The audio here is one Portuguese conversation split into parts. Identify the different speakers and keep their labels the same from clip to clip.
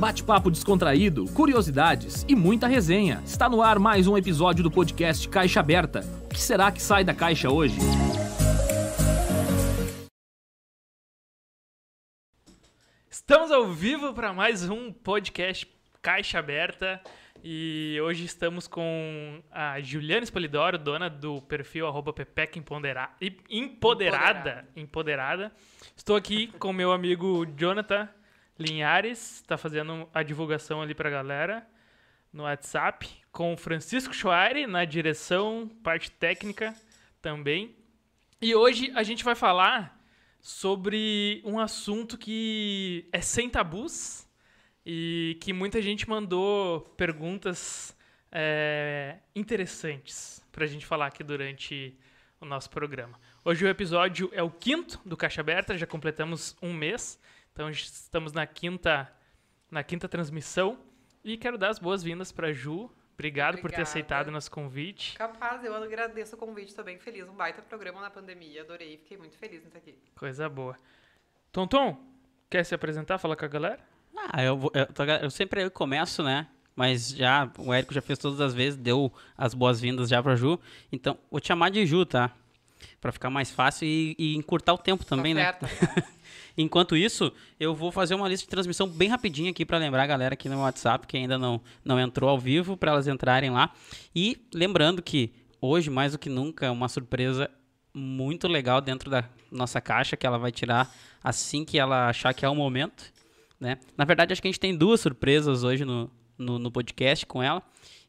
Speaker 1: Bate-papo descontraído, curiosidades e muita resenha. Está no ar mais um episódio do podcast Caixa Aberta. O que será que sai da caixa hoje?
Speaker 2: Estamos ao vivo para mais um podcast Caixa Aberta e hoje estamos com a Juliana Spolidoro, dona do perfil arroba Pepeca Empoderada, Empoderada. Empoderada. Estou aqui com meu amigo Jonathan Linhares, está fazendo a divulgação ali para a galera no WhatsApp, com Francisco Schwaire na direção, parte técnica também. E hoje a gente vai falar sobre um assunto que é sem tabus e que muita gente mandou perguntas é, interessantes para a gente falar aqui durante o nosso programa. Hoje o episódio é o quinto do Caixa Aberta, já completamos um mês, então estamos na quinta, na quinta transmissão e quero dar as boas-vindas para Ju. Obrigado Obrigada. por ter aceitado o nosso convite.
Speaker 3: Capaz, eu agradeço o convite, estou bem feliz. Um baita programa na pandemia, adorei, fiquei muito feliz em estar aqui.
Speaker 2: Coisa boa. Tonton, quer se apresentar, falar com a galera?
Speaker 4: Ah, eu, eu, eu sempre eu começo, né? Mas já, o Érico já fez todas as vezes, deu as boas-vindas já pra Ju. Então, vou te chamar de Ju, tá? Pra ficar mais fácil e, e encurtar o tempo também, tá né? Enquanto isso, eu vou fazer uma lista de transmissão bem rapidinho aqui para lembrar a galera aqui no WhatsApp que ainda não, não entrou ao vivo, para elas entrarem lá. E lembrando que hoje, mais do que nunca, é uma surpresa muito legal dentro da nossa caixa que ela vai tirar assim que ela achar que é o momento. Né? Na verdade, acho que a gente tem duas surpresas hoje no, no, no podcast com ela.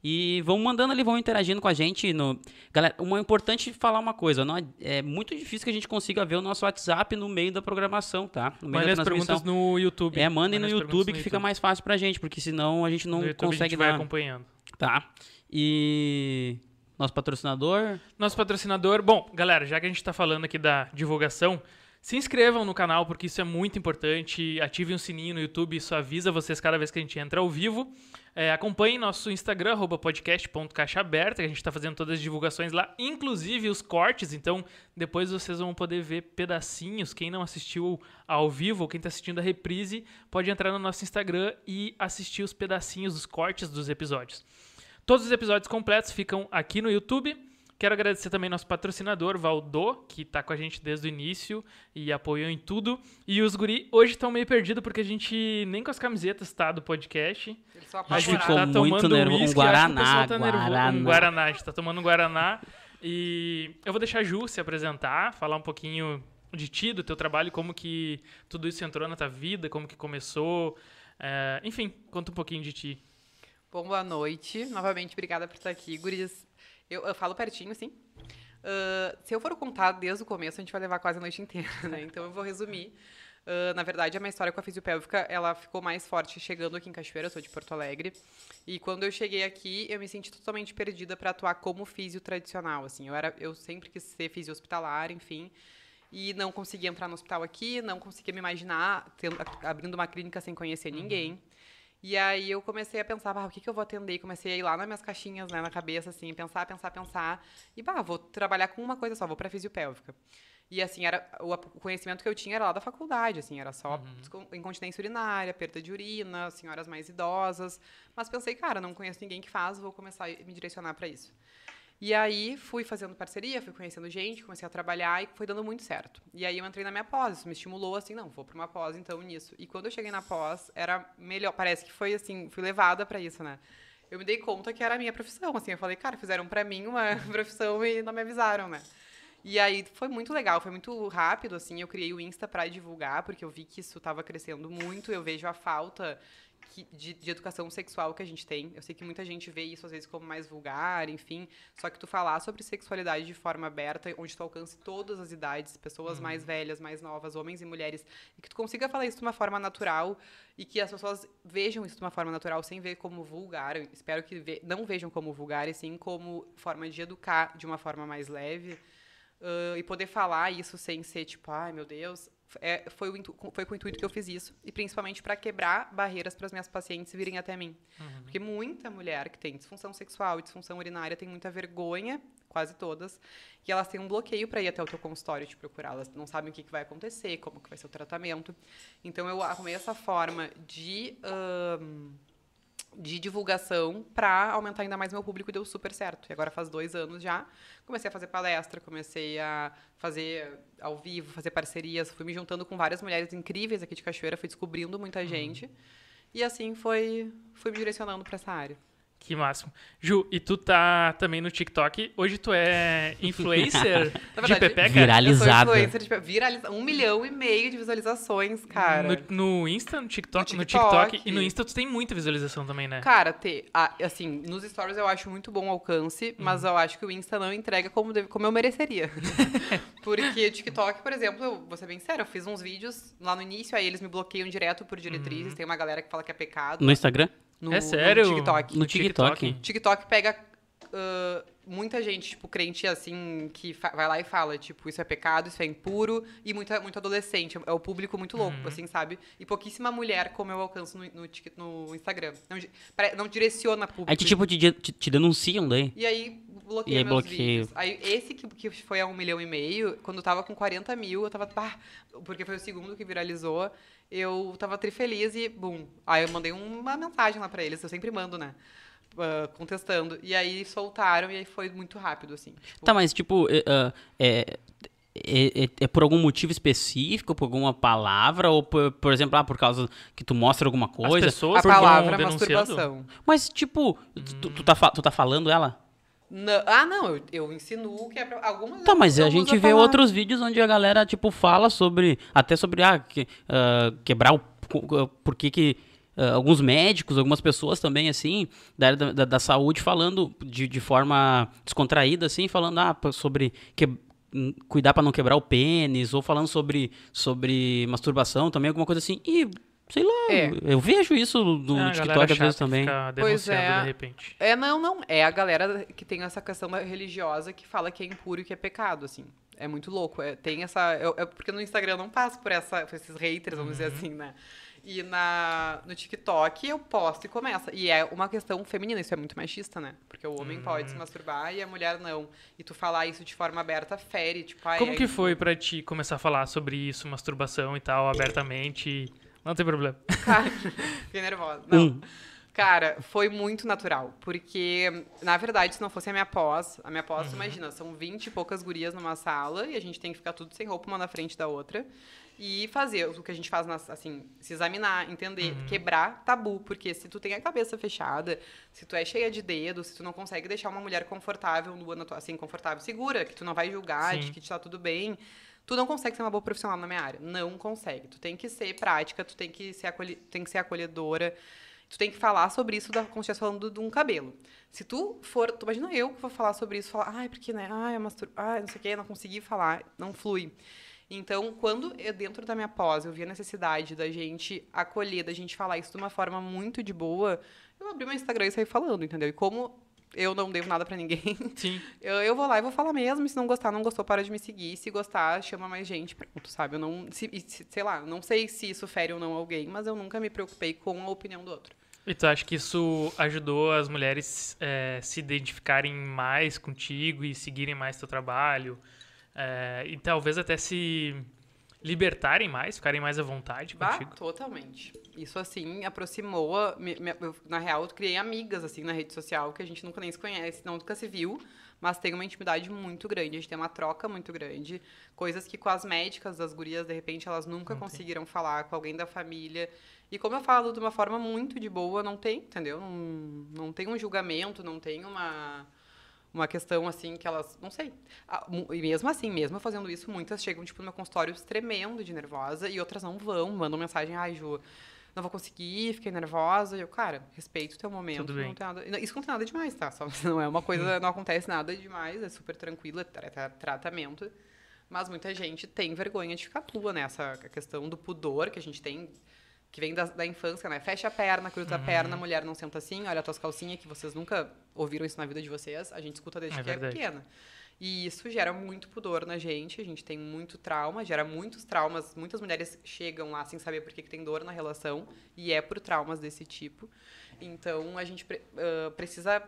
Speaker 4: E vão mandando ali, vão interagindo com a gente. No... Galera, uma importante falar uma coisa: não, é, é muito difícil que a gente consiga ver o nosso WhatsApp no meio da programação, tá? No
Speaker 2: meio Mandem as perguntas no YouTube.
Speaker 4: É, mandem no YouTube que fica mais fácil pra gente, porque senão a gente não
Speaker 2: no
Speaker 4: consegue. A
Speaker 2: gente vai dar... acompanhando.
Speaker 4: Tá. E. Nosso patrocinador?
Speaker 2: Nosso patrocinador. Bom, galera, já que a gente está falando aqui da divulgação, se inscrevam no canal porque isso é muito importante. Ativem o sininho no YouTube, isso avisa vocês cada vez que a gente entra ao vivo. É, acompanhem nosso Instagram, podcast.caixaaberta, que a gente está fazendo todas as divulgações lá, inclusive os cortes. Então, depois vocês vão poder ver pedacinhos. Quem não assistiu ao vivo ou quem está assistindo a reprise, pode entrar no nosso Instagram e assistir os pedacinhos, os cortes dos episódios. Todos os episódios completos ficam aqui no YouTube. Quero agradecer também nosso patrocinador, Valdô, que está com a gente desde o início e apoiou em tudo. E os guri hoje estão meio perdidos porque a gente nem com as camisetas está do podcast.
Speaker 4: a gente ficou tá muito nervoso. Um Guaraná,
Speaker 2: tá
Speaker 4: Guaraná.
Speaker 2: Um Guaraná, a gente está tomando um Guaraná. E eu vou deixar a Ju se apresentar, falar um pouquinho de ti, do teu trabalho, como que tudo isso entrou na tua vida, como que começou. É, enfim, conta um pouquinho de ti.
Speaker 3: Bom, boa noite. Novamente, obrigada por estar aqui. Guris, eu, eu falo pertinho, assim. Uh, se eu for contar desde o começo, a gente vai levar quase a noite inteira, né? Então eu vou resumir. Uh, na verdade, a minha história com a fisiopélvica, ela ficou mais forte chegando aqui em Cachoeira, eu sou de Porto Alegre. E quando eu cheguei aqui, eu me senti totalmente perdida para atuar como fisio tradicional, assim. Eu era eu sempre quis ser fisio hospitalar, enfim. E não conseguia entrar no hospital aqui, não conseguia me imaginar tendo, abrindo uma clínica sem conhecer uhum. ninguém. E aí eu comecei a pensar, ah, o que, que eu vou atender? E comecei a ir lá nas minhas caixinhas, né, na cabeça, assim, pensar, pensar, pensar. E, bah, vou trabalhar com uma coisa só, vou pra fisiopélvica. E, assim, era, o conhecimento que eu tinha era lá da faculdade, assim, era só uhum. incontinência urinária, perda de urina, senhoras mais idosas. Mas pensei, cara, não conheço ninguém que faz, vou começar a me direcionar para isso. E aí fui fazendo parceria, fui conhecendo gente, comecei a trabalhar e foi dando muito certo. E aí eu entrei na minha pós, isso me estimulou assim, não, vou para uma pós então nisso. E quando eu cheguei na pós, era melhor, parece que foi assim, fui levada para isso, né? Eu me dei conta que era a minha profissão, assim, eu falei, cara, fizeram para mim uma profissão e não me avisaram, né? E aí foi muito legal, foi muito rápido, assim, eu criei o Insta para divulgar, porque eu vi que isso estava crescendo muito, eu vejo a falta que, de, de, educação sexual que a gente tem. Eu sei que muita gente vê isso às vezes como mais vulgar, enfim. Só que tu falar sobre sexualidade de forma aberta, onde tu alcance todas as idades, pessoas uhum. mais velhas, mais novas, homens e mulheres, e que tu consiga falar isso de uma forma natural e que as pessoas vejam isso de uma forma natural sem ver como vulgar. Eu espero que ve não vejam como vulgar, e sim como forma de educar de uma forma mais leve. Uh, e poder falar isso sem ser tipo, ai meu Deus, é, foi, o foi com o intuito que eu fiz isso. E principalmente para quebrar barreiras para as minhas pacientes virem até mim. Porque muita mulher que tem disfunção sexual e disfunção urinária tem muita vergonha, quase todas, e elas têm um bloqueio para ir até o teu consultório te procurar. Elas não sabem o que, que vai acontecer, como que vai ser o tratamento. Então eu arrumei essa forma de. ahn, de divulgação para aumentar ainda mais meu público e deu super certo. E agora faz dois anos já. Comecei a fazer palestra, comecei a fazer ao vivo, fazer parcerias, fui me juntando com várias mulheres incríveis aqui de Cachoeira, fui descobrindo muita gente. E assim foi, fui me direcionando para essa área.
Speaker 2: Que máximo. Ju, e tu tá também no TikTok. Hoje tu é influencer de
Speaker 3: verdade,
Speaker 2: Pepeca?
Speaker 4: Viralizada.
Speaker 3: Eu sou influencer, tipo, viraliza um milhão e meio de visualizações, cara.
Speaker 2: No, no Insta, no TikTok,
Speaker 3: No
Speaker 2: no
Speaker 3: TikTok.
Speaker 2: TikTok. E no Insta tu tem muita visualização também, né?
Speaker 3: Cara, ter, ah, assim, nos stories eu acho muito bom o alcance, mas eu acho que o Insta não entrega como, deve- como eu mereceria. Porque o TikTok, por exemplo, eu vou ser bem sério, eu fiz uns vídeos lá no início, aí eles me bloqueiam direto por diretrizes, tem uma galera que fala que é pecado.
Speaker 4: No Instagram?
Speaker 3: No,
Speaker 2: é sério?
Speaker 3: No TikTok.
Speaker 4: No TikTok.
Speaker 3: TikTok pega ah, muita gente, tipo, crente assim, que vai lá e fala, tipo, isso é pecado, isso é impuro, e muita, muito adolescente. É o público muito louco,
Speaker 2: Uhum.
Speaker 3: assim, sabe? E pouquíssima mulher como eu alcanço no, no, no Instagram. Não, não direciona público.
Speaker 4: Aí, tipo, te, te, te denunciam daí.
Speaker 3: E aí bloqueia
Speaker 4: E aí
Speaker 3: meus
Speaker 4: bloqueia.
Speaker 3: vídeos. Aí esse que, que foi a um milhão e meio, quando eu tava com 40 mil, eu tava. pá, porque foi o segundo que viralizou, eu tava trifeliz e bum. Aí eu mandei uma mensagem lá pra eles, eu sempre mando, né? ah, contestando. E aí soltaram e aí foi muito rápido, assim. Tipo,
Speaker 4: Tá, mas tipo, é, ah, é, é, é- é por algum motivo específico, por alguma palavra, ou por, por exemplo, ah, por causa que tu mostra alguma coisa?
Speaker 2: As pessoas
Speaker 3: a palavra
Speaker 2: denunciando?
Speaker 3: masturbação.
Speaker 4: Mas, tipo, tu, tu tá, tu tá falando ela?
Speaker 3: Não- ah, não, eu, eu insinuo que é pra algumas.
Speaker 4: Tá, mas a gente vê
Speaker 3: palavra.
Speaker 4: outros vídeos onde a galera, tipo, fala sobre. Até sobre, ah, que- ah, quebrar o. Por que que. ah, alguns médicos, algumas pessoas também, assim, da área da, da- da saúde, falando de, de forma descontraída, assim, falando ah, sobre que, hum, cuidar pra não quebrar o pênis, ou falando sobre, sobre masturbação também, alguma coisa assim. E, sei lá,
Speaker 3: É.
Speaker 4: eu vejo isso no, no
Speaker 2: a
Speaker 4: TikTok às vezes também.
Speaker 3: Pois é.
Speaker 2: de repente.
Speaker 3: É, não, não. É a galera que tem essa questão religiosa que fala que é impuro e que é pecado, assim. É muito louco. É, tem essa. É, é porque no Instagram eu não passo por, essa, por esses haters, vamos dizer assim, né? E na, no TikTok eu posto e começa. E é uma questão feminina, isso é muito machista, né? Porque o homem pode se masturbar e a mulher não. E tu falar isso de forma aberta fere, tipo, ai,
Speaker 2: Como
Speaker 3: é
Speaker 2: que
Speaker 3: impuro.
Speaker 2: foi pra ti começar a falar sobre isso, masturbação e tal, abertamente? Não tem problema.
Speaker 3: Cara, fiquei nervosa. Não.
Speaker 4: Hum.
Speaker 3: Cara, foi muito natural. Porque, na verdade, se não fosse a minha pós, a minha pós, imagina, são 20 e poucas gurias numa sala e a gente tem que ficar tudo sem roupa uma na frente da outra. E fazer o que a gente faz, nas, assim, se examinar, entender, quebrar tabu. Porque se tu tem a cabeça fechada, se tu é cheia de dedos, se tu não consegue deixar uma mulher confortável, nua, na tua, assim, confortável, segura, que tu não vai julgar, de
Speaker 2: Sim.
Speaker 3: que tá tudo bem, tu não consegue ser uma boa profissional na minha área. Não consegue. Tu tem que ser prática, tu tem que ser, acolhi tem que ser acolhedora. Tu tem que falar sobre isso da, como se estivesse falando de um cabelo. Se tu for. Tu imagina eu que vou falar sobre isso, falar, ai, porque, né? Ai, é mastur... ai, não sei o quê, não consegui falar, não flui. Então, quando eu, dentro da minha pós, eu vi a necessidade da gente acolher, da gente falar isso de uma forma muito de boa, eu abri meu Instagram e saí falando, entendeu? E como eu não devo nada pra ninguém,
Speaker 2: Sim.
Speaker 3: eu, eu vou lá e vou falar mesmo. Se não gostar, não gostou, para de me seguir. Se gostar, chama mais gente. Pronto, sabe? Eu não. Se, se- sei lá, não sei se isso fere ou não alguém, mas eu nunca me preocupei com a opinião do outro.
Speaker 2: E tu acha que isso ajudou as mulheres eh, se identificarem mais contigo e seguirem mais teu trabalho? Eh, e talvez até se libertarem mais, ficarem mais à vontade
Speaker 3: Bah,
Speaker 2: contigo?
Speaker 3: totalmente. Isso, assim, aproximou. a- me- me- eu, na real, eu criei amigas, assim, na rede social, que a gente nunca nem se conhece, não, nunca se viu, mas tem uma intimidade muito grande. A gente tem uma troca muito grande. Coisas que com as médicas das gurias, de repente, elas nunca conseguiram falar com alguém da família. E como eu falo de uma forma muito de boa, não tem, entendeu? Não, não tem um julgamento, não tem uma uma questão assim que elas, não sei. Ah, E mesmo assim, mesmo fazendo isso, muitas chegam tipo no meu consultório tremendo de nervosa e outras não vão, mandam mensagem, ai, Ju, não vou conseguir, fiquei nervosa. E eu, cara, respeito o teu momento,
Speaker 2: Tudo bem.
Speaker 3: não tem nada. Isso não tem nada demais, tá? Só não é uma coisa, não acontece nada demais, é super tranquilo, é tra- tra- tratamento. Mas muita gente tem vergonha de ficar nua, né? Essa questão do pudor que a gente tem, que vem da, da infância, né? Fecha a perna, cruza a
Speaker 2: Uhum.
Speaker 3: perna, mulher não senta assim, olha as tuas calcinhas, que vocês nunca ouviram isso na vida de vocês. A gente escuta desde
Speaker 2: É
Speaker 3: que é
Speaker 2: verdade.
Speaker 3: pequena. E isso gera muito pudor na gente, a gente tem muito trauma, gera muitos traumas. Muitas mulheres chegam lá sem saber por que, que tem dor na relação, e é por traumas desse tipo. Então a gente ah, precisa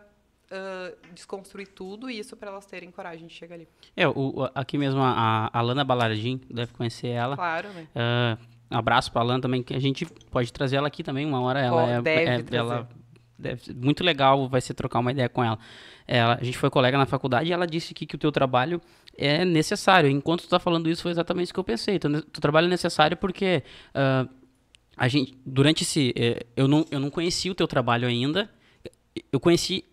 Speaker 3: ah, desconstruir tudo isso para elas terem coragem de chegar ali.
Speaker 4: É, o, aqui mesmo a, a Alana Balardim, deve conhecer ela.
Speaker 3: Claro, né?
Speaker 4: Ah, um abraço pra Alana também, que a gente pode trazer ela aqui também uma hora. Ela é,
Speaker 3: deve
Speaker 4: é- ela deve muito legal, vai ser trocar uma ideia com ela. Ela- a gente foi colega na faculdade e ela disse aqui que o teu trabalho é necessário. Enquanto tu tá falando isso, foi exatamente isso que eu pensei. Tu, tu trabalho é necessário porque ah, a gente, durante esse, eh, eu não, eu não conheci o teu trabalho ainda. Eu conheci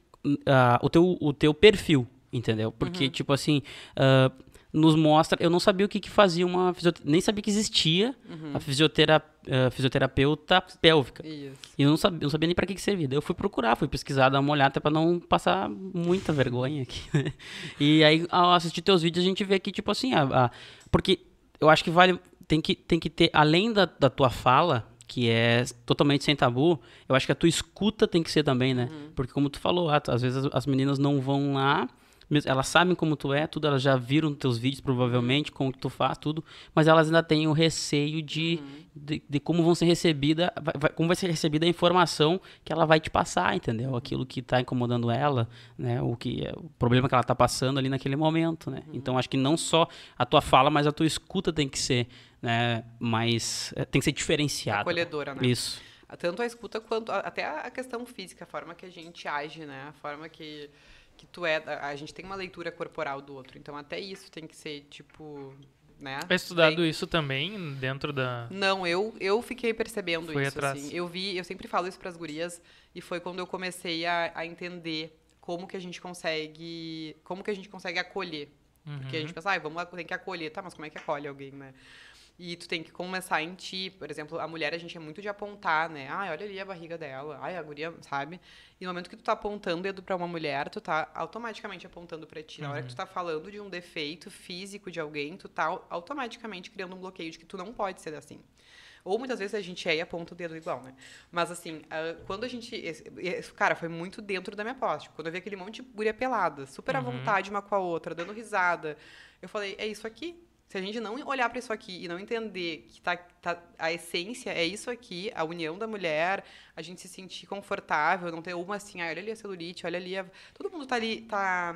Speaker 4: ah, o, teu, o teu perfil, entendeu? Porque, tipo assim, ah, nos mostra. Eu não sabia o que, que fazia uma fisioterapeuta. Nem sabia que existia a fisiotera, ah, fisioterapeuta pélvica.
Speaker 3: Isso.
Speaker 4: E eu não sabia, não sabia nem pra que, que servia. Daí eu fui procurar, fui pesquisar, dar uma olhada até pra não passar muita vergonha aqui. né? e aí, ao assistir teus vídeos, a gente vê que, tipo assim, a, a- porque eu acho que vale. Tem que, tem que ter, além da, da tua fala, que é totalmente sem tabu, eu acho que a tua escuta tem que ser também, né? Porque como tu falou, às vezes as, as meninas não vão lá, elas sabem como tu é, tudo, elas já viram teus vídeos provavelmente, como que tu faz, tudo, mas elas ainda têm o receio de, de, de como vão ser recebida, vai- como vai ser recebida a informação que ela vai te passar, entendeu? Aquilo que está incomodando ela, né? O que é- o problema que ela está passando ali naquele momento, né? Então acho que não só a tua fala, mas a tua escuta tem que ser, né? Mais eh, tem que ser diferenciada.
Speaker 3: Acolhedora, né?
Speaker 4: Isso.
Speaker 3: Tanto a escuta quanto a- até a questão física, a forma que a gente age, né? A forma que, que tu é. A, gente tem uma leitura corporal do outro. Então até isso tem que ser, tipo. Né?
Speaker 2: É estudado isso também dentro da.
Speaker 3: Não, eu, eu fiquei percebendo
Speaker 2: Foi
Speaker 3: isso.
Speaker 2: atrás.
Speaker 3: Assim. Eu vi, eu sempre falo isso pras gurias, e foi quando eu comecei a, a entender como que a gente consegue. Como que a gente consegue acolher. Porque a gente pensa, ah, vamos lá, tem que acolher, tá, mas como é que acolhe alguém, né? E tu tem que começar em ti. Por exemplo, a mulher, a gente é muito de apontar, né? Ai, olha ali a barriga dela. Ai, a guria, sabe? E no momento que tu tá apontando o dedo pra uma mulher, tu tá automaticamente apontando pra ti. Na hora que tu tá falando de um defeito físico de alguém, tu tá au- automaticamente criando um bloqueio de que tu não pode ser assim. Ou muitas vezes a gente é e aponta o dedo igual, né? Mas assim, ah, quando a gente. esse- esse- Cara, foi muito dentro da minha posse. Tipo, Quando eu vi aquele monte de guria pelada, super à vontade uma com a outra, dando risada, eu falei, é isso aqui. Se a gente não olhar para isso aqui e não entender que tá, tá- a essência é isso aqui, a união da mulher, a gente se sentir confortável, não ter uma assim, ah, olha ali a celulite, olha ali a... Todo mundo tá ali, tá...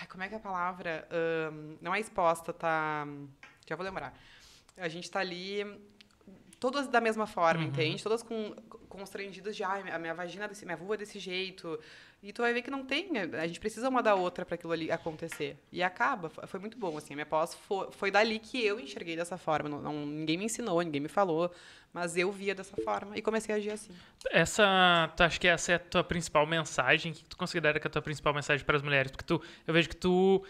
Speaker 3: Ai, como é que é a palavra? Ahn, não é exposta, tá... Já vou lembrar. A gente tá ali todas da mesma forma, entende? Todas com constrangidas de, ai, a minha vagina, desse, minha vulva é desse jeito. E tu vai ver que não tem, a gente precisa uma da outra para aquilo ali acontecer. E acaba, Foi- foi muito bom, assim, a minha pós foi, foi dali que eu enxerguei dessa forma. Não, não- ninguém me ensinou, ninguém me falou, mas eu via dessa forma e comecei a agir assim.
Speaker 2: Essa, tu acha que essa é a tua principal mensagem? O que tu considera que é a tua principal mensagem para as mulheres? Porque tu, eu vejo que tu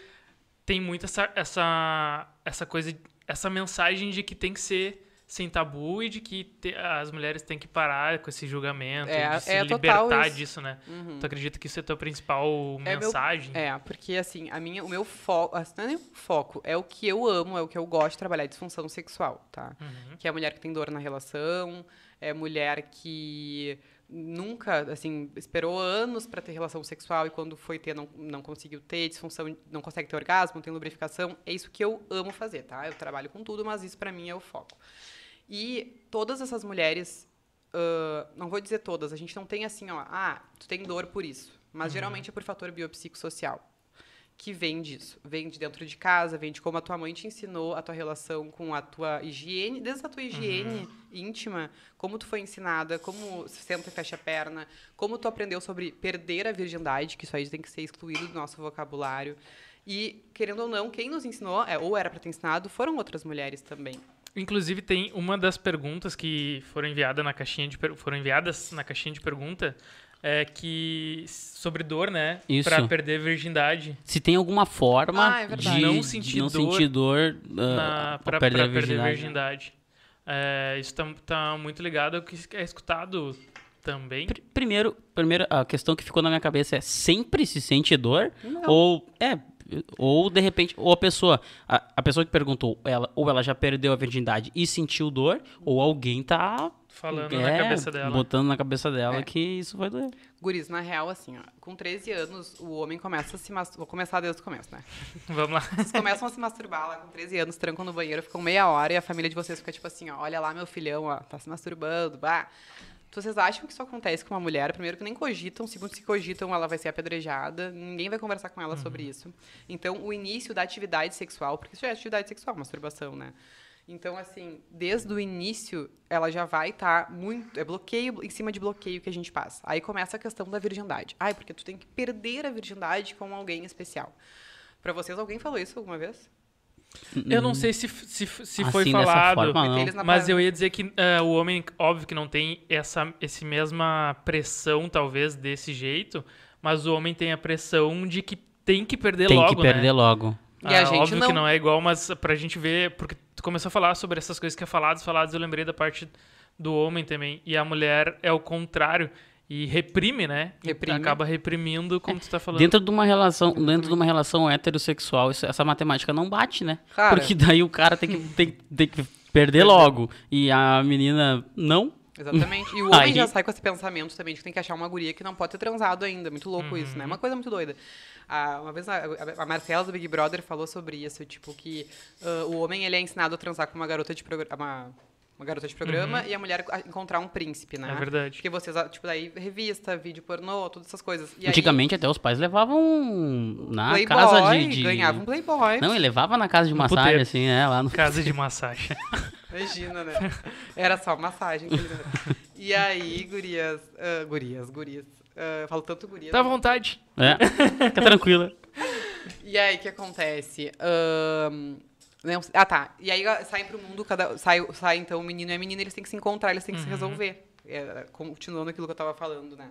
Speaker 2: tem muito essa, essa, essa coisa, essa mensagem de que tem que ser sem tabu e de que te- as mulheres têm que parar com esse julgamento,
Speaker 3: É,
Speaker 2: de se
Speaker 3: é
Speaker 2: libertar
Speaker 3: isso.
Speaker 2: disso, né?
Speaker 3: Uhum.
Speaker 2: Tu acredita que isso é a tua principal
Speaker 3: É meu-
Speaker 2: mensagem?
Speaker 3: É, porque assim, a minha, o meu foco, assim, não é nem o foco, é o que eu amo, é o que eu gosto de trabalhar, é disfunção sexual, tá?
Speaker 2: Uhum.
Speaker 3: Que é a mulher que tem dor na relação, é mulher que nunca, assim, esperou anos para ter relação sexual e quando foi ter não, não conseguiu ter, disfunção, não consegue ter orgasmo, não tem lubrificação. É isso que eu amo fazer, tá? Eu trabalho com tudo, mas isso para mim é o foco. E todas essas mulheres, ah, não vou dizer todas, a gente não tem assim, ó, ah, tu tem dor por isso. Mas geralmente é por fator biopsicossocial. Que vem disso. Vem de dentro de casa, vem de como a tua mãe te ensinou a tua relação com a tua higiene, desde a tua higiene íntima, como tu foi ensinada, como senta e fecha a perna, como tu aprendeu sobre perder a virgindade, que isso aí tem que ser excluído do nosso vocabulário. E, querendo ou não, quem nos ensinou, é, ou era para ter ensinado, foram outras mulheres também.
Speaker 2: Inclusive tem uma das perguntas que foram enviadas na caixinha de foram enviadas na caixinha de pergunta é que sobre dor, né?
Speaker 4: Isso.
Speaker 2: Pra perder virgindade
Speaker 4: Se tem alguma forma
Speaker 3: Ah, é
Speaker 4: de
Speaker 2: Não
Speaker 4: de
Speaker 2: sentir
Speaker 4: não
Speaker 2: dor
Speaker 4: sentir dor
Speaker 2: na, pra,
Speaker 4: ao perder
Speaker 2: pra
Speaker 4: a virgindade. né?
Speaker 2: virgindade. É, isso tá, tá muito ligado ao que é escutado também.
Speaker 4: Pr- Primeiro, primeiro, a questão que ficou na minha cabeça é sempre se sente dor?
Speaker 3: Não.
Speaker 4: Ou, é, ou de repente, ou a pessoa, a, a pessoa que perguntou, ela, ou ela já perdeu a virgindade e sentiu dor, ou alguém tá
Speaker 2: Falando
Speaker 4: é,
Speaker 2: na cabeça dela.
Speaker 4: botando na cabeça dela
Speaker 3: É.
Speaker 4: que isso vai doer.
Speaker 3: Guris, na real, assim, ó, com 13 anos, o homem começa a se masturbar. Vou começar desde o começo, né?
Speaker 2: Vamos lá.
Speaker 3: Vocês começam a se masturbar lá com 13 anos, trancam no banheiro, ficam meia hora e a família de vocês fica tipo assim, ó, olha lá meu filhão, ó, tá se masturbando, bah. Vocês acham que isso acontece com uma mulher? Primeiro que nem cogitam, segundo se cogitam, ela vai ser apedrejada, ninguém vai conversar com ela sobre isso. Então, o início da atividade sexual, porque isso já é atividade sexual, masturbação, né? Então, assim, desde o início, ela já vai estar muito. É bloqueio em cima de bloqueio que a gente passa. Aí começa a questão da virgindade. Ai, porque tu tem que perder a virgindade com alguém especial. Pra vocês, alguém falou isso alguma vez?
Speaker 2: Eu não sei se, se, se foi
Speaker 4: Assim, dessa
Speaker 2: falado.
Speaker 4: forma,
Speaker 2: Mas eu ia dizer que eh, o homem, óbvio que não tem essa esse mesma pressão, talvez, desse jeito, mas o homem tem a pressão de que tem que perder
Speaker 4: Tem
Speaker 2: logo,
Speaker 4: que perder
Speaker 2: né?
Speaker 4: logo.
Speaker 3: E a
Speaker 2: Ah,
Speaker 3: gente
Speaker 2: óbvio
Speaker 3: não.
Speaker 2: que não é igual, mas pra gente ver, porque tu começou a falar sobre essas coisas que é faladas, faladas, eu lembrei da parte do homem também, e a mulher é o contrário, e reprime, né? E
Speaker 3: Reprime.
Speaker 2: Acaba reprimindo, como tu tá falando.
Speaker 4: Dentro de uma relação, dentro de uma relação heterossexual, isso- essa matemática não bate, né?
Speaker 3: Cara.
Speaker 4: Porque daí o cara tem que, tem, tem que perder logo e a menina não.
Speaker 3: Exatamente. E o homem
Speaker 4: Aí-
Speaker 3: já sai com esse pensamento também de que tem que achar uma guria que não pode ter transado ainda. Muito louco isso, né? Uma coisa muito doida. Ah, uma vez a, a- Marcela do Big Brother falou sobre isso, tipo, que ah, o homem ele é ensinado a transar com uma garota de programa. Uma, garota de programa e a mulher encontrar um príncipe, né?
Speaker 2: É verdade.
Speaker 3: Porque vocês, tipo, daí revista, vídeo pornô, todas essas coisas. E aí,
Speaker 4: Antigamente até os pais levavam na
Speaker 3: Playboy,
Speaker 4: casa de, de...
Speaker 3: ganhava um Playboy.
Speaker 4: Não, ele levava na casa de massagem,
Speaker 2: puteiro.
Speaker 4: assim, né? Lá no...
Speaker 2: Casa de massagem.
Speaker 3: Imagina, né? Era só massagem. e aí, gurias. ah, gurias, gurias. ah, eu falo tanto gurias.
Speaker 2: Tá à vontade.
Speaker 4: É, fica tranquila.
Speaker 3: E aí, o que acontece? Ahn, não- ah, tá. E aí ah, saem pro mundo, cada, sai, sai então o menino e a menina, eles têm que se encontrar, eles têm que se resolver. É, continuando aquilo que eu tava falando, né?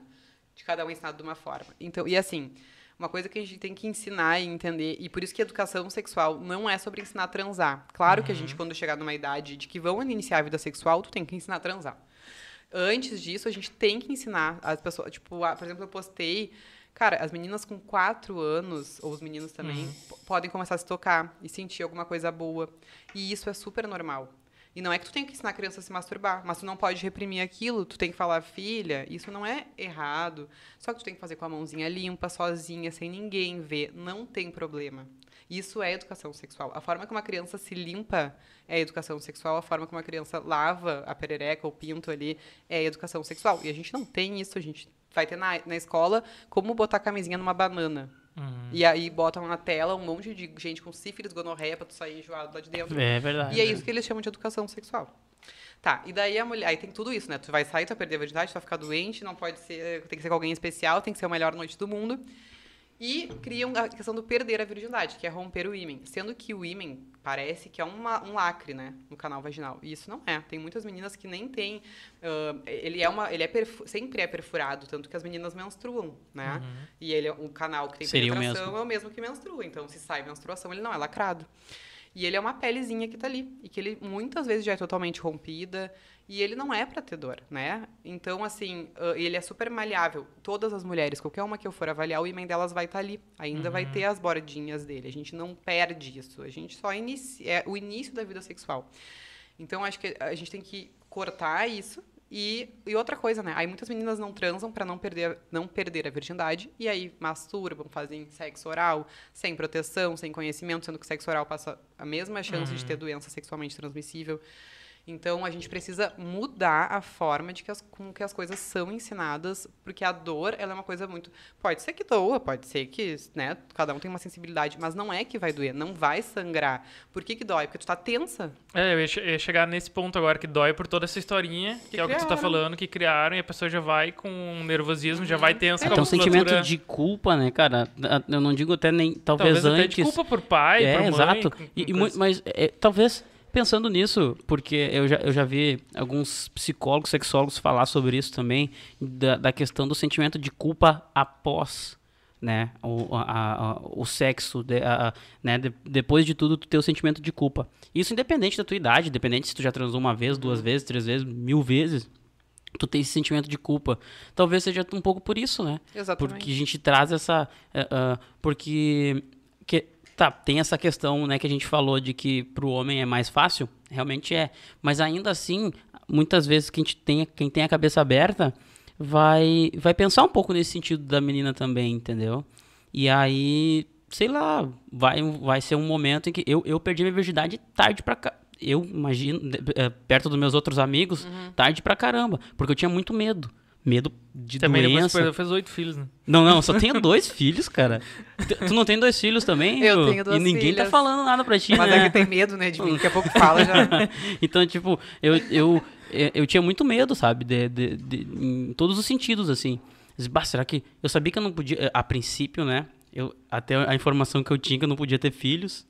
Speaker 3: De cada um ensinado de uma forma. Então, e assim, uma coisa que a gente tem que ensinar e entender, e por isso que educação sexual não é sobre ensinar a transar. Claro que a gente, quando chegar numa idade de que vão iniciar a vida sexual, tu tem que ensinar a transar. Antes disso, a gente tem que ensinar as pessoas. Tipo, por exemplo, eu postei. Cara, as meninas com 4 anos, ou os meninos também, p- podem começar a se tocar e sentir alguma coisa boa. E isso é super normal. E não é que tu tem que ensinar a criança a se masturbar, mas tu não pode reprimir aquilo, tu tem que falar, filha, isso não é errado. Só que tu tem que fazer com a mãozinha limpa, sozinha, sem ninguém ver. Não tem problema. Isso é educação sexual. A forma que uma criança se limpa é educação sexual, a forma como uma criança lava a perereca, o pinto ali, é educação sexual. E a gente não tem isso, a gente vai ter na, na escola como botar camisinha numa banana. E aí botam na tela um monte de gente com sífilis, gonorreia pra tu sair enjoado lá de dentro.
Speaker 4: É verdade.
Speaker 3: E é isso que eles chamam de educação sexual. Tá, e daí a mulher. Aí tem tudo isso, né? Tu vai sair, tu vai perder a virgindade, tu vai ficar doente, não pode ser. Tem que ser com alguém especial, tem que ser a melhor noite do mundo. E criam a questão do perder a virgindade, que é romper o ímen. Sendo que o ímen parece que é uma, um lacre, né? No canal vaginal. E isso não é. Tem muitas meninas que nem tem. ah, ele é uma. Ele é sempre é perfurado, tanto que as meninas menstruam, né? E ele é um canal que tem
Speaker 4: Seria o
Speaker 3: penetração,
Speaker 4: mesmo.
Speaker 3: é o mesmo que menstrua. Então, se sai menstruação, ele não é lacrado. E ele é uma pelezinha que tá ali. E que ele muitas vezes já é totalmente rompida. E ele não é pra ter dor, né? Então, assim, ah, ele é super maleável. Todas as mulheres, qualquer uma que eu for avaliar, o ímã delas vai estar ali. Ainda vai ter as bordinhas dele. A gente não perde isso. A gente só inicia. É o início da vida sexual. Então, acho que a gente tem que cortar isso. E, e outra coisa, né? Aí muitas meninas não transam pra não perder, não perder a virgindade. E aí masturbam, fazem sexo oral, sem proteção, sem conhecimento, sendo que sexo oral passa a mesma chance de ter doença sexualmente transmissível. Então, a gente precisa mudar a forma de que as, com que as coisas são ensinadas, porque a dor, ela é uma coisa muito... Pode ser que doa, pode ser que, né, cada um tem uma sensibilidade, mas não é que vai doer, não vai sangrar. Por que que dói? Porque tu tá tensa.
Speaker 2: É, eu ia, che- ia chegar nesse ponto agora que dói por toda essa historinha, que,
Speaker 3: Que
Speaker 2: é o que tu tá falando, que criaram, e a pessoa já vai com um nervosismo, já vai tensa com a
Speaker 4: Então, um sentimento de culpa, né, cara? Eu não digo até nem, talvez,
Speaker 2: Talvez até
Speaker 4: antes.
Speaker 2: de culpa por pai,
Speaker 4: é,
Speaker 2: por mãe.
Speaker 4: exato.
Speaker 2: com-
Speaker 4: E,
Speaker 2: com
Speaker 4: e
Speaker 2: coisa.
Speaker 4: mas é, talvez pensando nisso, porque eu já, eu já vi alguns psicólogos, sexólogos falar sobre isso também, da, da questão do sentimento de culpa após né, o, a- a- o sexo, de- a- né, de- depois de tudo, tu ter o sentimento de culpa. Isso independente da tua idade, independente se tu já transou uma vez, duas vezes, três vezes, mil vezes, tu tem esse sentimento de culpa. Talvez seja um pouco por isso, né?
Speaker 3: Exatamente.
Speaker 4: Porque a gente traz essa. eh, ah, porque. Que, tá, tem essa questão né, que a gente falou de que pro homem é mais fácil. Realmente é. Mas ainda assim, muitas vezes quem tem, quem tem a cabeça aberta vai, vai pensar um pouco nesse sentido da menina também, entendeu? E aí, sei lá, vai, vai ser um momento em que eu, eu perdi minha virgindade tarde pra cá. Eu imagino, é, perto dos meus outros amigos, uhum. tarde pra caramba. Porque eu tinha muito medo. Medo de
Speaker 2: também
Speaker 4: doença.
Speaker 2: Também fez oito filhos, né?
Speaker 4: Não, não, só tenho dois filhos, cara. Tu não tem dois filhos também?
Speaker 3: Eu tenho duas
Speaker 4: E ninguém tá
Speaker 3: filhas.
Speaker 4: tá falando nada pra ti,
Speaker 3: Mas
Speaker 4: né?
Speaker 3: é que tem medo, né, de mim. Daqui a pouco fala já.
Speaker 4: então, tipo, eu, eu, eu tinha muito medo, sabe? De, de, de, em todos os sentidos, assim. Bah, será que... Eu sabia que eu não podia... A princípio, né? Eu, até a informação que eu tinha que eu não podia ter filhos.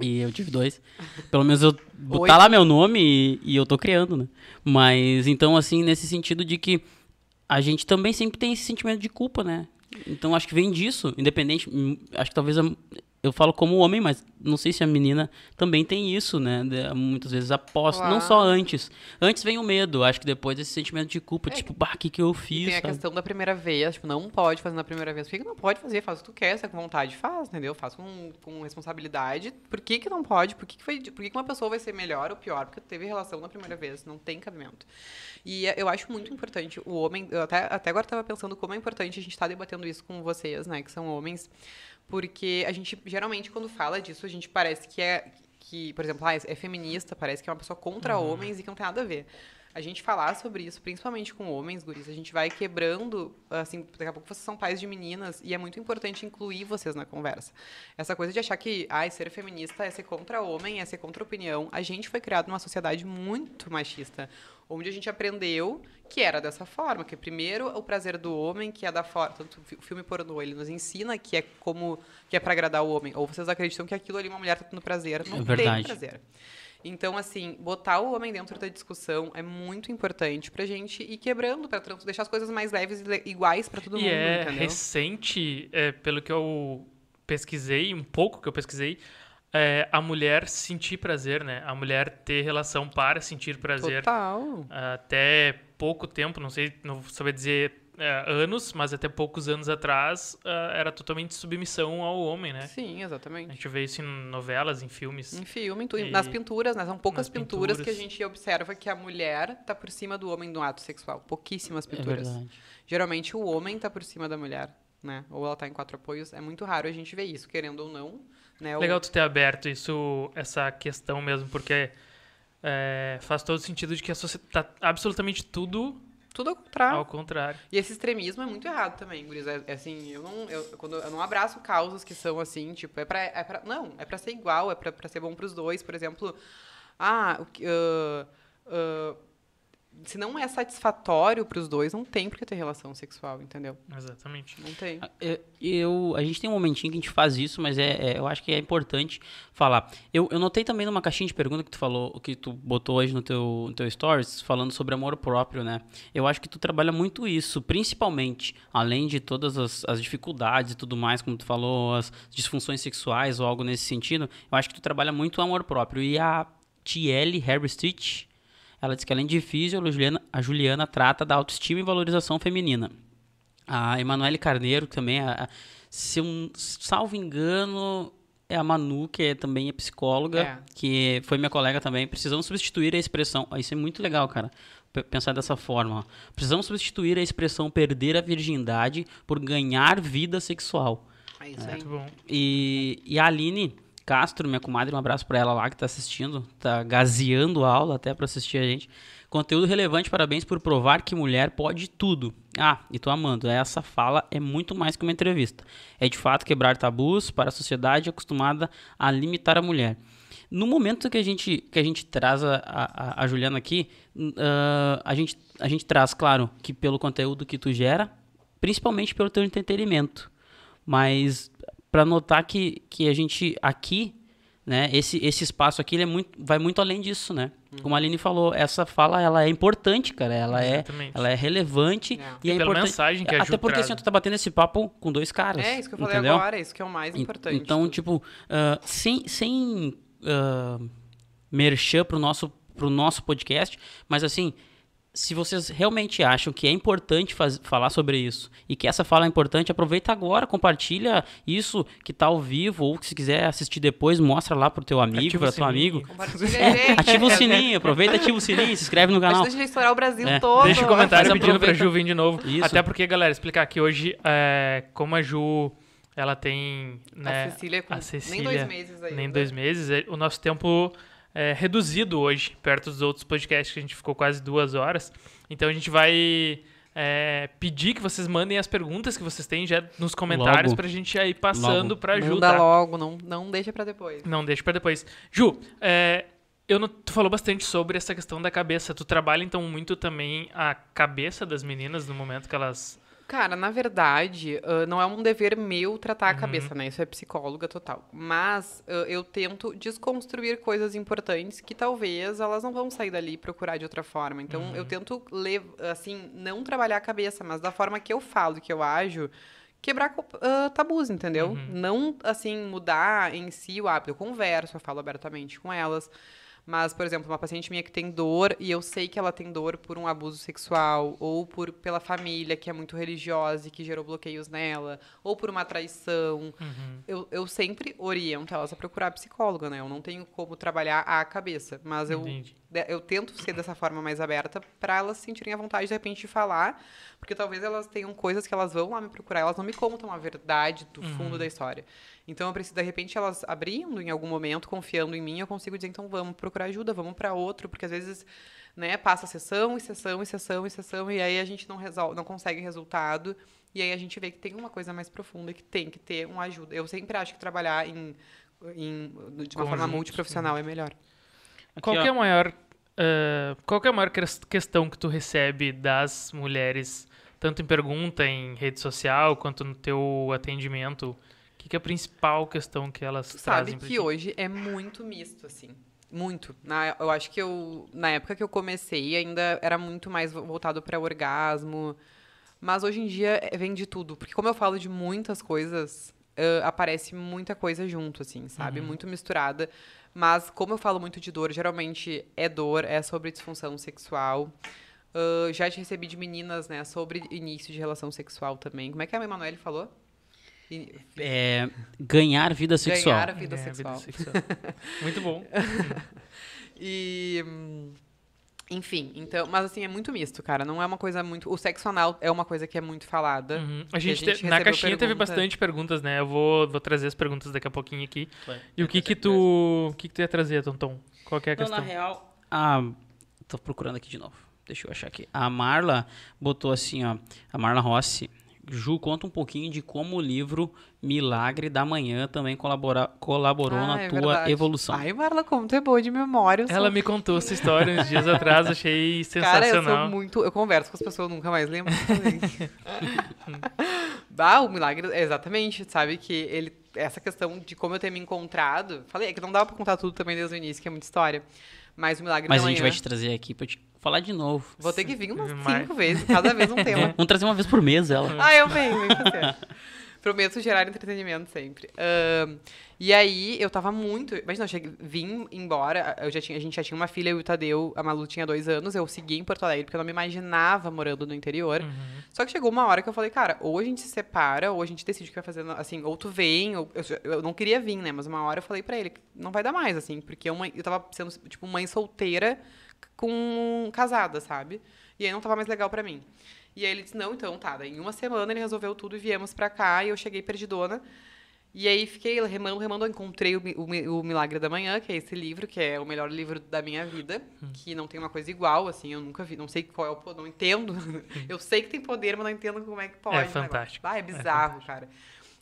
Speaker 4: E eu tive dois. Pelo menos eu botar lá meu nome e, e, eu tô criando, né? Mas então, assim, nesse sentido de que a gente também sempre tem esse sentimento de culpa, né? Então acho que vem disso, independente. Acho que talvez eu falo como homem, mas não sei se a menina também tem isso, né? Muitas vezes após, não só antes. Antes vem o medo, acho que depois esse sentimento de culpa, é, tipo, bah, o que, que eu fiz?
Speaker 3: Tem a
Speaker 4: sabe?
Speaker 3: questão da primeira vez, tipo, não pode fazer na primeira vez. Por que, que não pode fazer? Faz o que tu quer, se é com vontade, faz, entendeu? Faz com, com responsabilidade. Por que, que não pode? Por que, que, foi, por que, que uma pessoa vai ser melhor ou pior? Porque teve relação na primeira vez, não tem cabimento. E eu acho muito importante o homem, eu até, até agora estava pensando como é importante a gente estar tá debatendo isso com vocês, né, que são homens, porque a gente, geralmente, quando fala disso, a gente parece que é, que, por exemplo, ah, é feminista, parece que é uma pessoa contra uhum. homens e que não tem nada a ver. A gente falar sobre isso, principalmente com homens, guris, a gente vai quebrando, assim, daqui a pouco vocês são pais de meninas e é muito importante incluir vocês na conversa. Essa coisa de achar que, ah, ser feminista é ser contra homem, é ser contra opinião. A gente foi criado numa sociedade muito machista, onde a gente aprendeu que era dessa forma, que primeiro o prazer do homem, que é da forma, tanto o filme pornô, ele nos ensina que é como que é para agradar o homem, ou vocês acreditam que aquilo ali uma mulher tá tendo prazer, não
Speaker 4: é
Speaker 3: tem prazer. Então, assim, botar o homem dentro da discussão é muito importante pra gente ir quebrando, pra deixar as coisas mais leves e iguais para todo
Speaker 2: e
Speaker 3: mundo,
Speaker 2: é
Speaker 3: entendeu?
Speaker 2: recente, é, pelo que eu pesquisei, um pouco que eu pesquisei, é, a mulher sentir prazer, né? A mulher ter relação para sentir prazer.
Speaker 3: Total.
Speaker 2: Até pouco tempo, não sei, não vou saber dizer é, anos, mas até poucos anos atrás uh, era totalmente submissão ao homem, né?
Speaker 3: Sim, exatamente.
Speaker 2: A gente vê isso em novelas, em filmes.
Speaker 3: Em filme, em nas pinturas, né? São poucas pinturas, pinturas, que a gente observa que a mulher tá por cima do homem no ato sexual. Pouquíssimas pinturas.
Speaker 4: É
Speaker 3: Geralmente o homem tá por cima da mulher, né? Ou ela tá em quatro apoios. É muito raro a gente ver isso, querendo ou não. Né?
Speaker 2: Legal tu ter aberto isso, essa questão mesmo, porque é, faz todo sentido de que a sociedade tá absolutamente tudo
Speaker 3: tudo ao contrário.
Speaker 2: Ao contrário.
Speaker 3: E esse extremismo é muito errado também, Guris. É, é, assim, eu não, eu, quando, eu não abraço causas que são assim, tipo, é pra, é pra não, é pra ser igual, é pra, pra ser bom pros dois. Por exemplo, ah, uh, uh, se não é satisfatório para os dois, não tem por que ter relação sexual, entendeu?
Speaker 2: Exatamente.
Speaker 3: Não tem.
Speaker 4: Eu, a gente tem um momentinho que a gente faz isso, mas é, é eu acho que é importante falar. Eu, eu notei também numa caixinha de pergunta que tu falou, que tu botou hoje no teu, no teu stories, falando sobre amor próprio, né? Eu acho que tu trabalha muito isso, principalmente, além de todas as, as dificuldades e tudo mais, como tu falou, as disfunções sexuais ou algo nesse sentido, eu acho que tu trabalha muito o amor próprio. E a T.L. Harry Street ela diz que além de físio, a Juliana, a Juliana trata da autoestima e valorização feminina. A Emanuele Carneiro também, a, se eu salvo engano, é a Manu, que é, também é psicóloga,
Speaker 3: É.
Speaker 4: que foi minha colega também. Precisamos substituir a expressão. Isso é muito legal, cara. Pensar dessa forma. ó. Precisamos substituir a expressão perder a virgindade por ganhar vida sexual.
Speaker 3: É isso aí.
Speaker 2: Muito bom.
Speaker 4: E, e a Aline Castro, minha comadre, um abraço pra ela lá que tá assistindo, tá gazeando a aula até pra assistir a gente. Conteúdo relevante, parabéns por provar que mulher pode tudo. Ah, e tô amando, essa fala é muito mais que uma entrevista. É de fato quebrar tabus para a sociedade acostumada a limitar a mulher. No momento que a gente, que a gente traz a, a, a Juliana aqui, uh, a, gente, a gente traz, claro, que pelo conteúdo que tu gera, principalmente pelo teu entretenimento. Mas para notar que, que a gente aqui, né, esse, esse espaço aqui ele é muito, vai muito além disso, né?
Speaker 3: Uhum.
Speaker 4: Como a Aline falou, essa fala ela é importante, cara. Ela é, ela é relevante
Speaker 3: É.
Speaker 4: e, é
Speaker 2: pela
Speaker 4: importante.
Speaker 2: mensagem que
Speaker 4: Até porque assim, tu tá batendo esse papo com dois caras.
Speaker 3: É isso que eu falei
Speaker 4: entendeu?
Speaker 3: agora, isso que é o mais importante.
Speaker 4: Então, tipo, ah, sem, sem uh, merchan pro nosso, pro nosso podcast, mas assim, se vocês realmente acham que é importante faz- falar sobre isso e que essa fala é importante, aproveita agora, compartilha isso que tá ao vivo ou que se quiser assistir depois, mostra lá pro teu amigo,
Speaker 2: Ativa
Speaker 4: para
Speaker 2: o
Speaker 4: teu amigo. É, ativa o sininho, aproveita, ativa o sininho, se inscreve no canal.
Speaker 3: Ajuda a gente a estourar o Brasil
Speaker 4: É.
Speaker 3: todo.
Speaker 2: Deixa o comentário
Speaker 4: Mas
Speaker 2: pedindo pra
Speaker 4: aproveita-
Speaker 2: Ju vir de novo.
Speaker 4: Isso.
Speaker 2: Até porque, galera, explicar que hoje, é, como a Ju, ela tem, né,
Speaker 3: A Cecília com
Speaker 2: a Cecília,
Speaker 3: nem dois meses aí.
Speaker 2: nem dois meses, é, o nosso tempo é reduzido hoje, perto dos outros podcasts que a gente ficou quase duas horas. Então a gente vai é, pedir que vocês mandem as perguntas que vocês têm já nos comentários
Speaker 4: Logo.
Speaker 2: pra gente ir passando
Speaker 4: Logo.
Speaker 2: pra Ju,
Speaker 3: Manda
Speaker 2: tá?
Speaker 3: logo, não, não deixa pra depois.
Speaker 2: Não, deixa pra depois. Ju, é, eu não- tu falou bastante sobre essa questão da cabeça. Tu trabalha, então, muito também a cabeça das meninas no momento que elas...
Speaker 3: Cara, na verdade, ah, não é um dever meu tratar a
Speaker 2: Uhum.
Speaker 3: cabeça, né? Isso é psicóloga total. Mas ah, eu tento desconstruir coisas importantes que talvez elas não vão sair dali e procurar de outra forma. Então,
Speaker 2: Uhum.
Speaker 3: eu tento, assim, não trabalhar a cabeça, mas da forma que eu falo, que eu ajo, quebrar ah, tabus, entendeu?
Speaker 2: Uhum.
Speaker 3: Não, assim, mudar em si o hábito. Eu converso, eu falo abertamente com elas. Mas, por exemplo, uma paciente minha que tem dor e eu sei que ela tem dor por um abuso sexual, ou por pela família que é muito religiosa e que gerou bloqueios nela, ou por uma traição,
Speaker 2: Uhum.
Speaker 3: eu, eu sempre oriento elas a procurar psicóloga, né? Eu não tenho como trabalhar a cabeça, mas eu,
Speaker 2: Entendi.
Speaker 3: Eu tento ser dessa forma mais aberta para elas sentirem a vontade de repente de falar, porque talvez elas tenham coisas que elas vão lá me procurar, elas não me contam a verdade do fundo
Speaker 2: Uhum.
Speaker 3: da história. Então eu preciso de repente elas abrindo em algum momento, confiando em mim, eu consigo dizer então vamos procurar ajuda, vamos para outro, porque às vezes né, passa sessão e sessão e sessão e sessão e aí a gente não resolve, não consegue resultado. E aí a gente vê que tem uma coisa mais profunda que tem que ter uma ajuda. Eu sempre acho que trabalhar em, em de uma forma
Speaker 2: Conjunto,
Speaker 3: multiprofissional é melhor.
Speaker 4: Aqui,
Speaker 2: Qual
Speaker 4: ó.
Speaker 2: é a maior, qual que é a maior ques- questão que tu recebe das mulheres, tanto em pergunta em rede social, quanto no teu atendimento? O que, que é a principal questão que elas
Speaker 3: Tu
Speaker 2: trazem
Speaker 3: sabe que
Speaker 2: ti?
Speaker 3: hoje é muito misto, assim. Muito. Na, eu acho que eu, na época que eu comecei, ainda era muito mais vo- voltado para orgasmo. Mas hoje em dia é- vem de tudo. Porque como eu falo de muitas coisas, ãh, aparece muita coisa junto, assim, sabe?
Speaker 2: Uhum.
Speaker 3: Muito misturada. Mas como eu falo muito de dor, geralmente é dor, é sobre disfunção sexual. Ãh, já te recebi de meninas, né, sobre início de relação sexual também. Como é que a Emanuele falou?
Speaker 4: É, ganhar vida sexual.
Speaker 3: Ganhar vida
Speaker 2: É,
Speaker 3: sexual.
Speaker 2: sexual. Muito bom.
Speaker 3: E. hum, Enfim, então. Mas assim, é muito misto, cara. Não é uma coisa muito. O sexo anal é uma coisa que é muito falada.
Speaker 2: Uhum. A
Speaker 3: que a
Speaker 2: gente,
Speaker 3: gente
Speaker 2: te- na caixinha teve
Speaker 3: pergunta.
Speaker 2: bastante perguntas, né? Eu vou, vou trazer as perguntas daqui a pouquinho aqui.
Speaker 4: Vai.
Speaker 2: E o que que tu, o que que tu ia trazer, Tonton? Qual que é a
Speaker 4: Não,
Speaker 2: questão?
Speaker 4: na real, a... tô procurando aqui de novo. Deixa eu achar aqui. A Marla botou assim, ó. A Marla Rossi. Ju, conta um pouquinho de como o livro Milagre da Manhã também colabora... colaborou
Speaker 3: Ah,
Speaker 4: na
Speaker 3: é
Speaker 4: tua
Speaker 3: verdade.
Speaker 4: evolução.
Speaker 3: Ai, Marla, como tu é boa de memória.
Speaker 2: Ela
Speaker 3: sou-
Speaker 2: me contou essa história uns dias atrás, achei
Speaker 3: Cara, eu
Speaker 2: sensacional.
Speaker 3: sou muito. Eu converso com as pessoas, eu nunca mais lembro. também. bah, o milagre. Exatamente, sabe? Que ele. Essa questão de como eu ter me encontrado. Falei, é que não dava pra contar tudo também desde o início, que é muita história. Mas o milagre
Speaker 4: Mas
Speaker 3: da
Speaker 4: a gente
Speaker 3: manhã.
Speaker 4: vai te trazer aqui pra te falar de novo.
Speaker 3: Vou ter que vir umas cinco vezes, cada vez um tema.
Speaker 4: Vamos trazer uma vez por mês ela.
Speaker 3: Ah, eu venho, vem fazer. Prometo gerar entretenimento sempre. E aí, eu tava muito. Imagina, eu cheguei, vim embora. Eu já tinha, a gente já tinha uma filha, eu e o Tadeu. A Malu tinha dois anos. Eu segui em Porto Alegre, porque eu não me imaginava morando no interior.
Speaker 2: Uhum.
Speaker 3: Só que chegou uma hora que eu falei, cara, ou a gente se separa, ou a gente decide o que vai fazer. Assim, ou tu vem, ou. Eu, eu não queria vir, né? Mas uma hora eu falei pra ele, não vai dar mais, assim, porque eu, mãe- eu tava sendo, tipo, mãe solteira com casada, sabe? E aí não tava mais legal pra mim. E aí ele disse, não, então tá. Daí em uma semana ele resolveu tudo e viemos pra cá, e eu cheguei perdidona. E aí fiquei remando, remando, eu encontrei o, o o Milagre da Manhã, que é esse livro, que é o melhor livro da minha vida, que não tem uma coisa igual, assim, eu nunca vi, não sei qual é o poder, não entendo. eu sei que tem poder, mas não entendo como é que pode. o negócio.
Speaker 2: fantástico.
Speaker 3: Ah, é bizarro, cara.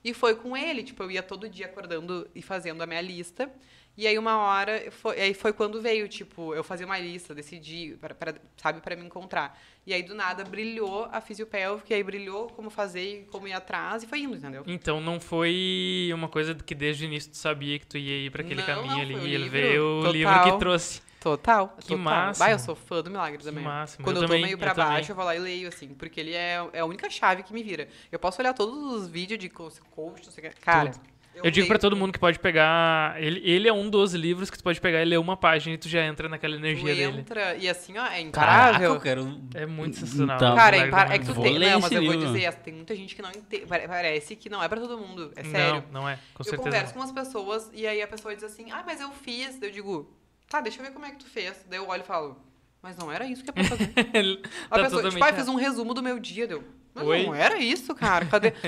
Speaker 3: E foi com ele, tipo, eu ia todo dia acordando e fazendo a minha lista. E aí uma hora, foi, aí foi quando veio, tipo, eu fazia uma lista, decidi, pra, pra- sabe, para me encontrar. E aí do nada brilhou a fisiopélvica, e aí brilhou como fazer, como ir atrás, e foi indo, entendeu?
Speaker 2: Então não foi uma coisa que desde o início tu sabia que tu ia ir pra aquele
Speaker 3: Não,
Speaker 2: caminho
Speaker 3: não,
Speaker 2: ali.
Speaker 3: o
Speaker 2: Ele
Speaker 3: livro,
Speaker 2: veio o
Speaker 3: total.
Speaker 2: livro que trouxe.
Speaker 3: Total.
Speaker 2: Que
Speaker 3: total.
Speaker 2: máximo.
Speaker 3: Vai, eu sou fã do Milagre Manhã.
Speaker 2: máximo.
Speaker 3: Quando
Speaker 2: Eu
Speaker 3: eu, tô
Speaker 2: também,
Speaker 3: meio pra
Speaker 2: eu também.
Speaker 3: baixo, eu vou lá e leio, assim, porque ele é, é a única chave que me vira. Eu posso olhar todos os vídeos de co- coach, não sei o que. Cara,
Speaker 2: Eu digo pra todo mundo que pode pegar. Ele, ele é um dos livros que tu pode pegar e ler uma página e tu já entra naquela
Speaker 3: Tu
Speaker 2: energia dele.
Speaker 3: entra, e assim, ó, é
Speaker 4: Caraca,
Speaker 3: imparável.
Speaker 4: eu quero...
Speaker 2: É muito sensacional.
Speaker 4: Então,
Speaker 3: Cara, é, impar... é que tu
Speaker 4: Vou
Speaker 3: tem.
Speaker 4: ler
Speaker 3: Não, mas
Speaker 4: esse
Speaker 3: eu vou
Speaker 4: livro.
Speaker 3: dizer, tem muita gente que não entende. Parece que não é pra todo mundo. É
Speaker 2: Não,
Speaker 3: sério.
Speaker 2: não é. Com
Speaker 3: eu
Speaker 2: certeza.
Speaker 3: converso
Speaker 2: não.
Speaker 3: com as pessoas e aí a pessoa diz assim, ah, mas eu fiz. Daí Eu digo, tá, deixa eu ver como é que tu fez. Daí eu olho e falo, mas não era isso que é pra fazer. A
Speaker 2: Tá
Speaker 3: pessoa, tipo, ah, fiz um resumo do meu dia, deu. Mas
Speaker 2: Oi?
Speaker 3: não era isso, cara. Cadê?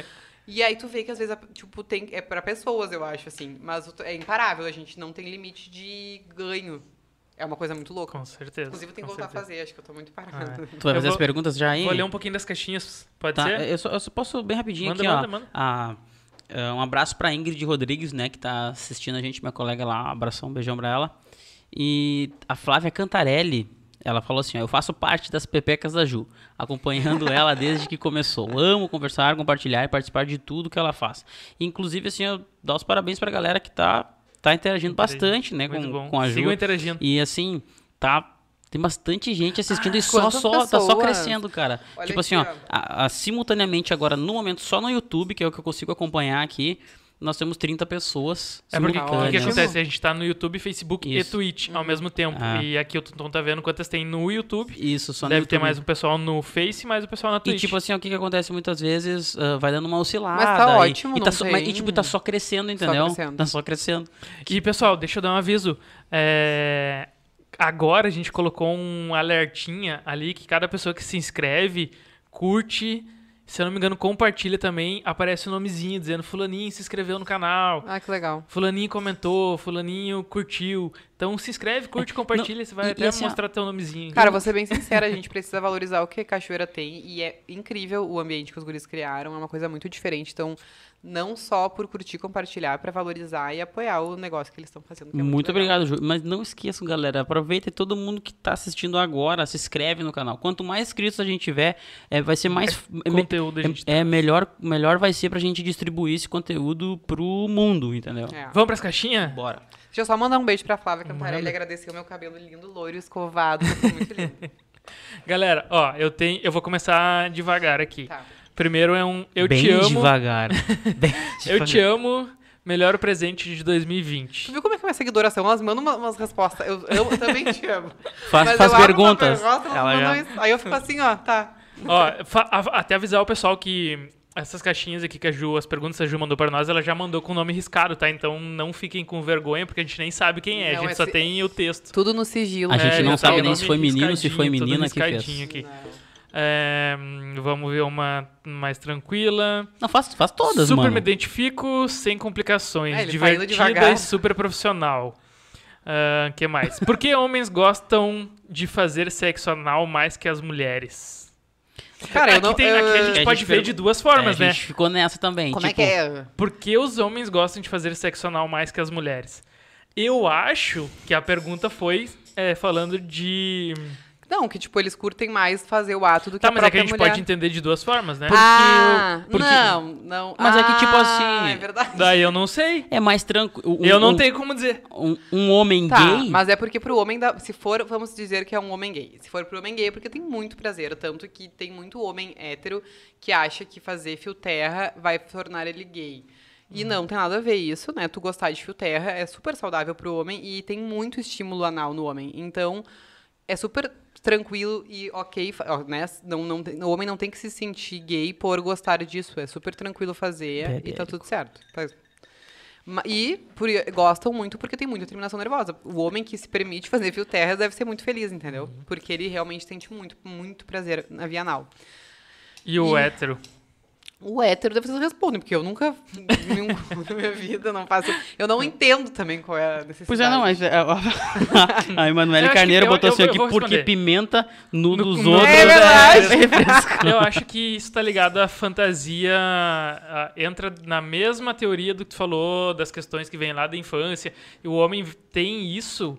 Speaker 3: e aí tu vê que às vezes, a- tipo, tem, é pra pessoas, eu acho, assim. Mas é imparável, a gente não tem limite de ganho. É uma coisa muito louca.
Speaker 2: Com certeza.
Speaker 3: Inclusive, eu tenho que voltar a
Speaker 2: certeza.
Speaker 3: fazer, acho que eu tô muito
Speaker 2: Ah,
Speaker 3: parada.
Speaker 4: Tu vai fazer
Speaker 2: vou-
Speaker 4: as perguntas já aí?
Speaker 2: Vou ler um pouquinho das caixinhas. Pode
Speaker 4: Tá,
Speaker 2: ser?
Speaker 4: eu só, eu só posso bem rapidinho
Speaker 2: Manda,
Speaker 4: aqui,
Speaker 2: manda,
Speaker 4: ó.
Speaker 2: manda.
Speaker 4: A- é, um abraço pra Ingrid Rodrigues, né, que tá assistindo a gente, minha colega lá. Um abração, um beijão pra ela. E a Flávia Cantarelli, ela falou assim, ó, eu faço parte das pepecas da Ju, acompanhando ela desde que começou. Amo conversar, compartilhar e participar de tudo que ela faz. Inclusive, assim, eu dou os parabéns pra galera que tá, tá interagindo bastante, né,
Speaker 2: Muito
Speaker 4: com,
Speaker 2: bom.
Speaker 4: com a Ju.
Speaker 2: Sigam interagindo.
Speaker 4: E assim, tá. Tem bastante gente assistindo
Speaker 3: Ah,
Speaker 4: e só, só, tá só crescendo, cara.
Speaker 3: Olha
Speaker 4: tipo assim, ó,
Speaker 3: ó.
Speaker 4: a- a- simultaneamente agora, no momento, só no YouTube, que é o que eu consigo acompanhar aqui, nós temos 30 pessoas
Speaker 2: É porque o que, acontece? A gente tá no YouTube, Facebook
Speaker 4: Isso.
Speaker 2: e Twitch ao mesmo tempo.
Speaker 4: Ah.
Speaker 2: E aqui o Tonton tá vendo quantas tem no YouTube.
Speaker 4: Isso, só no
Speaker 2: Deve ter mais um pessoal no Face e mais um pessoal na
Speaker 4: E
Speaker 2: Twitch.
Speaker 4: tipo assim, o que, que acontece muitas vezes, ah, vai dando uma oscilada.
Speaker 3: Mas tá
Speaker 4: e-
Speaker 3: ótimo,
Speaker 4: e, tá
Speaker 3: não
Speaker 4: só, mas, e tipo, tá só crescendo, entendeu?
Speaker 3: crescendo.
Speaker 4: Tá só crescendo.
Speaker 2: E pessoal, deixa eu dar um aviso. É, Agora a gente colocou um alertinha ali que cada pessoa que se inscreve, curte, se eu não me engano, compartilha também, aparece o nomezinho dizendo Fulaninho se inscreveu no canal.
Speaker 3: Ah, que legal.
Speaker 2: Fulaninho comentou, fulaninho curtiu. Então se inscreve, curte, compartilha, você vai
Speaker 4: e-
Speaker 2: até
Speaker 4: e assim,
Speaker 2: mostrar teu nomezinho.
Speaker 3: Cara, vou ser bem sincera, a gente precisa valorizar o que a Cachoeira tem e é incrível o ambiente que os guris criaram, é uma coisa muito diferente. Então, não só por curtir, compartilhar, pra valorizar e apoiar o negócio que eles estão fazendo. é
Speaker 4: Muito,
Speaker 3: legal.
Speaker 4: obrigado, Ju. Mas não esqueçam, galera. Aproveita e todo mundo que tá assistindo agora, se inscreve no canal. Quanto mais inscritos a gente tiver, é, vai ser mais. é me-
Speaker 2: conteúdo a gente
Speaker 4: é, é melhor, melhor vai ser pra gente distribuir esse conteúdo pro mundo, entendeu?
Speaker 3: É.
Speaker 2: Vamos pras caixinhas?
Speaker 4: Bora.
Speaker 3: Deixa eu só mandar um beijo pra Flávia Cantarelli e agradecer o meu cabelo lindo, loiro, escovado. Muito lindo.
Speaker 2: Galera, ó, eu tenho, eu vou começar devagar aqui.
Speaker 3: Tá.
Speaker 2: Primeiro é um eu
Speaker 4: Bem
Speaker 2: te amo,
Speaker 4: devagar. Bem
Speaker 2: eu te
Speaker 4: devagar.
Speaker 2: amo, melhor presente de 2020.
Speaker 3: Tu viu como é que minha seguidora são? Elas mandam uma- umas respostas. Eu, eu, também te amo.
Speaker 4: Faz,
Speaker 3: Mas
Speaker 4: faz
Speaker 3: eu abro uma
Speaker 4: perguntas.
Speaker 3: pergunta, elas
Speaker 4: Ela
Speaker 3: mandam
Speaker 4: já-
Speaker 3: isso. Aí eu fico assim, ó, tá.
Speaker 2: Ó, até avisar o pessoal que essas caixinhas aqui que a Ju, as perguntas que a Ju mandou pra nós, ela já mandou com o nome riscado, tá? Então não fiquem com vergonha, porque a gente nem sabe quem é,
Speaker 3: Não,
Speaker 2: a gente
Speaker 3: é
Speaker 2: só tem o texto.
Speaker 3: Tudo no sigilo.
Speaker 4: A gente
Speaker 2: É,
Speaker 4: não sabe nem se foi menino, se foi menina que fez.
Speaker 2: aqui. É, hum, vamos ver uma mais tranquila.
Speaker 4: Não, faz, faz todas,
Speaker 2: super
Speaker 4: mano.
Speaker 2: me identifico, sem complicações.
Speaker 3: É, tá indo
Speaker 2: divertida e super profissional. O que mais? Por que homens gostam de fazer sexo anal mais que as mulheres?
Speaker 3: Cara, eu
Speaker 2: aqui,
Speaker 3: não...
Speaker 2: tem- aqui a
Speaker 3: eu-
Speaker 2: gente
Speaker 4: a gente
Speaker 2: pode ver
Speaker 4: pergun-
Speaker 2: de duas
Speaker 4: É,
Speaker 2: formas,
Speaker 4: a
Speaker 2: né?
Speaker 4: gente ficou nessa também.
Speaker 3: Como é
Speaker 4: tipo,
Speaker 3: que é?
Speaker 2: Por que os homens gostam de fazer sexo anal mais que as mulheres? Eu acho que a pergunta foi é, falando de.
Speaker 3: Não, que tipo, eles curtem mais fazer o ato do que
Speaker 2: Tá,
Speaker 3: a
Speaker 2: mas é que a gente
Speaker 3: mulher.
Speaker 2: pode entender de duas formas, né?
Speaker 3: ah,
Speaker 2: porque-
Speaker 3: não, não.
Speaker 4: Mas é que, tipo
Speaker 3: Ah,
Speaker 4: assim,
Speaker 3: É verdade.
Speaker 2: Daí eu não sei.
Speaker 4: É mais tranquilo.
Speaker 2: eu não tenho como dizer.
Speaker 4: Um, um homem
Speaker 3: Tá,
Speaker 4: gay.
Speaker 3: mas é porque pro homem, dá, se for, vamos dizer que é um homem gay. Se for pro homem gay é porque tem muito prazer. Tanto que tem muito homem hétero que acha que fazer fio terra vai tornar ele gay. E não tem nada a ver isso, né? Tu gostar de fio terra é super saudável pro homem e tem muito estímulo anal no homem. Então, é super tranquilo e ok, né? Não, não, o homem não tem que se sentir gay por gostar disso. É super tranquilo fazer e tá tudo certo. E por- gostam muito porque tem muita terminação nervosa. O homem que se permite fazer fio terra deve ser muito feliz, entendeu? Porque ele realmente sente muito, muito prazer na via anal.
Speaker 2: E o
Speaker 3: E-
Speaker 2: hétero?
Speaker 3: O hétero deve vocês respondem, porque eu nunca, nenhum, na minha vida, não faço. Eu não entendo também qual é a necessidade.
Speaker 4: Pois é, não, mas é, a
Speaker 2: Eu
Speaker 4: Emanuele Carneiro
Speaker 2: eu-
Speaker 4: botou
Speaker 2: eu-
Speaker 4: assim
Speaker 2: eu
Speaker 4: aqui, porque pimenta no,
Speaker 2: No-
Speaker 4: dos
Speaker 2: no-
Speaker 4: outros
Speaker 3: É verdade.
Speaker 4: refrescante.
Speaker 2: Eu acho que isso tá ligado à fantasia. ah, entra na mesma teoria do que tu falou, das questões que vêm lá da infância. E o homem tem isso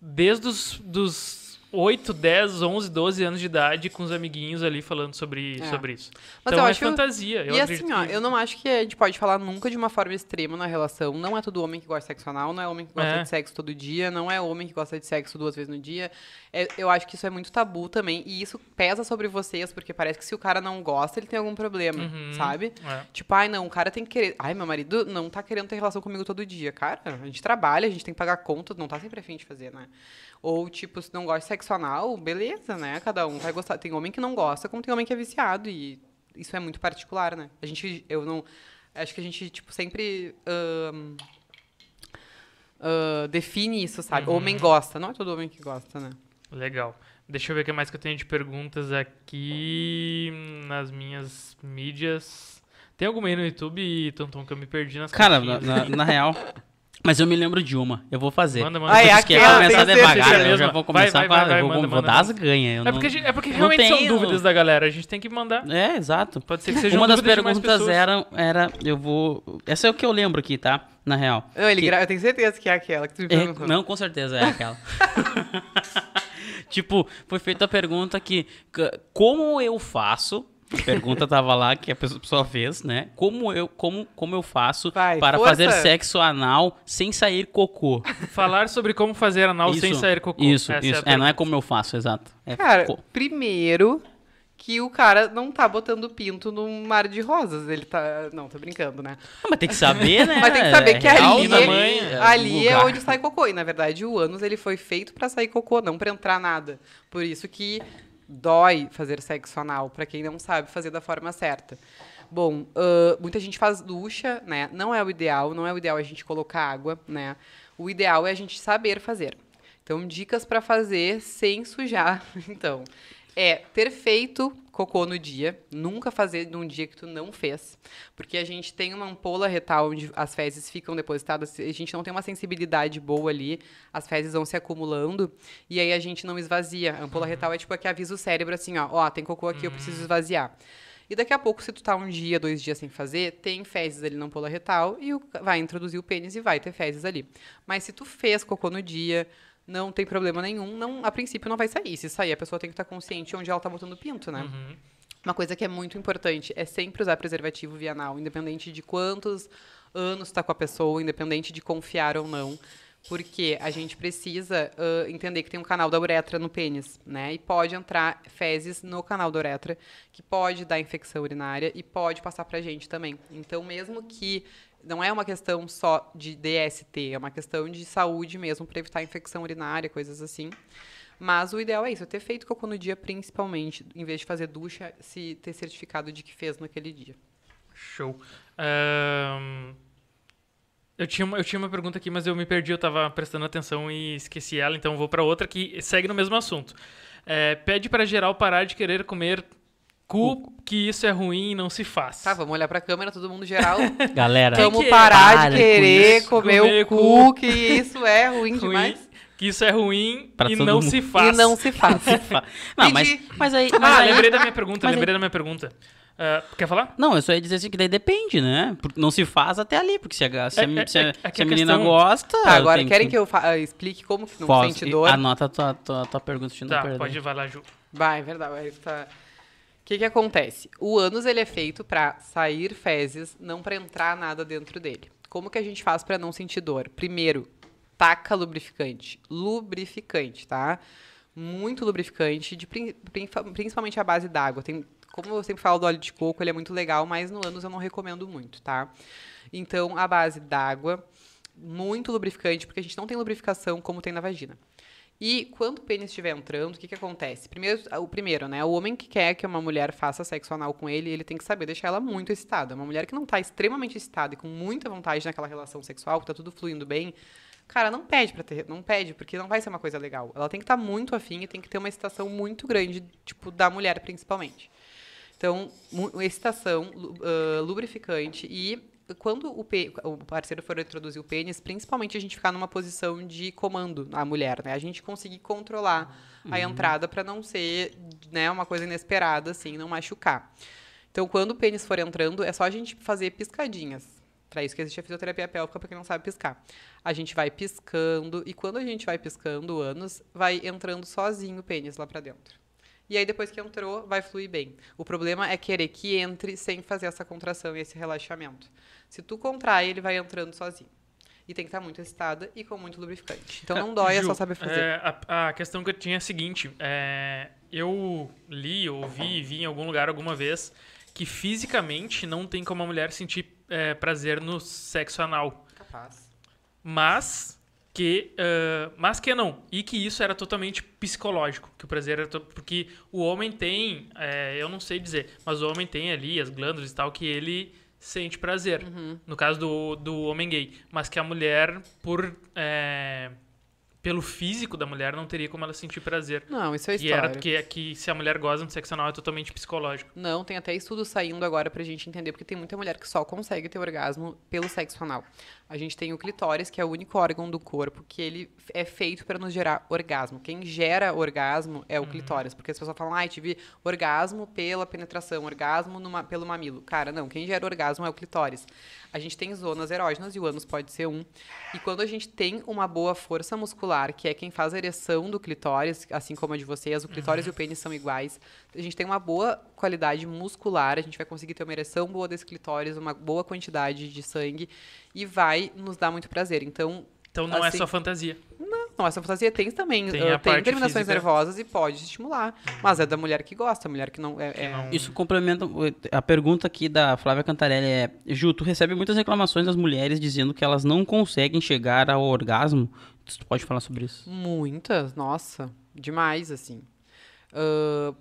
Speaker 2: desde os dos 8, 10, 11, 12 anos de idade com os amiguinhos ali falando sobre,
Speaker 3: É.
Speaker 2: sobre isso.
Speaker 3: Mas
Speaker 2: então
Speaker 3: eu
Speaker 2: é
Speaker 3: acho-
Speaker 2: fantasia. Eu
Speaker 3: e assim, ó,
Speaker 2: que-
Speaker 3: eu não acho que a gente pode falar nunca de uma forma extrema na relação. Não é todo homem que gosta de sexo anal, não é homem que gosta
Speaker 2: É.
Speaker 3: de sexo todo dia, não é homem que gosta de sexo duas vezes no dia. É- eu acho que isso é muito tabu também. E isso pesa sobre vocês, porque parece que se o cara não gosta, ele tem algum problema,
Speaker 2: Uhum.
Speaker 3: sabe?
Speaker 2: É.
Speaker 3: Tipo, ai, não, o cara tem que querer. Ai, meu marido não tá querendo ter relação comigo todo dia. Cara, a gente trabalha, a gente tem que pagar conta, não tá sempre afim de fazer, né? Ou, tipo, se não gosta de sexo anal, beleza, né? Cada um vai gostar. Tem homem que não gosta, como tem homem que é viciado. E isso é muito particular, né? A gente, eu não. Acho que a gente, tipo, sempre. ah, define isso, sabe?
Speaker 2: Uhum.
Speaker 3: Homem gosta, não é todo homem que gosta, né?
Speaker 2: Legal. Deixa eu ver o que mais que eu tenho de perguntas aqui nas minhas mídias. Tem alguma aí no YouTube, Tonton, que eu me perdi nas
Speaker 4: Cara, na, na- na real. Mas eu me lembro de uma. Eu vou fazer.
Speaker 2: Manda, manda.
Speaker 3: Ah, é
Speaker 4: que
Speaker 3: aquela,
Speaker 4: começar
Speaker 3: tenho
Speaker 4: devagar,
Speaker 2: certeza
Speaker 4: eu já vou
Speaker 2: Vai,
Speaker 4: começar
Speaker 2: vai, vai, vai,
Speaker 4: eu vou,
Speaker 2: manda,
Speaker 4: vou
Speaker 2: manda,
Speaker 4: dar as
Speaker 2: manda.
Speaker 4: ganhas. eu
Speaker 2: É
Speaker 4: não-
Speaker 2: porque, é porque
Speaker 4: não
Speaker 2: realmente são
Speaker 4: tenho-
Speaker 2: dúvidas da galera. A gente tem que mandar.
Speaker 4: É, exato.
Speaker 2: Pode ser que seja
Speaker 4: Uma das perguntas era, era, eu vou... Essa é o que eu lembro aqui, tá? Na real.
Speaker 3: Não, ele
Speaker 4: Que-
Speaker 3: gra- Eu tenho certeza que é aquela que tu me
Speaker 4: É,
Speaker 3: perguntou.
Speaker 4: não, com certeza é aquela. tipo, foi feita a pergunta que, como eu faço? A pergunta tava lá que a pessoa pessoa fez, né? Como eu, como, como eu faço
Speaker 3: Vai,
Speaker 4: para
Speaker 3: força.
Speaker 4: fazer sexo anal sem sair cocô?
Speaker 2: Falar sobre como fazer anal sem sair cocô.
Speaker 4: Isso,
Speaker 2: Essa
Speaker 4: isso.
Speaker 2: a
Speaker 4: É, não é como eu faço, exato. É
Speaker 3: Cara,
Speaker 4: co-
Speaker 3: primeiro que o cara não tá botando pinto num mar de rosas. Ele tá. Não, tô brincando, né?
Speaker 4: Mas tem que saber, né?
Speaker 3: Mas tem que saber
Speaker 4: É
Speaker 3: que
Speaker 4: real,
Speaker 3: ali,
Speaker 4: né,
Speaker 3: é,
Speaker 4: mãe?
Speaker 3: ali é onde sai cocô. E na verdade o ânus ele foi feito pra sair cocô, não pra entrar nada. Por isso que dói fazer sexo anal, pra quem não sabe fazer da forma certa. Bom, ãh, muita gente faz ducha, né? Não é o ideal, não é o ideal a gente colocar água, né? O ideal é a gente saber fazer. Então, dicas pra fazer sem sujar. Então, é ter feito cocô no dia, nunca fazer num dia que tu não fez, porque a gente tem uma ampola retal onde as fezes ficam depositadas, a gente não tem uma sensibilidade boa ali, as fezes vão se acumulando e aí a gente não esvazia. A ampola retal é tipo a que avisa o cérebro assim, ó, ó, tem cocô aqui, eu preciso esvaziar. E daqui a pouco, se tu tá um dia, dois dias sem fazer, tem fezes ali na ampola retal e vai introduzir o pênis e vai ter fezes ali. Mas se tu fez cocô no dia, não tem problema nenhum, não, a princípio não vai sair. Se sair, a pessoa tem que estar consciente onde ela tá botando pinto, né?
Speaker 2: Uhum.
Speaker 3: Uma coisa que é muito importante é sempre usar preservativo via anal, independente de quantos anos está com a pessoa, independente de confiar ou não. Porque a gente precisa ãh, entender que tem um canal da uretra no pênis, né? E pode entrar fezes no canal da uretra, que pode dar infecção urinária e pode passar pra gente também. Então, mesmo que não é uma questão só de DST, é uma questão de saúde mesmo, para evitar infecção urinária, coisas assim. Mas o ideal é isso, é ter feito cocô no dia, principalmente, em vez de fazer ducha, se ter certificado de que fez naquele dia.
Speaker 2: Show. Ahn, eu, tinha uma, eu tinha uma pergunta aqui, mas eu me perdi, eu tava prestando atenção e esqueci ela, então vou pra outra que segue no mesmo assunto. É, pede pra geral parar de querer comer cu, que isso é ruim e não se faz.
Speaker 3: Tá, vamos olhar pra câmera, todo mundo geral.
Speaker 4: Galera,
Speaker 3: vamos
Speaker 2: que é?
Speaker 3: parar
Speaker 4: Para
Speaker 3: de
Speaker 4: com
Speaker 3: querer
Speaker 4: isso.
Speaker 3: comer,
Speaker 2: Comer
Speaker 3: o
Speaker 2: cu.
Speaker 3: cu, que isso é ruim,
Speaker 2: Ruim,
Speaker 3: demais.
Speaker 2: que isso é ruim
Speaker 4: Pra
Speaker 2: e não
Speaker 4: mundo.
Speaker 2: se faz.
Speaker 3: E não se faz.
Speaker 4: não, mas, mas aí... Mas
Speaker 2: Ah,
Speaker 4: aí-
Speaker 2: lembrei da minha pergunta,
Speaker 4: mas
Speaker 2: lembrei da minha pergunta. Ah, quer falar?
Speaker 4: Não, eu só ia dizer assim que daí depende, né? Porque não se faz até ali, porque se a, se a,
Speaker 2: É- é-
Speaker 4: se a-
Speaker 2: é- é que
Speaker 4: se a
Speaker 2: a
Speaker 4: menina
Speaker 2: questão-
Speaker 4: gosta...
Speaker 3: Tá, agora querem que eu fa- ah, explique como que não
Speaker 4: Posso-
Speaker 3: sente dor?
Speaker 4: Anota a tua, tua, tua pergunta, se não
Speaker 2: Tá,
Speaker 4: perder.
Speaker 2: pode vai lá, Ju.
Speaker 3: Vai, é verdade. vai, tá. Que que acontece? O ânus ele é feito para sair fezes, não para entrar nada dentro dele. Como que a gente faz para não sentir dor? Primeiro, taca lubrificante. Lubrificante, tá? Muito lubrificante, de, prin- prin- principalmente a base d'água. Tem, como eu sempre falo do óleo de coco, ele é muito legal, mas no ânus eu não recomendo muito, tá? Então, a base d'água, muito lubrificante, porque a gente não tem lubrificação como tem na vagina. E quando o pênis estiver entrando, o que, que acontece? Primeiro, o primeiro, né? O homem que quer que uma mulher faça sexo anal com ele, ele tem que saber deixar ela muito excitada. Uma mulher que não tá extremamente excitada e com muita vontade naquela relação sexual, que tá tudo fluindo bem, cara, não pede para ter, não pede, porque não vai ser uma coisa legal. Ela tem que estar muito afim e tem que ter uma excitação muito grande, tipo, da mulher principalmente. Então, excitação, ah, lubrificante e quando o, o parceiro for introduzir o pênis, principalmente a gente ficar numa posição de comando, a mulher, né? A gente conseguir controlar a entrada para não ser, né, uma coisa inesperada, assim, não machucar. Então, quando o pênis for entrando, é só a gente fazer piscadinhas. Para isso que existe a fisioterapia pélvica, para quem não sabe piscar. A gente vai piscando, e quando a gente vai piscando o ânus, vai entrando sozinho o pênis lá para dentro. E aí, depois que entrou, vai fluir bem. O problema é querer que entre sem fazer essa contração e esse relaxamento. Se tu contrai, ele vai entrando sozinho. E tem que estar muito excitada e com muito lubrificante. Então não dói, é
Speaker 2: Ju,
Speaker 3: só saber fazer.
Speaker 2: é, a, a questão que eu tinha é a seguinte: é, eu li, ouvi, vi em algum lugar alguma vez que fisicamente não tem como a mulher sentir é, prazer no sexo anal.
Speaker 3: Capaz.
Speaker 2: Mas que. ah, mas que não. E que isso era totalmente psicológico. Que o prazer era. to- Porque o homem tem. é, eu não sei dizer, mas o homem tem ali as glândulas e tal que ele sente prazer. No caso do, do homem gay. Mas que a mulher, por. é, pelo físico da mulher, não teria como ela sentir prazer.
Speaker 3: Não, isso é
Speaker 2: Que
Speaker 3: história.
Speaker 2: era que, que se a mulher goza no sexo anal é totalmente psicológico.
Speaker 3: Não, tem até estudo saindo agora pra gente entender, porque tem muita mulher que só consegue ter orgasmo pelo sexo anal. A gente tem o clitóris, que é o único órgão do corpo que ele é feito para nos gerar orgasmo. Quem gera orgasmo é o clitóris, porque as pessoas falam, ai, tive orgasmo pela penetração, orgasmo numa- pelo mamilo. Cara, não, quem gera orgasmo é o clitóris. A gente tem zonas erógenas e o ânus pode ser um. E quando a gente tem uma boa força muscular, que é quem faz a ereção do clitóris, assim como a de vocês, o clitóris e o pênis são iguais. A gente tem uma boa qualidade muscular, a gente vai conseguir ter uma ereção boa desse clitóris, uma boa quantidade de sangue e vai nos dar muito prazer. Então,
Speaker 2: Então não é
Speaker 3: Assim-
Speaker 2: só fantasia.
Speaker 3: Não, essa fantasia tem também,
Speaker 2: Tem a
Speaker 3: tem terminações
Speaker 2: física.
Speaker 3: nervosas e pode estimular. Mas é da mulher que gosta, a mulher que não é. É-
Speaker 4: Isso complementa. A pergunta aqui da Flávia Cantarelli é: Ju, tu recebe muitas reclamações das mulheres dizendo que elas não conseguem chegar ao orgasmo. Tu pode falar sobre isso?
Speaker 3: Muitas, nossa, demais, assim. Ah,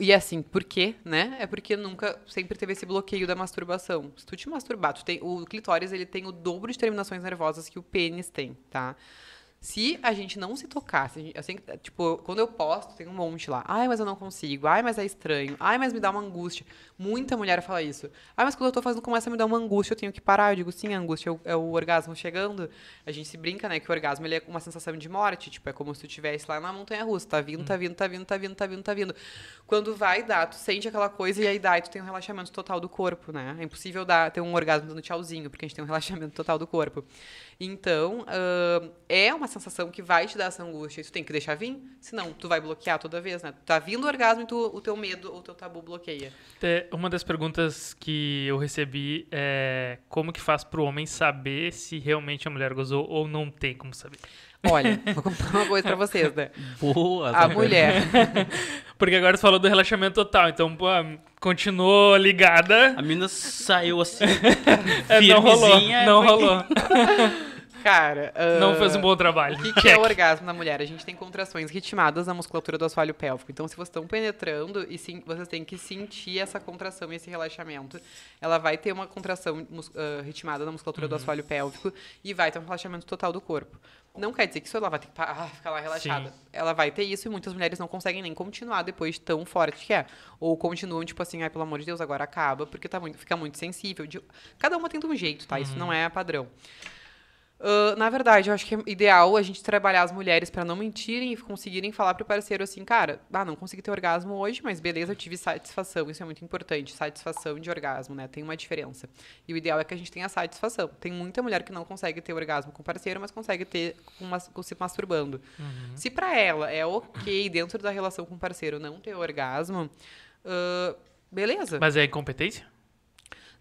Speaker 3: e assim, por quê, né? É porque nunca, sempre teve esse bloqueio da masturbação. Se tu te masturbar, tu tem, o clitóris, ele tem o dobro de terminações nervosas que o pênis tem, tá? Se a gente não se tocasse, a gente- eu tipo, quando eu posto, tem um monte lá. Ai, mas eu não consigo. Ai, mas é estranho. Ai, mas me dá uma angústia. Muita mulher fala isso. Ai, mas quando eu tô fazendo, começa a me dar uma angústia, eu tenho que parar. Eu digo, sim, a angústia é o, é o orgasmo chegando. A gente se brinca, né, que o orgasmo ele é uma sensação de morte. Tipo, é como se tu estivesse lá na montanha russa. Tá vindo, tá vindo, tá vindo, tá vindo, tá vindo, tá vindo. Quando vai dar, tu sente aquela coisa e aí dá, e tu tem um relaxamento total do corpo, né? É impossível dar, ter um orgasmo dando tchauzinho, porque a gente tem um relaxamento total do corpo. Então, ahn, é uma sensação que vai te dar essa angústia. E tu tem que deixar vir, senão tu vai bloquear toda vez, né? Tá vindo o orgasmo e tu, o teu medo, o teu tabu bloqueia.
Speaker 2: É, Uma das perguntas que eu recebi é como que faz pro homem saber se realmente a mulher gozou ou não tem como saber.
Speaker 3: Olha, vou contar uma coisa pra vocês, né?
Speaker 4: Boa!
Speaker 3: A mulher.
Speaker 2: Porque agora você falou do relaxamento total, então pô, continuou ligada.
Speaker 4: A menina saiu assim.
Speaker 2: É, não rolou, não
Speaker 4: foi-
Speaker 2: rolou.
Speaker 3: Cara.
Speaker 2: Não
Speaker 3: ah,
Speaker 2: fez um bom trabalho.
Speaker 3: O que, que é o orgasmo na mulher? A gente tem contrações ritmadas na musculatura do assoalho pélvico. Então, se vocês estão penetrando, e sim, vocês têm que sentir essa contração e esse relaxamento. Ela vai ter uma contração ah, ritmada na musculatura do assoalho pélvico e vai ter um relaxamento total do corpo. Não quer dizer que isso ela vai ter que ah, ficar lá relaxada.
Speaker 2: Sim.
Speaker 3: Ela vai ter isso e muitas mulheres não conseguem nem continuar depois de tão forte que é. Ou continuam, tipo assim, ai, pelo amor de Deus, agora acaba, porque tá muito, fica muito sensível. Cada uma tem um jeito, tá? Isso não é padrão. Ah, na verdade, eu acho que é ideal a gente trabalhar as mulheres para não mentirem e conseguirem falar pro parceiro assim, cara, ah, não consegui ter orgasmo hoje, mas beleza, eu tive satisfação. Isso é muito importante, satisfação de orgasmo, né? Tem uma diferença. E o ideal é que a gente tenha satisfação. Tem muita mulher que não consegue ter orgasmo com o parceiro, mas consegue ter com, mas- com se masturbando. Se para ela é ok dentro da relação com o parceiro não ter orgasmo, ah, beleza.
Speaker 2: Mas é incompetência?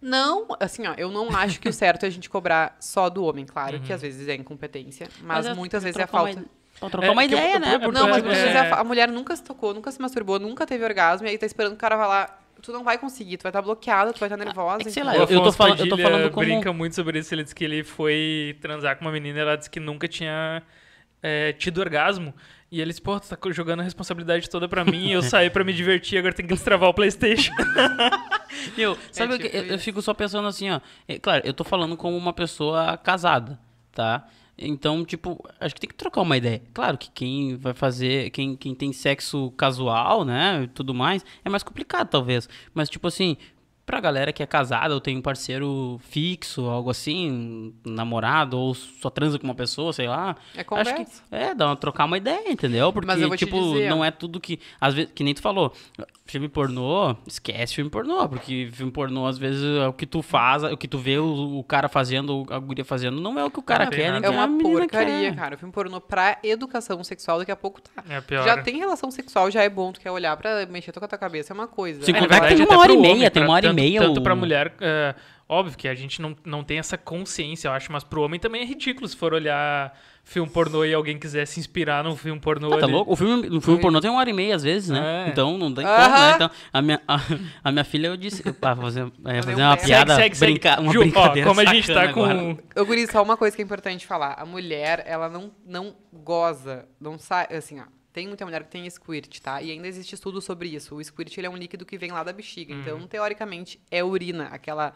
Speaker 3: Não, assim, ó, eu não acho que o certo é a gente cobrar só do homem. Claro que às vezes é incompetência, mas,
Speaker 4: é
Speaker 3: muitas vezes é
Speaker 4: uma
Speaker 3: falta.
Speaker 4: ide- Pra trocar uma
Speaker 2: É, que eu-
Speaker 4: ideia,
Speaker 2: eu-
Speaker 4: né?
Speaker 2: eu-
Speaker 3: Não, mas
Speaker 2: É.
Speaker 3: muitas vezes é a, fa- a mulher nunca se tocou, nunca se masturbou, nunca teve orgasmo, e aí tá esperando que o cara vá lá. Tu não vai conseguir, tu vai estar bloqueada, tu vai estar nervosa.
Speaker 4: é que sei lá,
Speaker 2: O
Speaker 4: eu tô falando- eu tô falando como-
Speaker 2: brinca muito sobre isso. Ele disse que ele foi transar com uma menina e ela disse que nunca tinha é, tido orgasmo. E ele disse, pô, tu tá jogando a responsabilidade toda pra mim, eu saí pra me divertir, agora tem que destravar o Playstation.
Speaker 4: Meu, sabe o que?
Speaker 3: tipo
Speaker 4: Eu, eu fico só pensando assim, ó. É, claro, eu tô falando como uma pessoa casada, tá? Então, tipo, acho que tem que trocar uma ideia. Claro que quem vai fazer, quem, quem tem sexo casual, né, e tudo mais, é mais complicado, talvez. Mas, tipo assim, pra galera que é casada ou tem um parceiro fixo, algo assim, um namorado, ou só transa com uma pessoa, sei lá.
Speaker 3: É
Speaker 4: Acho
Speaker 3: conversa.
Speaker 4: que é, dá uma trocar uma ideia, entendeu? Porque,
Speaker 3: Mas eu vou te
Speaker 4: tipo,
Speaker 3: dizer,
Speaker 4: não é tudo que. Às vezes, que nem tu falou, filme pornô, esquece filme pornô, porque filme pornô, às vezes, é o que tu faz, o que tu vê o, o cara fazendo, a guria fazendo, não é o que o cara
Speaker 2: Não
Speaker 4: quer, nem.
Speaker 3: É
Speaker 4: a
Speaker 3: uma porcaria,
Speaker 4: quer.
Speaker 3: cara. O filme pornô pra educação sexual daqui a pouco tá.
Speaker 2: É pior.
Speaker 3: Já tem relação sexual, já é bom, tu quer olhar pra mexer com a tua cabeça, é uma coisa.
Speaker 4: Sim,
Speaker 2: É,
Speaker 3: É,
Speaker 4: contar que tem uma hora e meia, tem uma hora e
Speaker 2: tanto,
Speaker 4: meia
Speaker 2: Tanto
Speaker 4: o-
Speaker 2: pra mulher, é, óbvio que a gente não, não tem essa consciência, eu acho, mas pro homem também é ridículo se for olhar filme pornô e alguém quiser se inspirar num filme pornô
Speaker 4: Ah, tá
Speaker 2: ali.
Speaker 4: louco? O filme, o filme pornô tem uma hora e meia, às vezes, né?
Speaker 2: É.
Speaker 4: Então não tem
Speaker 3: Aham.
Speaker 4: como, né? Então, a minha, a, a minha filha, eu disse... Pá, fazer, é, fazer
Speaker 3: um
Speaker 4: uma
Speaker 3: segue,
Speaker 4: piada,
Speaker 2: segue, segue.
Speaker 4: brinca, uma
Speaker 2: Ju, ó,
Speaker 4: brincadeira
Speaker 2: como a gente tá com...
Speaker 4: agora.
Speaker 3: Ô, Guri, só uma coisa que é importante falar. A mulher, ela não, não goza, não sai, assim, ó. Tem muita mulher que tem squirt, tá? E ainda existe estudo sobre isso. O squirt, ele é um líquido que vem lá da bexiga. Então, teoricamente, é urina, aquela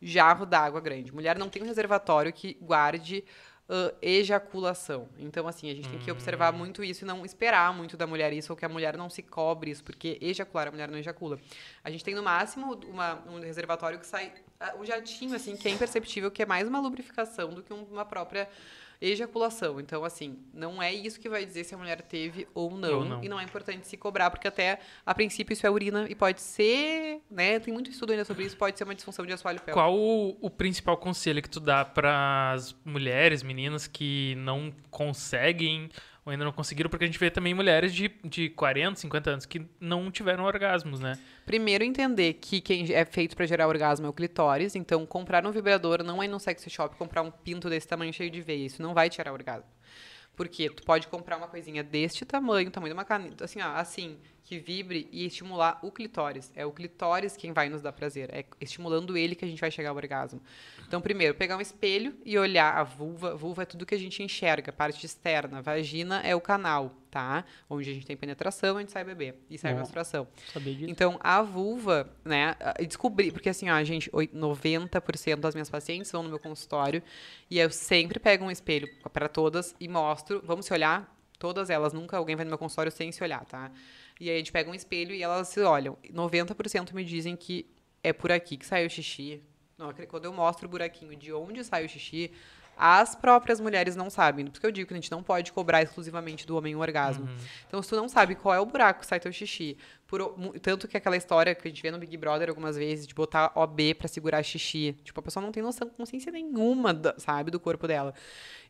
Speaker 3: jarro d'água grande. Mulher não tem um reservatório que guarde ãh, ejaculação. Então, assim, a gente tem que observar muito isso e não esperar muito da mulher isso, ou que a mulher não se cobre isso, porque ejacular, a mulher não ejacula. A gente tem, no máximo, uma- um reservatório que sai ah, um jatinho, assim, que é imperceptível, que é mais uma lubrificação do que um- uma própria ejaculação. Então, assim, não é isso que vai dizer se a mulher teve ou não.
Speaker 2: Ou não.
Speaker 3: E não é importante se cobrar, porque até, a princípio, isso é urina e pode ser, né? Tem muito estudo ainda sobre isso, pode ser uma disfunção de assoalho pélvico.
Speaker 2: Qual o, o principal conselho que tu dá para as mulheres, meninas que não conseguem ou ainda não conseguiram? Porque a gente vê também mulheres de, de 40, 50 anos que não tiveram orgasmos, né?
Speaker 3: Primeiro, entender que quem é feito pra gerar orgasmo é o clitóris. Então, comprar um vibrador não é ir num sex shop comprar um pinto desse tamanho cheio de veia. Isso não vai te gerar orgasmo. Porque tu pode comprar uma coisinha deste tamanho, tamanho de uma caneta, assim, ó, assim, que vibre e estimular o clitóris. É o clitóris quem vai nos dar prazer. É estimulando ele que a gente vai chegar ao orgasmo. Então, primeiro, pegar um espelho e olhar a vulva. Vulva é tudo que a gente enxerga, parte externa. Vagina é o canal, tá? Onde a gente tem penetração, a gente sai bebê. E sai
Speaker 4: Bom.
Speaker 3: menstruação.
Speaker 4: Sabia disso?
Speaker 3: Então, a vulva, né, descobri, porque assim, ó, a gente, oi- 90% das minhas pacientes vão no meu consultório e eu sempre pego um espelho para todas e mostro, vamos se olhar, todas elas, nunca alguém vai no meu consultório sem se olhar, tá? E aí a gente pega um espelho e elas se olham. 90% me dizem que é por aqui que sai o xixi. Não, quando eu mostro o buraquinho de onde sai o xixi, as próprias mulheres não sabem. Por isso que eu digo que a gente não pode cobrar exclusivamente do homem o orgasmo. Então, se tu não sabe qual é o buraco que sai teu xixi, por tanto que aquela história que a gente vê no Big Brother algumas vezes, de botar OB pra segurar xixi. Tipo, a pessoa não tem noção, consciência nenhuma, da- sabe, do corpo dela.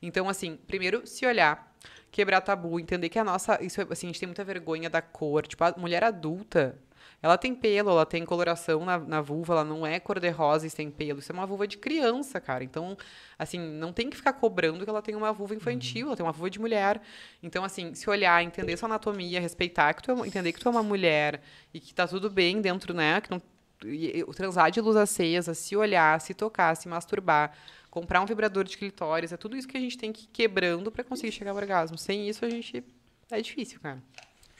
Speaker 3: Então, assim, primeiro, se olhar, quebrar tabu, entender que a nossa. Isso, é- assim, a gente tem muita vergonha da cor. Tipo, a mulher adulta. Ela tem pelo, ela tem coloração na, na vulva, ela não é cor-de-rosa e sem pelo. Isso é uma vulva de criança, cara. Então, assim, não tem que ficar cobrando que ela tem uma vulva infantil, ela tem uma vulva de mulher. Então, assim, se olhar, entender sua anatomia, respeitar que tu é, entender que tu é uma mulher e que tá tudo bem dentro, né? Que não, e- o transar de luz acesa, se olhar, se tocar, se masturbar, comprar um vibrador de clitóris, é tudo isso que a gente tem que ir quebrando pra conseguir chegar ao orgasmo. Sem isso, a gente. É difícil, cara.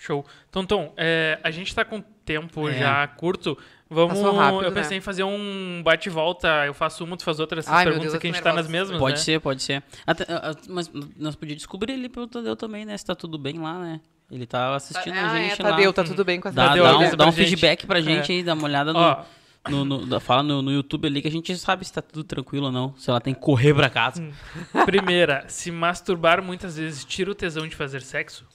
Speaker 2: Show. Então, Tom, é, a gente tá com tempo
Speaker 4: É.
Speaker 2: já curto. Vamos.
Speaker 3: Rápido,
Speaker 2: eu pensei
Speaker 3: né?
Speaker 2: em fazer um bate-volta. Eu faço uma, tu faz outra. Essas
Speaker 3: Ai, meu
Speaker 2: perguntas
Speaker 3: Deus, eu
Speaker 2: aqui a gente tá nas mesmas.
Speaker 4: Pode
Speaker 2: né?
Speaker 4: ser, pode ser. Até, ah, ah, mas nós podíamos descobrir ali pelo Tadeu também, né? Se tá tudo bem lá, né? Ele tá assistindo
Speaker 3: ah,
Speaker 4: a
Speaker 3: é,
Speaker 4: gente lá.
Speaker 3: Tadeu, tá tudo bem com essa
Speaker 4: Dá,
Speaker 2: Tadeu,
Speaker 4: dá um, dá um
Speaker 2: gente.
Speaker 4: feedback pra gente
Speaker 2: É.
Speaker 4: aí, dá uma olhada no,
Speaker 2: Ó,
Speaker 4: no, no- fala no, no YouTube ali que a gente sabe se tá tudo tranquilo ou não. Se ela tem que correr pra casa.
Speaker 2: primeira, se masturbar muitas vezes tira o tesão de fazer sexo?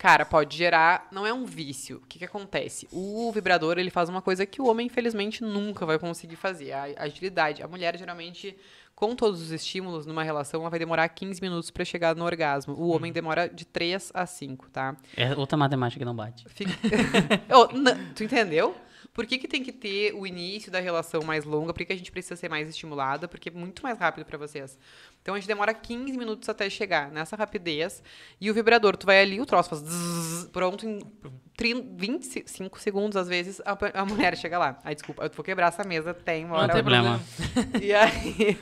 Speaker 3: Cara, pode gerar. Não é um vício. O que, que acontece? O vibrador ele faz uma coisa que o homem, infelizmente, nunca vai conseguir fazer: a agilidade. A mulher, geralmente, com todos os estímulos numa relação, ela vai demorar 15 minutos pra chegar no orgasmo. O homem demora de 3 a 5, tá?
Speaker 4: É outra matemática que não bate.
Speaker 3: Fica- na- tu entendeu? Por que, que tem que ter o início da relação mais longa? Por que, que a gente precisa ser mais estimulada? Porque é muito mais rápido pra vocês. Então a gente demora 15 minutos até chegar nessa rapidez. E o vibrador, tu vai ali, o troço faz zzz, pronto em 30, 25 segundos, às vezes, a, a mulher chega lá. Ai, desculpa, eu vou quebrar essa mesa, tem uma
Speaker 2: Não tem
Speaker 4: problema.
Speaker 3: E aí,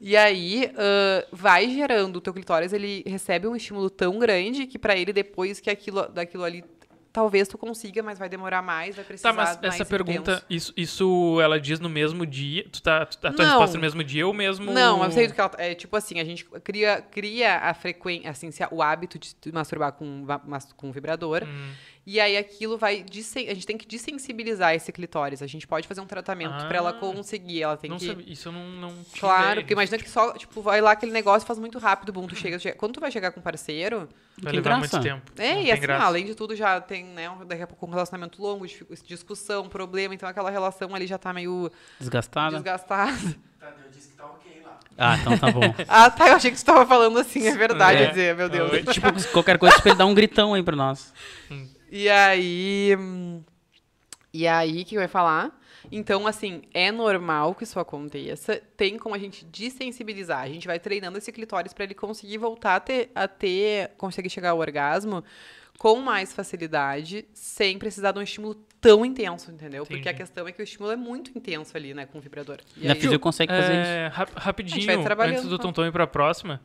Speaker 3: e aí ah, vai gerando, o teu clitóris, ele recebe um estímulo tão grande que pra ele, depois que aquilo, daquilo ali, talvez tu consiga, mas vai demorar mais, vai precisar
Speaker 2: Tá, mas essa pergunta,
Speaker 3: intenso.
Speaker 2: isso, isso ela diz no mesmo dia? Tu tá, tu, a tua
Speaker 3: Não.
Speaker 2: resposta no mesmo dia ou mesmo.
Speaker 3: Não, eu sei do que ela, é tipo assim, a gente cria, cria a frequência, assim, o hábito de masturbar com, com vibrador.
Speaker 2: Hum.
Speaker 3: E aí aquilo vai. A gente tem que dessensibilizar esse clitóris. A gente pode fazer um tratamento pra ela
Speaker 2: Ah.
Speaker 3: conseguir. Ela tem
Speaker 2: Não
Speaker 3: que.
Speaker 2: sabia- isso eu não, não tinha
Speaker 3: Claro,
Speaker 2: ideia
Speaker 3: porque imagina que só, tipo, vai lá aquele negócio faz muito rápido, bum, tu chega, chega- Quando tu vai chegar com um parceiro,
Speaker 2: Vai
Speaker 4: Tem
Speaker 2: levar
Speaker 4: graça.
Speaker 2: muito tempo.
Speaker 3: é,
Speaker 2: Não
Speaker 3: e assim,
Speaker 2: graça.
Speaker 3: além de tudo, já tem, né, um- daqui a pouco um relacionamento longo, discussão, problema, então aquela relação ali já tá meio
Speaker 4: Desgastada?
Speaker 3: desgastada.
Speaker 4: Ah, então tá bom.
Speaker 3: Ah, tá, eu achei que tu tava falando assim, é verdade,
Speaker 2: É.
Speaker 3: dizer, meu Deus.
Speaker 4: Tipo, qualquer coisa pra ele dar um gritão aí pra nós.
Speaker 3: E aí. E aí, o que eu ia falar? Então, assim, é normal que isso aconteça. Tem como a gente desensibilizar. A gente vai treinando esse clitóris para ele conseguir voltar a ter, a ter. conseguir chegar ao orgasmo com mais facilidade, sem precisar de um estímulo tão intenso, entendeu? Porque a questão é que o estímulo é muito intenso ali, né, com o vibrador. E
Speaker 4: Na
Speaker 3: aí-
Speaker 4: consegue fazer isso.
Speaker 2: É, rap- rapidinho,
Speaker 3: vai
Speaker 2: antes do Tonton ir pra próxima, qu-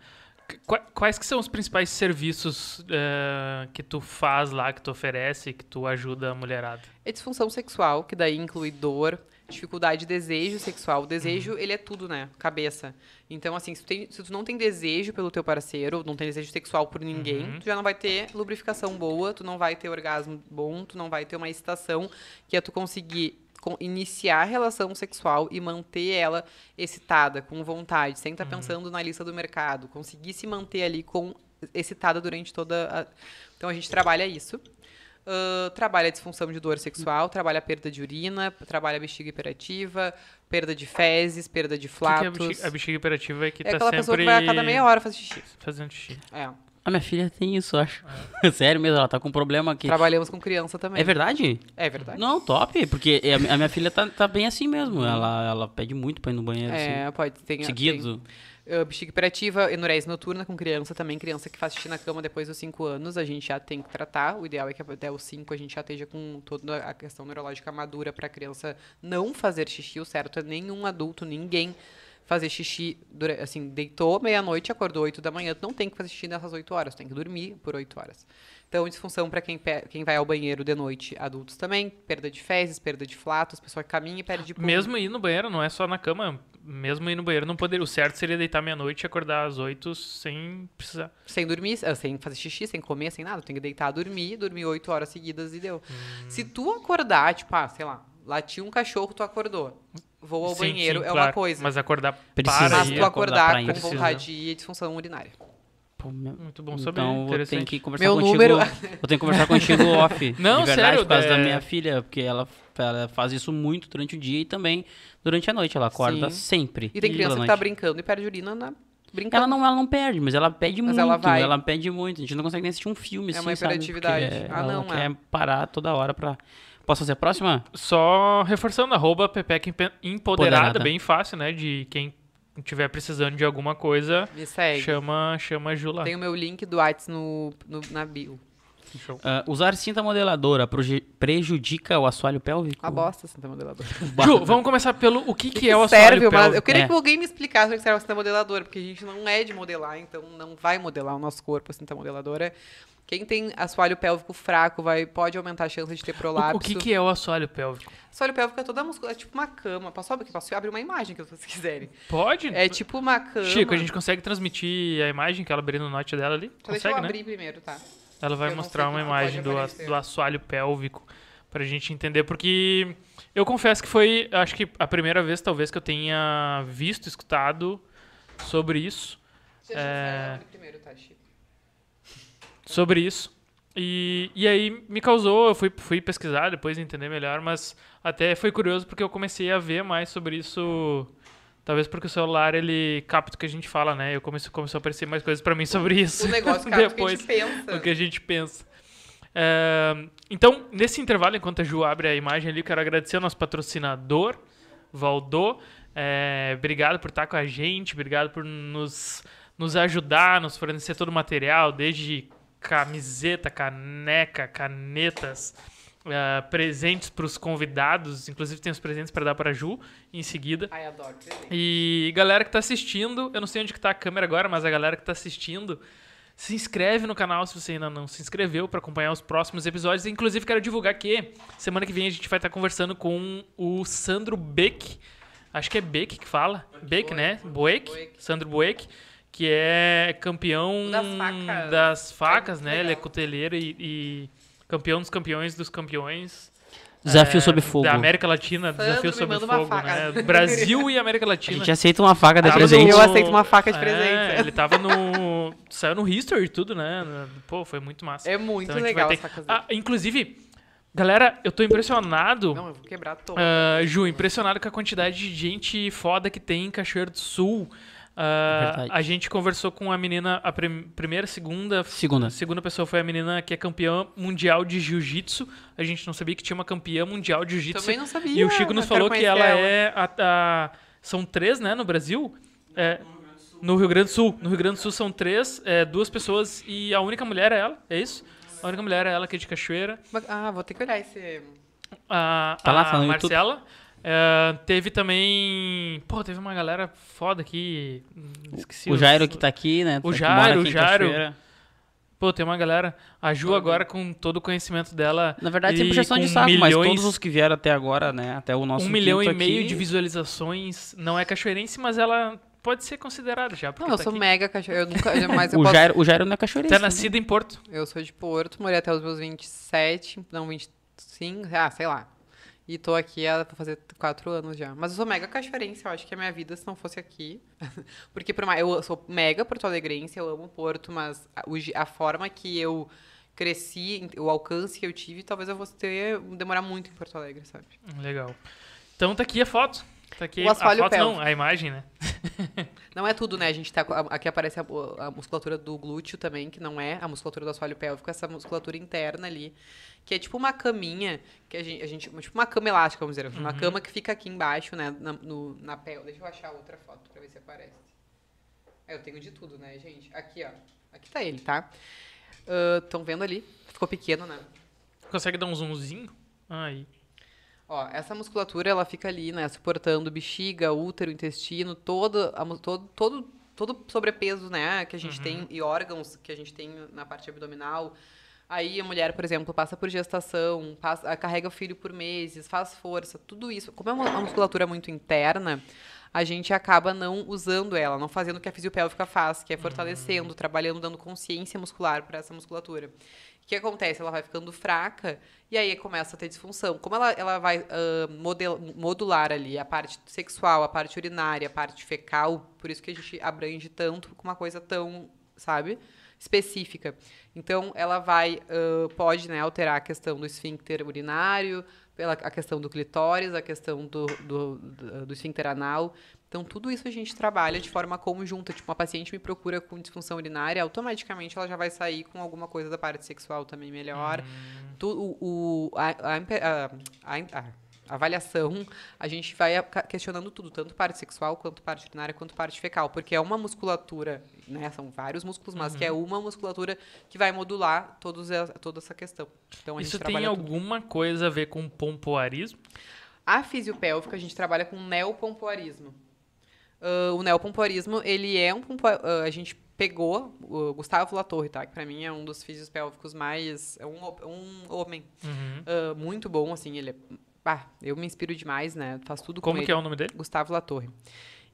Speaker 2: quais que são os principais serviços é, que tu faz lá, que tu oferece, que tu ajuda a mulherada?
Speaker 3: É disfunção sexual, que daí inclui dor, dificuldade de desejo sexual. O desejo,
Speaker 2: Uhum.
Speaker 3: ele é tudo, né? Cabeça. Então, assim, se tu, tem- se tu não tem desejo pelo teu parceiro, não tem desejo sexual por ninguém,
Speaker 2: Uhum.
Speaker 3: tu já não vai ter lubrificação boa, tu não vai ter orgasmo bom, tu não vai ter uma excitação, que é tu conseguir iniciar a relação sexual e manter ela excitada, com vontade, sem estar pensando na lista do mercado, conseguir se manter ali com excitada durante toda a... Então a gente trabalha isso. Ah, trabalha a disfunção de dor sexual, trabalha a perda de urina, trabalha a bexiga hiperativa, perda de fezes, perda de
Speaker 2: O que, que é
Speaker 3: flatos.
Speaker 2: a bexiga, a bexiga hiperativa é que
Speaker 3: é
Speaker 2: tá
Speaker 3: aquela
Speaker 2: sempre
Speaker 3: pessoa que vai a cada meia hora fazer xixi.
Speaker 2: fazendo xixi.
Speaker 3: É.
Speaker 4: A minha filha tem isso, eu acho. Sério mesmo, ela tá com um problema aqui.
Speaker 3: Trabalhamos com criança também.
Speaker 4: É verdade?
Speaker 3: É verdade.
Speaker 4: Não, top, porque a mi- a minha filha tá, tá bem assim mesmo. Ela, ela pede muito pra ir no banheiro,
Speaker 3: É, pode. Tem,
Speaker 4: assim. Seguido.
Speaker 3: Tem, uh, bexiga hiperativa, enurese noturna com criança também. Criança que faz xixi na cama depois dos 5 anos, a gente já tem que tratar. O ideal é que até os 5 a gente já esteja com toda a questão neurológica madura pra criança não fazer xixi. O certo é nenhum adulto, ninguém fazer xixi, assim, deitou meia-noite, acordou 8 da manhã, tu não tem que fazer xixi nessas 8 horas, tu tem que dormir por 8 horas. Então, disfunção para quem, quem vai ao banheiro de noite, adultos também, perda de fezes, perda de flatos, pessoa que caminha e perde pulmão.
Speaker 2: Mesmo ir no banheiro, não é só na cama. Mesmo ir no banheiro, não poderia. O certo seria deitar meia-noite e acordar às oito sem precisar.
Speaker 3: Sem dormir, ah, sem fazer xixi, sem comer, sem nada. Tu tem que deitar, dormir, dormir oito horas seguidas e deu.
Speaker 2: Hum.
Speaker 3: Se tu acordar, tipo, ah, sei lá, latiu um cachorro, tu acordou. Vou ao
Speaker 2: Sim,
Speaker 3: banheiro,
Speaker 2: sim,
Speaker 3: é uma
Speaker 2: claro,
Speaker 3: coisa. Mas,
Speaker 2: Mas acordar
Speaker 4: Precisa
Speaker 2: para
Speaker 3: tu
Speaker 4: acordar
Speaker 3: acordar, com
Speaker 2: Precisa.
Speaker 3: vontade de ir, é disfunção urinária.
Speaker 4: Pô, meu-
Speaker 2: Muito bom saber.
Speaker 4: Então vou ter
Speaker 2: interessante.
Speaker 4: que conversar
Speaker 3: Meu
Speaker 4: contigo.
Speaker 3: número-
Speaker 4: Vou ter que conversar contigo off.
Speaker 2: Não,
Speaker 4: de verdade,
Speaker 2: sério,
Speaker 4: por causa da
Speaker 2: é-
Speaker 4: minha filha, porque ela, ela faz isso muito durante o dia e também durante a noite. Ela acorda
Speaker 3: Sim.
Speaker 4: sempre.
Speaker 3: E tem criança que tá brincando e perde urina na... brincando.
Speaker 4: Ela não, ela não perde, mas ela pede
Speaker 3: Mas
Speaker 4: muito.
Speaker 3: ela vai.
Speaker 4: Ela pede muito. A gente não consegue nem assistir um filme
Speaker 3: É
Speaker 4: assim,
Speaker 3: uma
Speaker 4: sabe?
Speaker 3: hiperatividade.
Speaker 4: Porque
Speaker 3: Ah,
Speaker 4: ela
Speaker 3: não,
Speaker 4: quer
Speaker 3: é.
Speaker 4: parar toda hora pra... Posso fazer a próxima?
Speaker 2: Só reforçando, arroba Pepeca Empe- Empoderada,
Speaker 4: Empoderada.
Speaker 2: bem fácil, né? De quem estiver precisando de alguma coisa,
Speaker 3: Me segue.
Speaker 2: chama, chama a Ju lá.
Speaker 3: Tem o meu link do Whats no, no, na bio.
Speaker 2: Show.
Speaker 4: Ah, usar cinta modeladora prejudica o assoalho pélvico?
Speaker 3: Uma bosta, Santa Modeladora.
Speaker 2: Ju, vamos começar pelo o que, que, é o assoalho
Speaker 3: serve,
Speaker 2: pélvico.
Speaker 3: eu queria
Speaker 4: É.
Speaker 3: que alguém me explicasse o que serve a cinta modeladora, porque a gente não é de modelar, então não vai modelar o nosso corpo a cinta modeladora. Quem tem assoalho pélvico fraco vai, pode aumentar a chance de ter
Speaker 2: O,
Speaker 3: prolapso.
Speaker 2: o que, que é o assoalho pélvico?
Speaker 3: Assoalho pélvico é toda musculatura, é tipo uma cama. Posso, abrir- posso abrir uma imagem que vocês quiserem.
Speaker 2: Pode?
Speaker 3: É tipo uma cama.
Speaker 2: Chico, a gente consegue transmitir a imagem que ela abriu no note dela ali?
Speaker 3: Então, deixa eu
Speaker 2: Consegue, né?
Speaker 3: abrir primeiro, tá?
Speaker 2: Ela vai
Speaker 3: Eu
Speaker 2: mostrar uma imagem do, do assoalho pélvico pra gente entender, porque eu confesso que foi, acho que a primeira vez, talvez, que eu tenha visto, escutado sobre isso.
Speaker 3: Deixa
Speaker 2: É.
Speaker 3: eu abrir primeiro, tá, Chico?
Speaker 2: Sobre isso. E, e aí me causou, eu fui, fui pesquisar depois entender melhor, mas até foi curioso porque eu comecei a ver mais sobre isso. Talvez porque o celular ele capta o que a gente fala, né? Eu comecei, começou a aparecer mais coisas pra mim sobre isso.
Speaker 3: O negócio cara, que a
Speaker 2: depois
Speaker 3: gente pensa.
Speaker 2: o que a gente pensa. É, então, nesse intervalo, enquanto a Ju abre a imagem ali, eu quero agradecer ao nosso patrocinador, Valdô. É, obrigado por estar com a gente, obrigado por nos, nos ajudar, nos fornecer todo o material, desde camiseta, caneca, canetas, é, presentes para os convidados. Inclusive, tem os presentes para dar para a Ju em seguida.
Speaker 3: Ai, adoro. presente.
Speaker 2: E galera que tá assistindo, eu não sei onde que tá a câmera agora, mas a galera que tá assistindo, se inscreve no canal se você ainda não se inscreveu para acompanhar os próximos episódios. Inclusive quero divulgar que semana que vem a gente vai estar conversando com o Sandro Beck. Acho que é Beck que fala. Beck, né? Boeck. Sandro Boeck, que é campeão
Speaker 3: Das facas.
Speaker 2: das facas, né? Ele é cuteleiro e, e campeão dos campeões dos campeões.
Speaker 4: Desafio
Speaker 2: é,
Speaker 4: sob fogo.
Speaker 2: Da América Latina,
Speaker 3: Sandro
Speaker 2: desafio sob fogo, né? Brasil e América
Speaker 4: A
Speaker 2: Latina.
Speaker 4: gente aceita uma faca de
Speaker 2: Tava
Speaker 4: presente.
Speaker 3: Eu aceito uma faca de
Speaker 2: É,
Speaker 3: presente.
Speaker 2: ele tava no. Saiu no History e tudo, né? Pô, foi muito massa.
Speaker 3: É muito
Speaker 2: Então a
Speaker 3: legal
Speaker 2: ter-
Speaker 3: facas dele.
Speaker 2: Ah, inclusive, galera, eu tô impressionado.
Speaker 3: Não, eu vou quebrar todo.
Speaker 2: Ah, Ju, impressionado com a quantidade de gente foda que tem em Cachoeiro do Sul.
Speaker 4: Verdade.
Speaker 2: a gente conversou com a menina, a prim- primeira, segunda,
Speaker 4: Segunda.
Speaker 2: segunda pessoa foi a menina que é campeã mundial de jiu-jitsu. A gente não sabia que tinha uma campeã mundial de jiu-jitsu.
Speaker 3: Também não sabia.
Speaker 2: E o Chico nos falou que
Speaker 3: conhecer
Speaker 2: ela, é a, a- São três, né, no Brasil? É, no Rio Grande do Sul. No Rio Grande do Sul são três, é, duas pessoas e a única mulher é ela, é isso? A única mulher é ela que é de Cachoeira.
Speaker 3: Ah, vou ter que olhar esse.
Speaker 2: A,
Speaker 4: Tá lá,
Speaker 2: a
Speaker 4: tá no YouTube.
Speaker 2: É, teve também. Pô, teve uma galera foda aqui. hum, Esqueci.
Speaker 4: O
Speaker 2: os-
Speaker 4: Jairo que tá aqui, né?
Speaker 2: O
Speaker 4: que
Speaker 2: Jairo, o Jairo.
Speaker 4: Cachoeira.
Speaker 2: Pô, tem uma galera. A Ju agora com todo o conhecimento dela.
Speaker 4: Na verdade,
Speaker 2: e
Speaker 4: sem puxação de saco, mas
Speaker 2: milhões-
Speaker 4: todos os que vieram até agora, né? Até o nosso
Speaker 2: um milhão e meio
Speaker 4: aqui,
Speaker 2: de visualizações. Não é cachoeirense, mas ela pode ser considerada já.
Speaker 3: Não, eu
Speaker 2: tá
Speaker 3: sou
Speaker 2: aqui.
Speaker 3: mega cachorro. Eu nunca. Jamais eu
Speaker 4: O
Speaker 3: posso.
Speaker 4: Jairo, o Jairo não é cachoeirense.
Speaker 2: Tá
Speaker 4: né?
Speaker 2: nascida em Porto.
Speaker 3: Eu sou de Porto, morei até os meus 27, não, 25, ah, sei lá. E tô aqui há, fazer quatro anos já. Mas eu sou mega cachoeirense, eu acho que a minha vida se não fosse aqui. Porque por mais, eu sou mega porto-alegrense, eu amo Porto, mas a, a forma que eu cresci, o alcance que eu tive, talvez eu fosse ter, demorar muito em Porto Alegre, sabe?
Speaker 2: Legal. Então tá aqui a foto. Tá aqui
Speaker 3: O
Speaker 2: a
Speaker 3: assoalho
Speaker 2: foto, não,
Speaker 3: pélvico.
Speaker 2: a imagem, né?
Speaker 3: Não é tudo, né? A gente tá. a- Aqui aparece a, a musculatura do glúteo também, que não é a musculatura do assoalho pélvico, essa musculatura interna ali. Que é tipo uma caminha, que a gente. A gente tipo uma cama elástica, vamos dizer. Uma cama que fica aqui embaixo, né? Na, no, na pel. Deixa eu achar outra foto pra ver se aparece. É, eu tenho de tudo, né, gente? Aqui, ó. Aqui tá ele, tá? Estão vendo ali? Ficou pequeno, né?
Speaker 2: Consegue dar um zoomzinho? Aí.
Speaker 3: Ó, essa musculatura, ela fica ali, né, suportando bexiga, útero, intestino, todo, a todo, todo, todo sobrepeso, né, que a gente tem e órgãos que a gente tem na parte abdominal. Aí a mulher, por exemplo, passa por gestação, passa, ah, carrega o filho por meses, faz força, tudo isso. Como é uma, musculatura muito interna, a gente acaba não usando ela, não fazendo o que a fisiopélvica faz, que é fortalecendo, trabalhando, dando consciência muscular para essa musculatura. O que acontece? Ela vai ficando fraca e aí começa a ter disfunção. Como ela, ela vai model- modular ali a parte sexual, a parte urinária, a parte fecal, por isso que a gente abrange tanto com uma coisa tão, sabe, específica. Então, ela vai, ah, pode né, alterar a questão do esfíncter urinário, pela, a questão do clitóris, a questão do, do, do, do esfíncter anal. Então, tudo isso a gente trabalha de forma conjunta. Tipo, uma paciente me procura com disfunção urinária, automaticamente ela já vai sair com alguma coisa da parte sexual também melhor. Tu- o, o- a, a a- a- avaliação, a gente vai questionando tudo, tanto parte sexual, quanto parte urinária, quanto parte fecal. Porque é uma musculatura, né? São vários músculos, mas que é uma musculatura que vai modular todos toda essa questão. Então,
Speaker 2: Isso tem
Speaker 3: tudo.
Speaker 2: alguma coisa a ver com pompoarismo?
Speaker 3: A fisiopélvica, a gente trabalha com neopompoarismo. Ah, o neopompoarismo, ele é um pompo... ah, a gente pegou o Gustavo Latorre, tá? Que pra mim é um dos fisiopélvicos mais... É um, um homem
Speaker 2: Uhum.
Speaker 3: ah, muito bom, assim, ele é... Ah, eu me inspiro demais, né? Faz tudo com
Speaker 2: Como
Speaker 3: ele.
Speaker 2: que é o nome dele?
Speaker 3: Gustavo Latorre.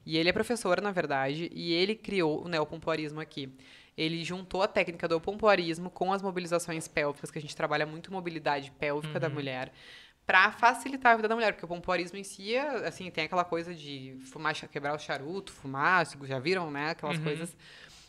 Speaker 3: E ele é professor, na verdade, e ele criou o neopompoarismo aqui. Ele juntou a técnica do pompoarismo com as mobilizações pélvicas, que a gente trabalha muito mobilidade pélvica da mulher, para facilitar a vida da mulher, porque o pompoarismo em si, assim, tem aquela coisa de fumar, quebrar o charuto, fumar, já viram, né, aquelas
Speaker 2: Uhum.
Speaker 3: coisas.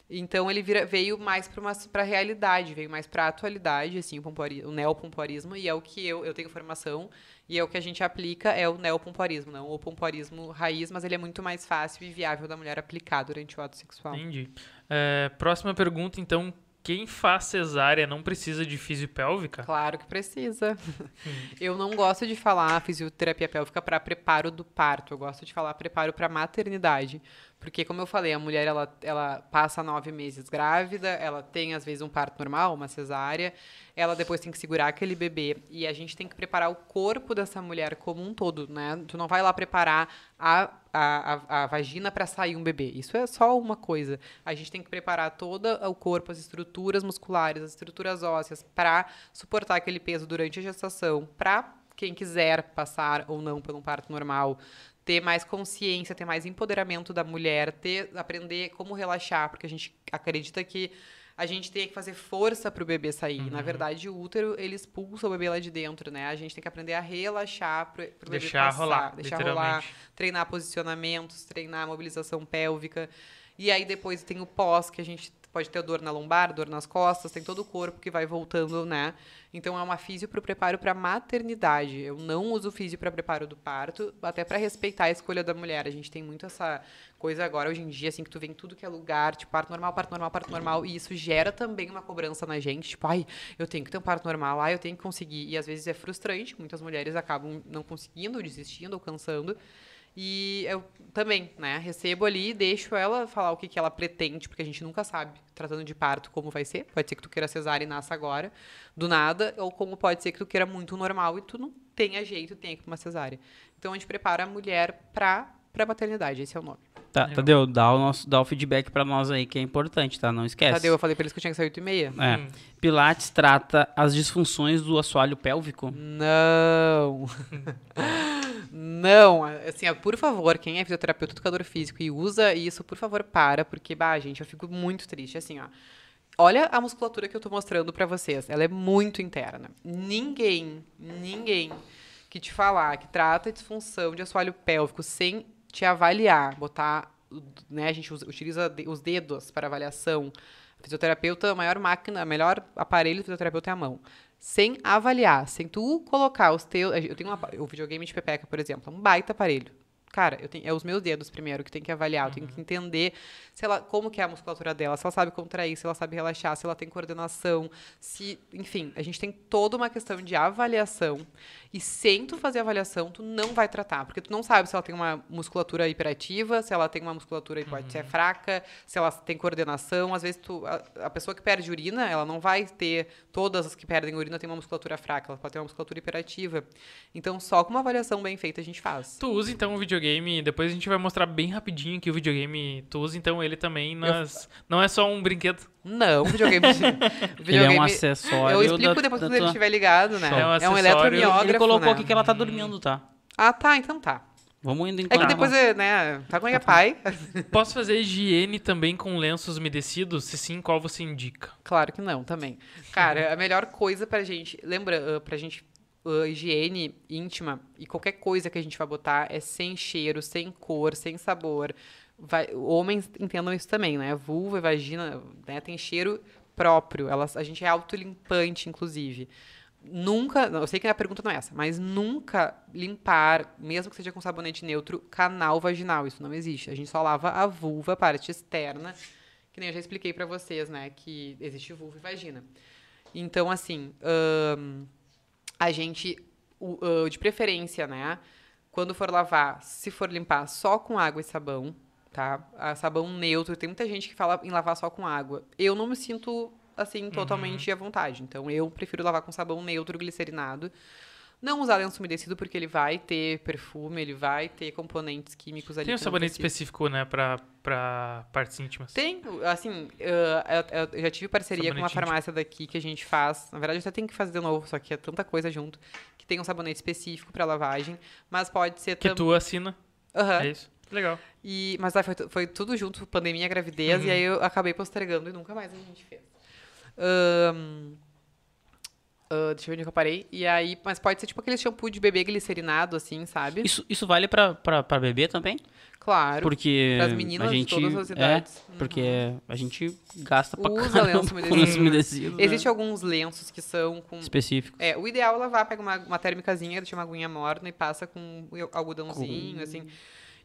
Speaker 3: Então ele vira- veio mais para a realidade, veio mais para a atualidade, assim, o, pompoari- o neopompoarismo, e é o que eu, eu tenho formação, e é o que a gente aplica, é o neopompoarismo, não o pompoarismo raiz, mas ele é muito mais fácil e viável da mulher aplicar durante o ato sexual.
Speaker 2: Entendi. É, próxima pergunta, então. Quem faz cesárea não precisa de fisiopélvica?
Speaker 3: Claro que precisa. Eu não gosto de falar fisioterapia pélvica para preparo do parto. Eu gosto de falar preparo para maternidade. Porque, como eu falei, a mulher ela, ela passa nove meses grávida, ela tem, às vezes, um parto normal, uma cesárea, ela depois tem que segurar aquele bebê. E a gente tem que preparar o corpo dessa mulher como um todo, né? Tu não vai lá preparar a, a, a, a vagina para sair um bebê. Isso é só uma coisa. A gente tem que preparar todo o corpo, as estruturas musculares, as estruturas ósseas, para suportar aquele peso durante a gestação, para quem quiser passar ou não por um parto normal, ter mais consciência, ter mais empoderamento da mulher, ter aprender como relaxar, porque a gente acredita que a gente tem que fazer força pro bebê sair. Na verdade, o útero, ele expulsa o bebê lá de dentro, né? A gente tem que aprender a relaxar pro, pro bebê
Speaker 2: Deixar
Speaker 3: passar,
Speaker 2: rolar,
Speaker 3: deixar rolar, treinar posicionamentos, treinar mobilização pélvica. E aí depois tem o pós, que a gente pode ter dor na lombar, dor nas costas, tem todo o corpo que vai voltando, né? Então é uma físio para o preparo para maternidade. Eu não uso físio para preparo do parto, até para respeitar a escolha da mulher. A gente tem muito essa coisa agora hoje em dia assim que tu vem em tudo que é lugar, tipo parto normal, parto normal, parto normal, e isso gera também uma cobrança na gente, tipo, ai, eu tenho que ter um parto normal, ai, eu tenho que conseguir. E às vezes é frustrante, muitas mulheres acabam não conseguindo, desistindo ou cansando. E eu também, né, recebo ali e deixo ela falar o que, que ela pretende, porque a gente nunca sabe, tratando de parto, como vai ser. Pode ser que tu queira cesárea e nasça agora, do nada, ou como pode ser que tu queira muito normal e tu não tenha jeito, tenha que ir pra uma cesárea. Então a gente prepara a mulher pra, pra maternidade, esse é o nome.
Speaker 4: Tá, Tadeu, dá o, nosso, dá o feedback pra nós aí, que é importante, tá? Não esquece.
Speaker 3: Tadeu, eu falei pra eles que eu tinha que sair 8 e meia.
Speaker 4: É.
Speaker 2: Hum.
Speaker 4: Pilates trata as disfunções do assoalho pélvico.
Speaker 3: Não. Não, assim, ó, por favor, quem é fisioterapeuta educador físico e usa isso, por favor, para, porque, bah, gente, eu fico muito triste, assim, ó. Olha a musculatura que eu tô mostrando pra vocês, ela é muito interna. Ninguém, ninguém que te falar que trata disfunção de assoalho pélvico sem te avaliar, botar, né, a gente usa- utiliza os dedos para avaliação. Fisioterapeuta, a maior máquina, o melhor aparelho do fisioterapeuta é a mão. Sem avaliar, sem tu colocar os teus. Eu tenho uma, o videogame de pepeca, por exemplo, é um baita aparelho. Cara, eu tenho, é os meus dedos primeiro que tem que avaliar, eu tenho que entender se ela, como que é a musculatura dela, se ela sabe contrair, se ela sabe relaxar, se ela tem coordenação, se, enfim, a gente tem toda uma questão de avaliação e sem tu fazer avaliação, tu não vai tratar, porque tu não sabe se ela tem uma musculatura hiperativa, se ela tem uma musculatura que pode ser fraca, se ela tem coordenação, às vezes tu, a, a pessoa que perde urina, ela não vai ter, todas as que perdem urina têm uma musculatura fraca, ela pode ter uma musculatura hiperativa. Então, só com uma avaliação bem feita a gente faz.
Speaker 2: Tu usa então o videogame, depois a gente vai mostrar bem rapidinho que o videogame tu usa então ele também nas. Não é só um brinquedo.
Speaker 3: Não, videogame.
Speaker 4: Ele é um acessório.
Speaker 3: Eu explico
Speaker 4: da-
Speaker 3: depois
Speaker 4: da
Speaker 3: quando ele
Speaker 4: tua-
Speaker 3: estiver ligado, né?
Speaker 2: É um
Speaker 3: É um eletromiógrafo,
Speaker 4: Ele colocou
Speaker 3: né?
Speaker 4: aqui que ela tá dormindo, tá?
Speaker 3: Ah, tá, então tá.
Speaker 4: Vamos indo
Speaker 3: É
Speaker 4: enquanto.
Speaker 3: que depois, é, né, tá com a pai?
Speaker 2: Posso fazer higiene também com lenços umedecidos? Se sim, qual você indica?
Speaker 3: Claro que não, também. Cara, a melhor coisa pra gente, lembra, ah, pra gente, ah, higiene íntima e qualquer coisa que a gente vai botar é sem cheiro, sem cor, sem sabor. Vai, homens entendam isso também, né? Vulva e vagina, né, tem cheiro próprio. Elas, a gente é autolimpante, inclusive. Nunca, eu sei que a pergunta não é essa, mas nunca limpar, mesmo que seja com sabonete neutro, canal vaginal. Isso não existe. A gente só lava a vulva, a parte externa, que nem eu já expliquei pra vocês, né? Que existe vulva e vagina. Então, assim, ahn, a gente, ah, de preferência, né? Quando for lavar, se for limpar só com água e sabão, tá? A sabão neutro. Tem muita gente que fala em lavar só com água. Eu não me sinto, assim, totalmente à vontade. Então, eu prefiro lavar com sabão neutro glicerinado. Não usar lenço umedecido porque ele vai ter perfume, ele vai ter componentes químicos ali.
Speaker 2: Tem um sabonete específico, né, pra, pra partes íntimas.
Speaker 3: Tem, assim, ah, eu, eu- já tive parceria com uma
Speaker 2: Sabonete íntimo.
Speaker 3: farmácia daqui que a gente faz. Na verdade, eu até tenho que fazer de novo, só que é tanta coisa junto. Que tem um sabonete específico pra lavagem, mas pode ser
Speaker 2: Que
Speaker 3: tam-
Speaker 2: tu assina.
Speaker 3: Aham.
Speaker 2: É isso. Legal.
Speaker 3: E, mas aí foi, foi tudo junto, pandemia, gravidez,
Speaker 2: Uhum.
Speaker 3: e aí eu acabei postergando e nunca mais a gente fez. Ahn, ah, deixa eu ver onde que eu parei. E aí, mas pode ser tipo aquele shampoo de bebê glicerinado, assim, sabe?
Speaker 4: Isso, isso vale pra, pra, pra bebê também?
Speaker 3: Claro.
Speaker 4: Porque
Speaker 3: Pras meninas
Speaker 4: a
Speaker 3: de
Speaker 4: gente,
Speaker 3: todas as
Speaker 4: é,
Speaker 3: idades.
Speaker 4: porque a gente gasta pra
Speaker 3: Usa
Speaker 4: caramba
Speaker 3: lenço
Speaker 4: com
Speaker 3: umedecido.
Speaker 4: lenço umedecido. né?
Speaker 3: Existem alguns lenços que são com
Speaker 4: Específico.
Speaker 3: É, o ideal é lavar, pega uma, uma térmicazinha, deixa uma aguinha morna e passa com algodãozinho, assim.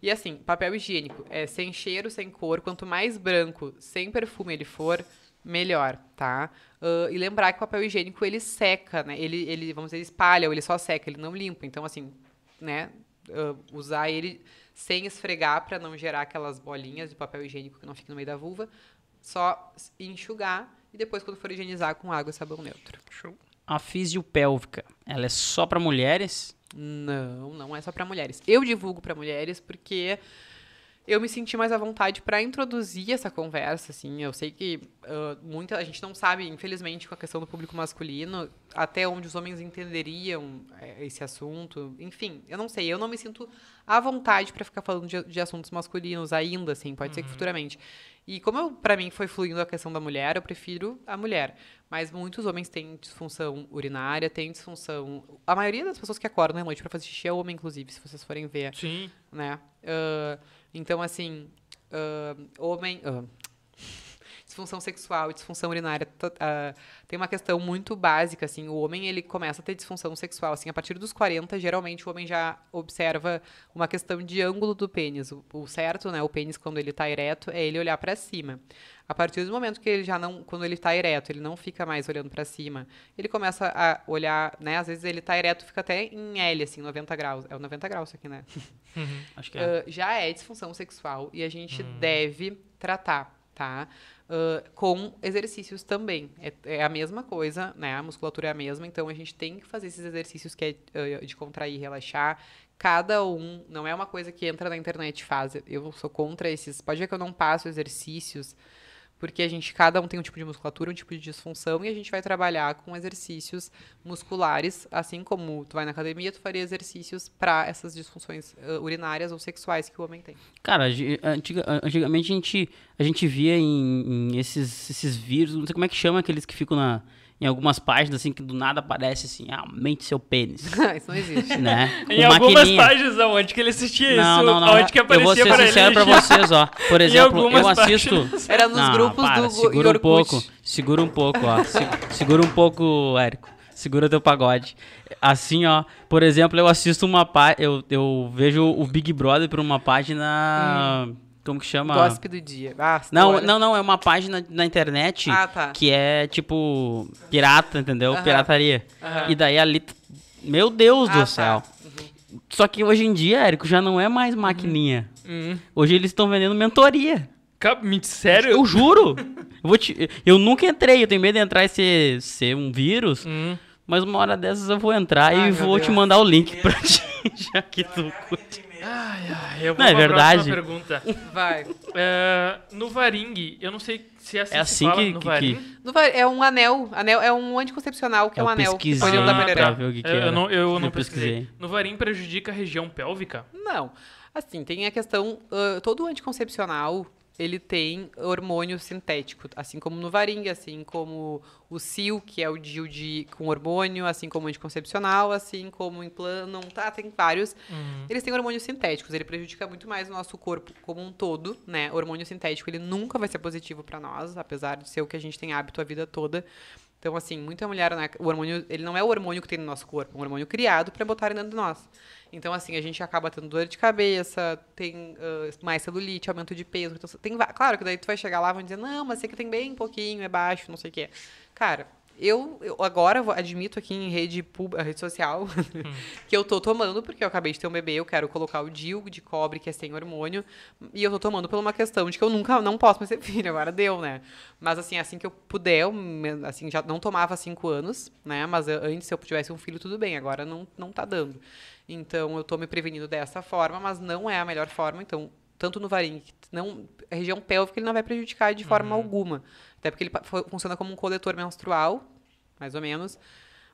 Speaker 3: E assim, papel higiênico, é sem cheiro, sem cor, quanto mais branco, sem perfume ele for, melhor, tá? Ah, e lembrar que o papel higiênico, ele seca, né? Ele, ele, vamos dizer, espalha, ou ele só seca, ele não limpa. Então, assim, né? ah, usar ele sem esfregar para não gerar aquelas bolinhas de papel higiênico que não fica no meio da vulva. Só enxugar e depois, quando for higienizar, com água e sabão neutro.
Speaker 2: Show.
Speaker 4: A fisiopélvica, ela é só pra mulheres?
Speaker 3: Não, não é só para mulheres. Eu divulgo para mulheres porque eu me senti mais à vontade para introduzir essa conversa, assim. Eu sei que ah, muita a gente não sabe, infelizmente, com a questão do público masculino, até onde os homens entenderiam eh, esse assunto. Enfim, eu não sei. Eu não me sinto à vontade para ficar falando de, de assuntos masculinos ainda, assim. Pode ser que futuramente. E como pra mim foi fluindo a questão da mulher, eu prefiro a mulher. Mas muitos homens têm disfunção urinária, têm disfunção. A maioria das pessoas que acordam à noite pra fazer xixi é homem, inclusive, se vocês forem ver,
Speaker 2: Sim.
Speaker 3: né? Ah, então, assim, ah, homem. ah, disfunção sexual e disfunção urinária ah, tem uma questão muito básica, assim, o homem ele começa a ter disfunção sexual, assim, a partir dos 40, geralmente o homem já observa uma questão de ângulo do pênis. O, o certo, né, o pênis quando ele tá ereto é ele olhar para cima. A partir do momento que ele já não, quando ele tá ereto, ele não fica mais olhando para cima, ele começa a olhar, né, às vezes ele tá ereto, fica até em L, assim, 90 graus. É o 90 graus isso aqui, né?
Speaker 4: Acho que é.
Speaker 3: Ah, já é disfunção sexual e a gente deve tratar, tá? Ah, com exercícios também. É, é a mesma coisa, né? A musculatura é a mesma, então a gente tem que fazer esses exercícios que é ah, de contrair, relaxar. Cada um, não é uma coisa que entra na internet e faz. Eu sou contra esses. Pode ver que eu não passo exercícios, porque a gente, cada um tem um tipo de musculatura, um tipo de disfunção, e a gente vai trabalhar com exercícios musculares, assim como tu vai na academia, tu faria exercícios para essas disfunções ah, urinárias ou sexuais que o homem tem.
Speaker 4: Cara, antiga- antigamente a gente, a gente via em, em esses, esses vírus, não sei como é que chama aqueles que ficam na, em algumas páginas, assim, que do nada aparece assim, ah, aumente seu pênis,
Speaker 3: Isso não existe.
Speaker 4: né?
Speaker 2: Em algumas
Speaker 4: maquininha.
Speaker 2: páginas, aonde que ele assistia
Speaker 4: Não,
Speaker 2: isso?
Speaker 4: não, não.
Speaker 2: Onde que
Speaker 4: eu vou
Speaker 2: aparecia
Speaker 4: ser
Speaker 2: pra
Speaker 4: sincero pra vocês, ó. Por
Speaker 2: Em
Speaker 4: exemplo, eu assisto...
Speaker 2: páginas.
Speaker 3: Era nos
Speaker 4: Não,
Speaker 3: grupos
Speaker 4: para,
Speaker 3: do
Speaker 4: segura um pouco, segura um pouco, ó. Se- segura um pouco, Érico. Segura teu pagode. Assim, ó, por exemplo, eu assisto uma página, eu, eu vejo o Big Brother por uma página, como que chama?
Speaker 3: Gospe do dia. Ah,
Speaker 4: Não, não, não, é uma página na internet
Speaker 3: Ah, tá.
Speaker 4: que é tipo pirata, entendeu?
Speaker 3: Aham.
Speaker 4: Pirataria.
Speaker 3: Aham.
Speaker 4: E daí ali, meu Deus
Speaker 3: Ah,
Speaker 4: do
Speaker 3: tá.
Speaker 4: céu. Só que hoje em dia, Érico, já não é mais maquininha.
Speaker 2: Hum.
Speaker 4: Hoje eles estão vendendo mentoria.
Speaker 2: Sério?
Speaker 4: Eu juro. eu, vou te- eu nunca entrei, eu tenho medo de entrar e ser, ser um vírus.
Speaker 2: Hum.
Speaker 4: Mas uma hora dessas eu vou entrar e vou te
Speaker 3: Deus.
Speaker 4: mandar o link pra ti, já que tu curte.
Speaker 2: Ai, ai, eu vou
Speaker 4: Não, é verdade.
Speaker 2: pergunta.
Speaker 3: Vai.
Speaker 2: É, no Varing, eu não sei se é assim,
Speaker 4: É
Speaker 2: que
Speaker 4: assim que-
Speaker 2: no
Speaker 4: que-
Speaker 2: Varing.
Speaker 4: que-
Speaker 3: No É um anel. anel. É um anticoncepcional, que é um
Speaker 4: Eu
Speaker 3: anel.
Speaker 4: pesquisei
Speaker 3: da
Speaker 2: Ah,
Speaker 3: perereca.
Speaker 4: pra ver o que, que
Speaker 2: eu,
Speaker 4: era.
Speaker 2: eu não, eu não
Speaker 4: Eu
Speaker 2: pesquisei.
Speaker 4: pesquisei.
Speaker 2: No Varing prejudica a região pélvica?
Speaker 3: Não. Assim, tem a questão. ah, todo anticoncepcional ele tem hormônio sintético, assim como no Varing, assim como o Sil, que é o DIU de, com hormônio, assim como o anticoncepcional, assim como o Implanon, tá? Tem vários. Eles têm hormônios sintéticos, ele prejudica muito mais o nosso corpo como um todo, né? Hormônio sintético, ele nunca vai ser positivo pra nós, apesar de ser o que a gente tem hábito a vida toda. Então, assim, muita mulher, né, o hormônio, ele não é o hormônio que tem no nosso corpo, é um hormônio criado para botar dentro de nós. Então, assim, a gente acaba tendo dor de cabeça, tem ah, mais celulite, aumento de peso. Então, tem, claro que daí tu vai chegar lá e vão dizer, não, mas você que tem bem pouquinho, é baixo, não sei o quê. Cara, eu, eu agora admito aqui em rede, pub, rede social que eu tô tomando, porque eu acabei de ter um bebê, eu quero colocar o DIL de cobre, que é sem hormônio, e eu tô tomando por uma questão de que eu nunca, não posso mais ter filho, agora deu, né? Mas assim, assim que eu puder, eu, assim, já não tomava há cinco anos, né? Mas eh, antes, se eu tivesse um filho, tudo bem, agora não, não tá dando. Então, eu tô me prevenindo dessa forma, mas não é a melhor forma, então... Tanto no varinho, que não, a região pélvica ele não vai prejudicar de forma alguma. Até porque ele funciona como um coletor menstrual, mais ou menos.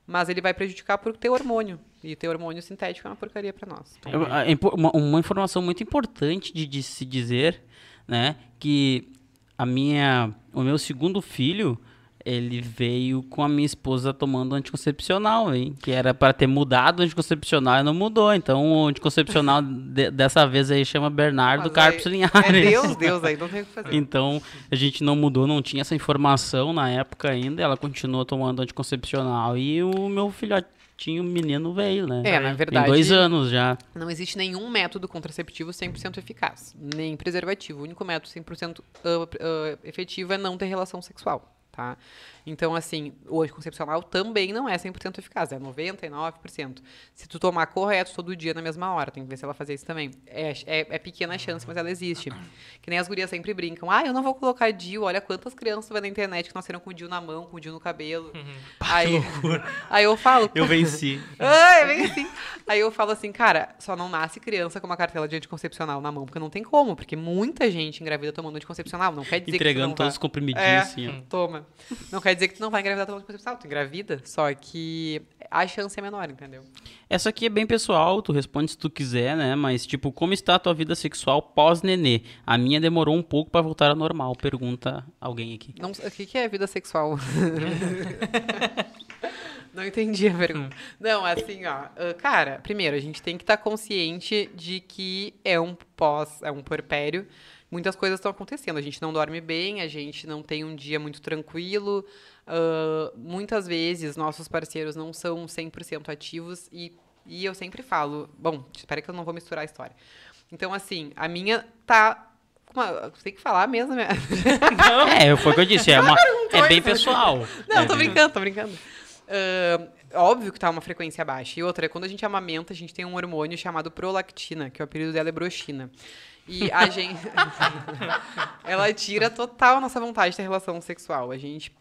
Speaker 3: Mas ele vai prejudicar por ter hormônio. E ter hormônio sintético é uma porcaria pra nós.
Speaker 4: A- impo- Uma, uma informação muito importante de, de se dizer, né, que a minha, o meu segundo filho, ele veio com a minha esposa tomando anticoncepcional, hein, que era para ter mudado o anticoncepcional e não mudou. Então o anticoncepcional de- dessa vez aí chama Bernardo
Speaker 3: Mas
Speaker 4: Carpos
Speaker 3: aí-
Speaker 4: Linhares.
Speaker 3: É Deus, Deus aí, não tem o que fazer.
Speaker 4: Então, a gente não mudou, não tinha essa informação na época ainda. Ela continuou tomando anticoncepcional e o meu filhotinho menino veio, né?
Speaker 3: É, na
Speaker 4: Tem
Speaker 3: verdade-
Speaker 4: dois anos já.
Speaker 3: Não existe nenhum método contraceptivo 100% eficaz, nem preservativo. O único método 100% ah, ah, efetivo é não ter relação sexual, tá? Então, assim, o anticoncepcional também não é 100% eficaz, é 99%. Se tu tomar correto todo dia na mesma hora, tem que ver se ela fazer isso também. É, é, é pequena chance, mas ela existe. Que nem as gurias sempre brincam. Ah, eu não vou colocar DIU, olha quantas crianças tu vê na internet que nasceram com DIU na mão, com DIU no cabelo. Aí, aí eu falo...
Speaker 4: venci.
Speaker 3: Ah, bem assim. Aí eu falo assim, cara, só não nasce criança com uma cartela de anticoncepcional na mão, porque não tem como, porque muita gente engravida tomando anticoncepcional, não quer dizer
Speaker 4: Entregando
Speaker 3: que não
Speaker 4: todos os
Speaker 3: vai.
Speaker 4: comprimidinhos,
Speaker 3: É.
Speaker 4: assim, ó.
Speaker 3: Toma. Não quer dizer que tu não vai engravidar pelo anticoncepcional, tu engravida, só que a chance é menor, entendeu?
Speaker 4: Essa aqui é bem pessoal, tu responde se tu quiser, né? Mas, tipo, como está a tua vida sexual pós-nenê? A minha demorou um pouco pra voltar ao normal, pergunta alguém aqui.
Speaker 3: Não, o que, que é vida sexual? Não entendi a pergunta. Não, assim, ó. ah, Cara, primeiro, a gente tem que estar consciente de que é um pós, é um puerpério. Muitas coisas estão acontecendo. A gente não dorme bem, a gente não tem um dia muito tranquilo. ah, muitas vezes, nossos parceiros não são 100% ativos. E, e eu sempre falo... Bom, espera que eu não vou misturar a história. Então, assim, a minha tá... uma- Tem que falar mesmo, né?
Speaker 4: É, foi o que eu disse, é, uma, é bem pessoal.
Speaker 3: Não,
Speaker 4: É
Speaker 3: tô
Speaker 4: bem-
Speaker 3: brincando, tô brincando. Ahn, óbvio que tá uma frequência baixa. E outra, quando a gente amamenta, a gente tem um hormônio chamado prolactina, que o apelido dela é broxina. E a gente. ela tira total a nossa vontade de ter relação sexual. A gente.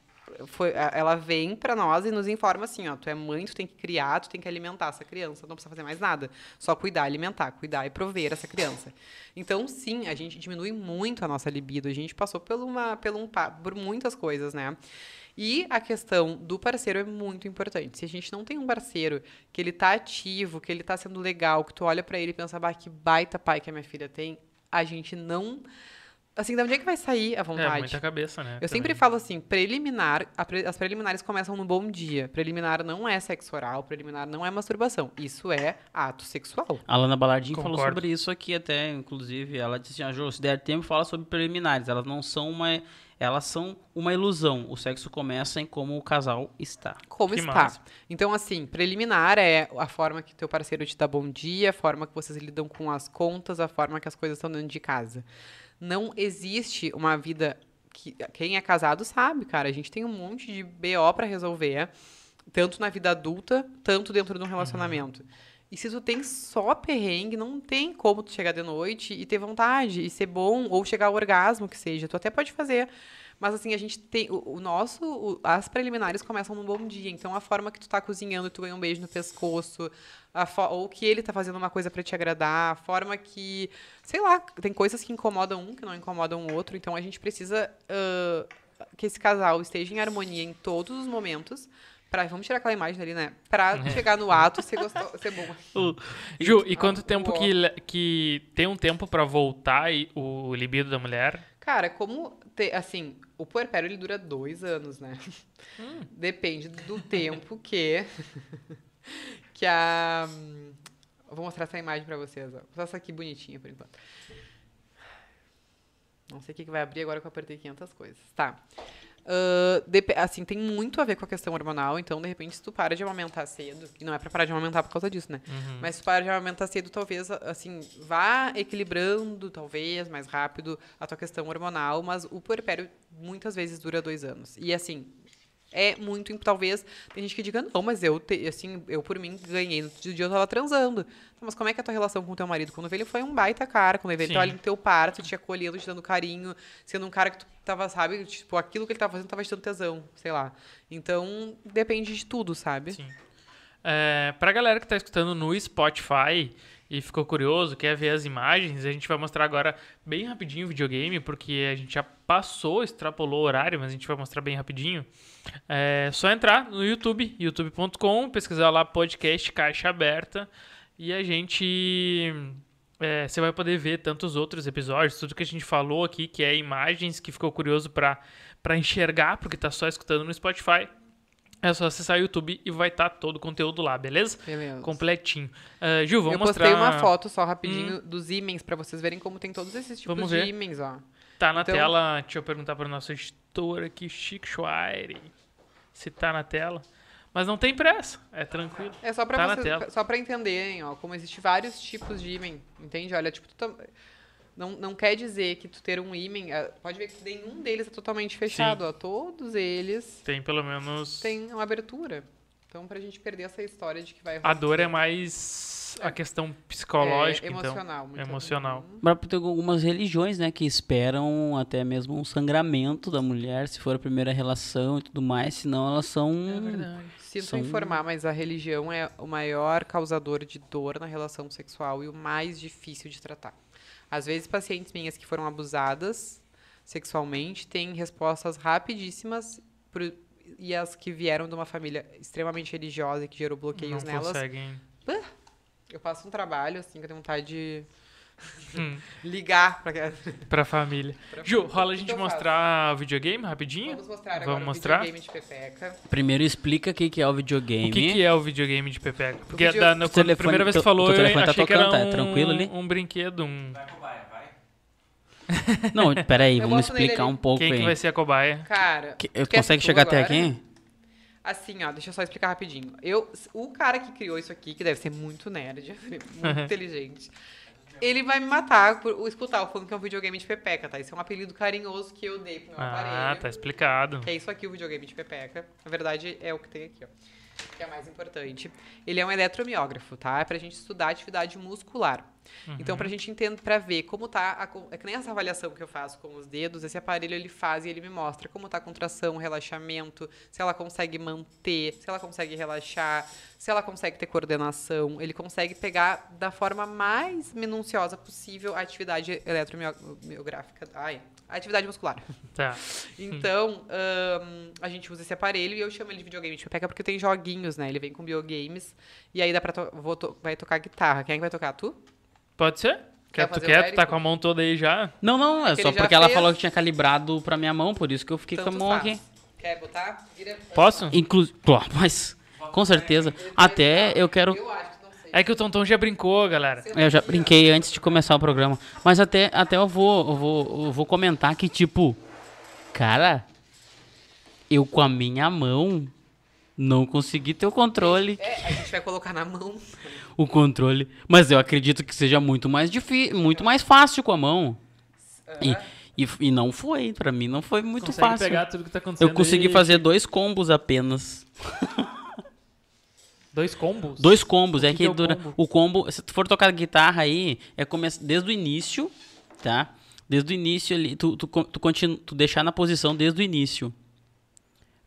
Speaker 3: Foi, ela vem pra nós e nos informa assim, ó, tu é mãe, tu tem que criar, tu tem que alimentar essa criança, não precisa fazer mais nada, só cuidar, alimentar, cuidar e prover essa criança. Então, sim, a gente diminui muito a nossa libido, a gente passou por uma, por, um, por muitas coisas, né? E a questão do parceiro é muito importante. Se a gente não tem um parceiro que ele tá ativo, que ele tá sendo legal, que tu olha pra ele e pensa, bah, que baita pai que a minha filha tem, a gente não. Assim, da onde é que vai sair a
Speaker 2: É,
Speaker 3: vontade?
Speaker 2: muita cabeça, né?
Speaker 3: Eu sempre
Speaker 2: também.
Speaker 3: falo assim, preliminar, pre- as preliminares começam no bom dia. Preliminar não é sexo oral, preliminar não é masturbação. Isso é ato sexual.
Speaker 4: A Lana Balardim falou sobre isso aqui até, inclusive. Ela disse assim, ah, Jô, se der tempo, fala sobre preliminares. Elas não são uma... Elas são uma ilusão. O sexo começa em como o casal está.
Speaker 3: Como
Speaker 2: Que
Speaker 3: está.
Speaker 2: massa.
Speaker 3: Então, assim, preliminar é a forma que teu parceiro te dá bom dia, a forma que vocês lidam com as contas, a forma que as coisas estão dentro de casa. Não existe uma vida que quem é casado sabe, cara. A gente tem um monte de BO pra resolver, tanto na vida adulta, tanto dentro de um relacionamento. E se tu tem só perrengue, não tem como tu chegar de noite e ter vontade e ser bom, ou chegar ao orgasmo que seja. Tu até pode fazer. Mas assim, a gente tem. O, o nosso. o- as preliminares começam num bom dia. Então a forma que tu tá cozinhando e tu ganha um beijo no pescoço. ou que ele tá fazendo uma coisa pra te agradar. A forma que. Sei lá, tem coisas que incomodam um, que não incomodam o outro. Então a gente precisa ah, que esse casal esteja em harmonia em todos os momentos. Pra, vamos tirar aquela imagem ali, né? Pra chegar no ato ser, gostoso, ser bom.
Speaker 2: Ju, e quanto
Speaker 3: Ah,
Speaker 2: tempo
Speaker 3: uó.
Speaker 2: que, que tem um tempo pra voltar e- o libido da mulher?
Speaker 3: Cara, como. te- assim, o puerpério ele dura dois anos, né? Depende do tempo que. que a. Vou mostrar essa imagem pra vocês, ó. Vou mostrar essa aqui bonitinha por enquanto. Não sei o que que vai abrir agora que eu apertei 500 coisas. Tá. Depe- assim, tem muito a ver com a questão hormonal, então, de repente, se tu para de amamentar cedo, e não é pra parar de amamentar por causa disso, né? Mas se tu para de amamentar cedo, talvez, assim, vá equilibrando, talvez, mais rápido, a tua questão hormonal, mas o puerpério muitas vezes dura dois anos. E, assim, é muito, talvez, tem gente que diga, não, mas eu, te- assim, eu por mim ganhei, no outro dia eu tava transando. Então, mas como é que é a tua relação com o teu marido? Quando vê ele foi um baita cara, quando ele tava ali no teu parto, te acolhendo, te dando carinho, sendo um cara que tu tava, sabe, tipo, aquilo que ele tava fazendo tava te dando tesão, sei lá. Então, depende de tudo, sabe?
Speaker 2: Sim. É, pra galera que tá escutando no Spotify e ficou curioso, quer ver as imagens, a gente vai mostrar agora bem rapidinho o videogame, porque a gente já passou, extrapolou o horário, mas a gente vai mostrar bem rapidinho. É só entrar no YouTube, youtube.com, pesquisar lá podcast Caixa Aberta e a gente. é, você vai poder ver tantos outros episódios, tudo que a gente falou aqui, que é imagens, que ficou curioso pra pra enxergar, porque tá só escutando no Spotify. É só acessar o YouTube e vai estar todo o conteúdo lá, beleza?
Speaker 3: Beleza.
Speaker 2: Completinho. Ah, Ju, vamos
Speaker 3: eu postei
Speaker 2: mostrar.
Speaker 3: uma foto só rapidinho dos ímãs pra vocês verem como tem todos esses tipos
Speaker 2: Vamos
Speaker 3: de
Speaker 2: ver.
Speaker 3: ímãs, ó.
Speaker 2: Tá na
Speaker 3: Então-
Speaker 2: tela. Deixa eu perguntar para o nosso editor aqui, Chico se tá na tela. Mas não tem pressa, é tranquilo.
Speaker 3: É só pra
Speaker 2: Tá
Speaker 3: vocês, só para entenderem, ó, como existem vários tipos de ímã, entende? Olha, tipo, tu tam- não, não quer dizer que tu ter um ímã, eh, pode ver que nenhum deles é totalmente fechado, ó, todos eles
Speaker 2: Tem pelo menos.
Speaker 3: têm uma abertura. Então, pra gente perder essa história de que vai
Speaker 2: A dor é mais a questão psicológica,
Speaker 3: é,
Speaker 2: então.
Speaker 3: emocional, muito
Speaker 2: emocional.
Speaker 3: Uhum.
Speaker 4: Mas Tem algumas religiões, né, que esperam até mesmo um sangramento da mulher, se for a primeira relação e tudo mais, senão elas são...
Speaker 2: É verdade.
Speaker 3: Sinto
Speaker 4: São-
Speaker 3: informar, mas a religião é o maior causador de dor na relação sexual e o mais difícil de tratar. Às vezes, pacientes minhas que foram abusadas sexualmente têm respostas rapidíssimas por- e as que vieram de uma família extremamente religiosa e que gerou bloqueios
Speaker 2: Não
Speaker 3: nelas.
Speaker 2: conseguem.
Speaker 3: Eu faço um trabalho, assim, que eu tenho vontade de
Speaker 2: Hum,
Speaker 3: ligar pra...
Speaker 2: pra família.
Speaker 3: pra
Speaker 2: Ju,
Speaker 3: família.
Speaker 2: rola a
Speaker 3: O que
Speaker 2: gente
Speaker 3: que
Speaker 2: mostrar o videogame rapidinho?
Speaker 3: Vamos mostrar agora
Speaker 2: Vamos
Speaker 3: o
Speaker 2: mostrar?
Speaker 3: videogame de Pepeca.
Speaker 4: Primeiro explica o que, que é o videogame.
Speaker 2: O que, que é o videogame de Pepeca? Porque
Speaker 3: vídeo-
Speaker 2: da, na,
Speaker 4: O
Speaker 2: quando a
Speaker 4: telefone-
Speaker 2: primeira vez que falou, eu
Speaker 4: telefone tá
Speaker 2: achei que era
Speaker 4: tocando,
Speaker 2: um,
Speaker 4: tá tranquilo ali?
Speaker 2: um brinquedo. Um...
Speaker 4: Não, peraí,
Speaker 3: Eu
Speaker 4: vamos
Speaker 3: boto nele
Speaker 4: explicar um pouco
Speaker 2: Quem que
Speaker 4: aí.
Speaker 2: vai ser a cobaia?
Speaker 3: Cara,
Speaker 4: Que- consegue chegar até
Speaker 3: agora?
Speaker 4: aqui?
Speaker 3: Assim, ó, deixa eu só explicar rapidinho. Eu, o cara que criou isso aqui, que deve ser muito nerd, muito inteligente, ele vai me matar por escutar eu falando que é um videogame de pepeca, tá? Isso é um apelido carinhoso que eu dei pro meu
Speaker 2: Ah,
Speaker 3: aparelho.
Speaker 2: tá explicado.
Speaker 3: Que é isso aqui, o videogame de pepeca. Na verdade, é o que tem aqui, ó. Que é mais importante. Ele é um eletromiógrafo, tá? É pra gente estudar atividade muscular. Então, pra gente entender, pra ver como tá. A, é que nem essa avaliação que eu faço com os dedos, esse aparelho ele faz e ele me mostra como tá a contração, relaxamento, se ela consegue manter, se ela consegue relaxar, se ela consegue ter coordenação. Ele consegue pegar da forma mais minuciosa possível a atividade eletromiográfica. Ai, atividade muscular.
Speaker 2: Tá.
Speaker 3: Então, ahn, a gente usa esse aparelho e eu chamo ele de videogame de pepeca porque tem joguinhos, né? Ele vem com biogames. E aí dá pra to vou to- vai tocar guitarra. Quem é que vai tocar? Tu?
Speaker 2: Pode ser?
Speaker 3: Quer
Speaker 2: Quer, tu quer? Tu tá com a mão toda aí já?
Speaker 4: Não, não, é
Speaker 3: que
Speaker 4: só porque ela
Speaker 3: fez.
Speaker 4: falou que tinha calibrado pra minha mão, por isso que eu fiquei com a mão
Speaker 3: faz.
Speaker 4: aqui.
Speaker 3: Quer botar? Vira-
Speaker 2: Posso?
Speaker 4: Inclusive, mas com certeza. Até eu quero.
Speaker 3: Eu acho.
Speaker 2: É que o Tonton já brincou, galera.
Speaker 4: Eu já brinquei antes de começar o programa. Mas até, até eu, vou, eu, vou, eu vou comentar que, tipo, cara, eu com a minha mão não consegui ter o controle.
Speaker 3: É, a gente vai colocar na mão.
Speaker 4: O controle. Mas eu acredito que seja muito mais difícil, muito mais fácil com a mão. E, e, e não foi, pra mim não foi muito
Speaker 2: Consegue
Speaker 4: fácil.
Speaker 2: pegar tudo que tá acontecendo
Speaker 4: Eu consegui
Speaker 2: aí?
Speaker 4: fazer dois combos apenas.
Speaker 2: Dois combos?
Speaker 4: Dois combos, é
Speaker 2: que
Speaker 4: que,
Speaker 2: é o
Speaker 4: dura.
Speaker 2: combo?
Speaker 4: O combo, se tu for tocar guitarra aí, é começar desde o início, tá? Desde o início ali, tu, tu, tu, continu, tu deixar na posição desde o início.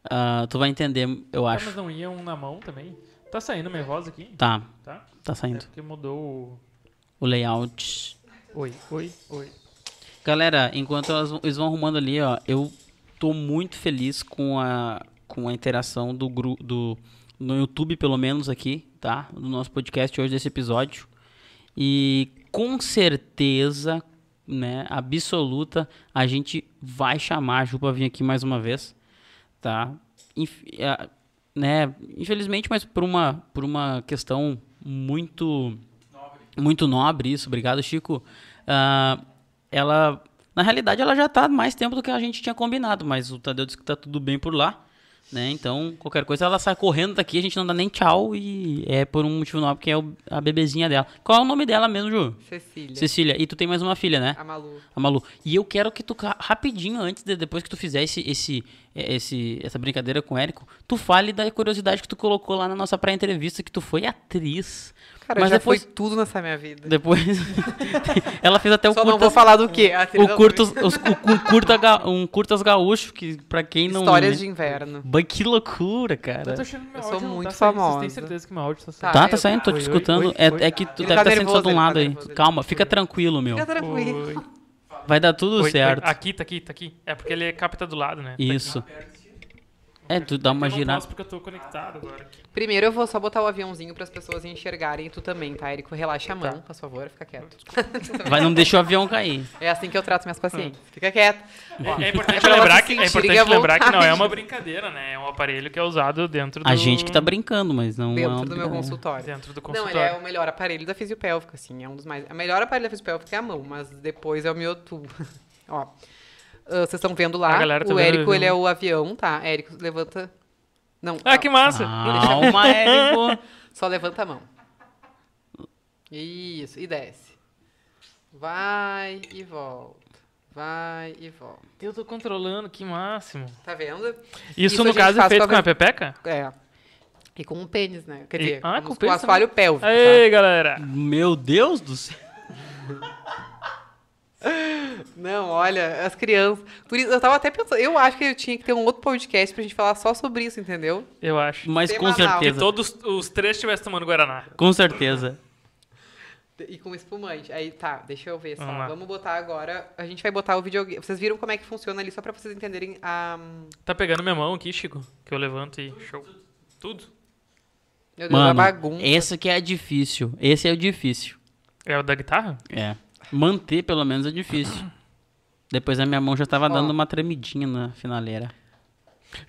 Speaker 4: Ah, tu vai entender, eu
Speaker 2: Ah,
Speaker 4: acho.
Speaker 2: mas não ia um na mão também? Tá saindo minha voz aqui?
Speaker 4: Tá,
Speaker 2: Tá?
Speaker 4: tá
Speaker 2: É
Speaker 4: saindo.
Speaker 2: porque mudou o...
Speaker 4: O layout.
Speaker 2: Oi, oi, oi.
Speaker 4: Galera, enquanto elas eles vão arrumando ali, ó, eu tô muito feliz com a, com a interação do grupo do no YouTube, pelo menos aqui, tá? No nosso podcast hoje desse episódio. E com certeza, né, absoluta, a gente vai chamar a Ju pra vir aqui mais uma vez, tá? Inf- a- né, infelizmente, mas por uma por uma questão muito muito nobre isso, obrigado Chico. Ah, ela, na realidade, ela já tá há mais tempo do que a gente tinha combinado, mas o Tadeu disse que tá tudo bem por lá, né? Então, qualquer coisa ela sai correndo daqui, a gente não dá nem tchau e é por um motivo nobre, que é o- a bebezinha dela. Qual é o nome dela mesmo, Ju?
Speaker 3: Cecília.
Speaker 4: Cecília. E tu tem mais uma filha, né?
Speaker 3: A Malu.
Speaker 4: A Malu. E eu quero que tu, rapidinho, antes, de, depois que tu fizer esse, esse, esse, essa brincadeira com o Érico, tu fale da curiosidade que tu colocou lá na nossa pré-entrevista, que tu foi atriz.
Speaker 3: Cara,
Speaker 4: Mas
Speaker 3: já
Speaker 4: depois,
Speaker 3: foi tudo nessa minha vida.
Speaker 4: depois ela fez até o
Speaker 3: Só não vou
Speaker 4: curtas,
Speaker 3: falar do quê?
Speaker 4: O curtas, os- o, um, curta, ga- um curtas gaúcho, que pra quem não...
Speaker 3: Histórias de inverno.
Speaker 4: Bah, que loucura,
Speaker 2: Eu
Speaker 4: cara.
Speaker 2: tô achando meu
Speaker 3: Eu sou muito
Speaker 2: tá saindo. Vocês
Speaker 3: famosa.
Speaker 2: têm certeza que meu áudio tá
Speaker 3: Tá.
Speaker 2: saindo?
Speaker 4: Tá,
Speaker 3: eu-
Speaker 4: tá saindo, tô te escutando.
Speaker 2: oi,
Speaker 4: é,
Speaker 2: oi.
Speaker 4: é que tu
Speaker 3: Ele
Speaker 4: deve
Speaker 3: tá
Speaker 4: estar saindo só
Speaker 3: nervoso,
Speaker 4: de um
Speaker 3: tá
Speaker 4: lado aí. Calma,
Speaker 3: tá
Speaker 4: fica tranquilo, meu.
Speaker 3: Fica tranquilo.
Speaker 2: Oi.
Speaker 4: Vai dar tudo
Speaker 2: Oi, oi.
Speaker 4: certo.
Speaker 2: Aqui, tá aqui, tá aqui. É porque ele capta do lado, né? Tá.
Speaker 4: Isso. É, tu dá uma
Speaker 2: eu não
Speaker 4: girada.
Speaker 2: posso porque eu tô conectado agora aqui.
Speaker 3: Primeiro eu vou só botar o aviãozinho para as pessoas enxergarem. Tu também, tá, Érico? Relaxa a mão,
Speaker 2: Tá.
Speaker 3: por favor, fica quieto.
Speaker 4: Vai, não deixa o avião cair.
Speaker 3: É assim que eu trato minhas pacientes. Fica quieto.
Speaker 2: É, é importante,
Speaker 3: pra
Speaker 2: lembrar, que, é importante lembrar que não é uma brincadeira, né? É um aparelho que é usado dentro do...
Speaker 4: A gente que tá brincando, mas não é
Speaker 3: Dentro
Speaker 4: uma
Speaker 3: do meu consultório.
Speaker 2: Dentro do
Speaker 3: Não,
Speaker 2: consultório.
Speaker 3: ele é o melhor aparelho da fisiopélvica, assim. É um dos mais. A melhor aparelho da fisiopélvica é a mão, mas depois é o miotubo. Ó. ah, Vocês estão vendo lá.
Speaker 2: A tá
Speaker 3: o Érico, ele é o avião, tá? Érico, levanta. Não,
Speaker 2: Ah, que massa!
Speaker 4: Calma, Érico.
Speaker 3: só levanta a mão. Isso, e desce. Vai e volta. Vai e volta.
Speaker 2: Eu tô controlando, que máximo.
Speaker 3: Tá vendo?
Speaker 2: Isso,
Speaker 3: Isso a
Speaker 2: no caso é feito
Speaker 3: com
Speaker 2: com
Speaker 3: a
Speaker 2: a pepeca?
Speaker 3: É. E com um pênis, né? Quer
Speaker 2: E-
Speaker 3: dizer,
Speaker 2: ah,
Speaker 3: com,
Speaker 2: com
Speaker 3: com
Speaker 2: pênis
Speaker 3: o assoalho pélvico. tá?
Speaker 2: Ei, galera!
Speaker 4: Meu Deus do céu.
Speaker 3: Não, olha, as crianças. Por isso, eu tava até pensando. Eu acho que eu tinha que ter um outro podcast pra gente falar só sobre isso, entendeu?
Speaker 2: Eu acho.
Speaker 4: Mas com
Speaker 3: Semanal.
Speaker 2: Que
Speaker 4: certeza.
Speaker 2: todos os três estivessem tomando Guaraná.
Speaker 4: Com certeza.
Speaker 3: E com espumante. Aí tá, deixa eu ver só.
Speaker 2: Vamos.
Speaker 3: Vamos botar agora. A gente vai botar o videogame. Vocês viram como é que funciona ali, só pra vocês entenderem a.
Speaker 2: Tá pegando minha mão aqui, Chico? Que eu levanto e show. Tudo?
Speaker 3: Meu Deus,
Speaker 4: Mano,
Speaker 3: bagunça.
Speaker 4: esse que é difícil. Esse é o difícil.
Speaker 2: É o da guitarra?
Speaker 4: É. Manter, pelo menos, é difícil. Depois a minha mão já tava
Speaker 3: Ó.
Speaker 4: dando uma tremidinha na finaleira.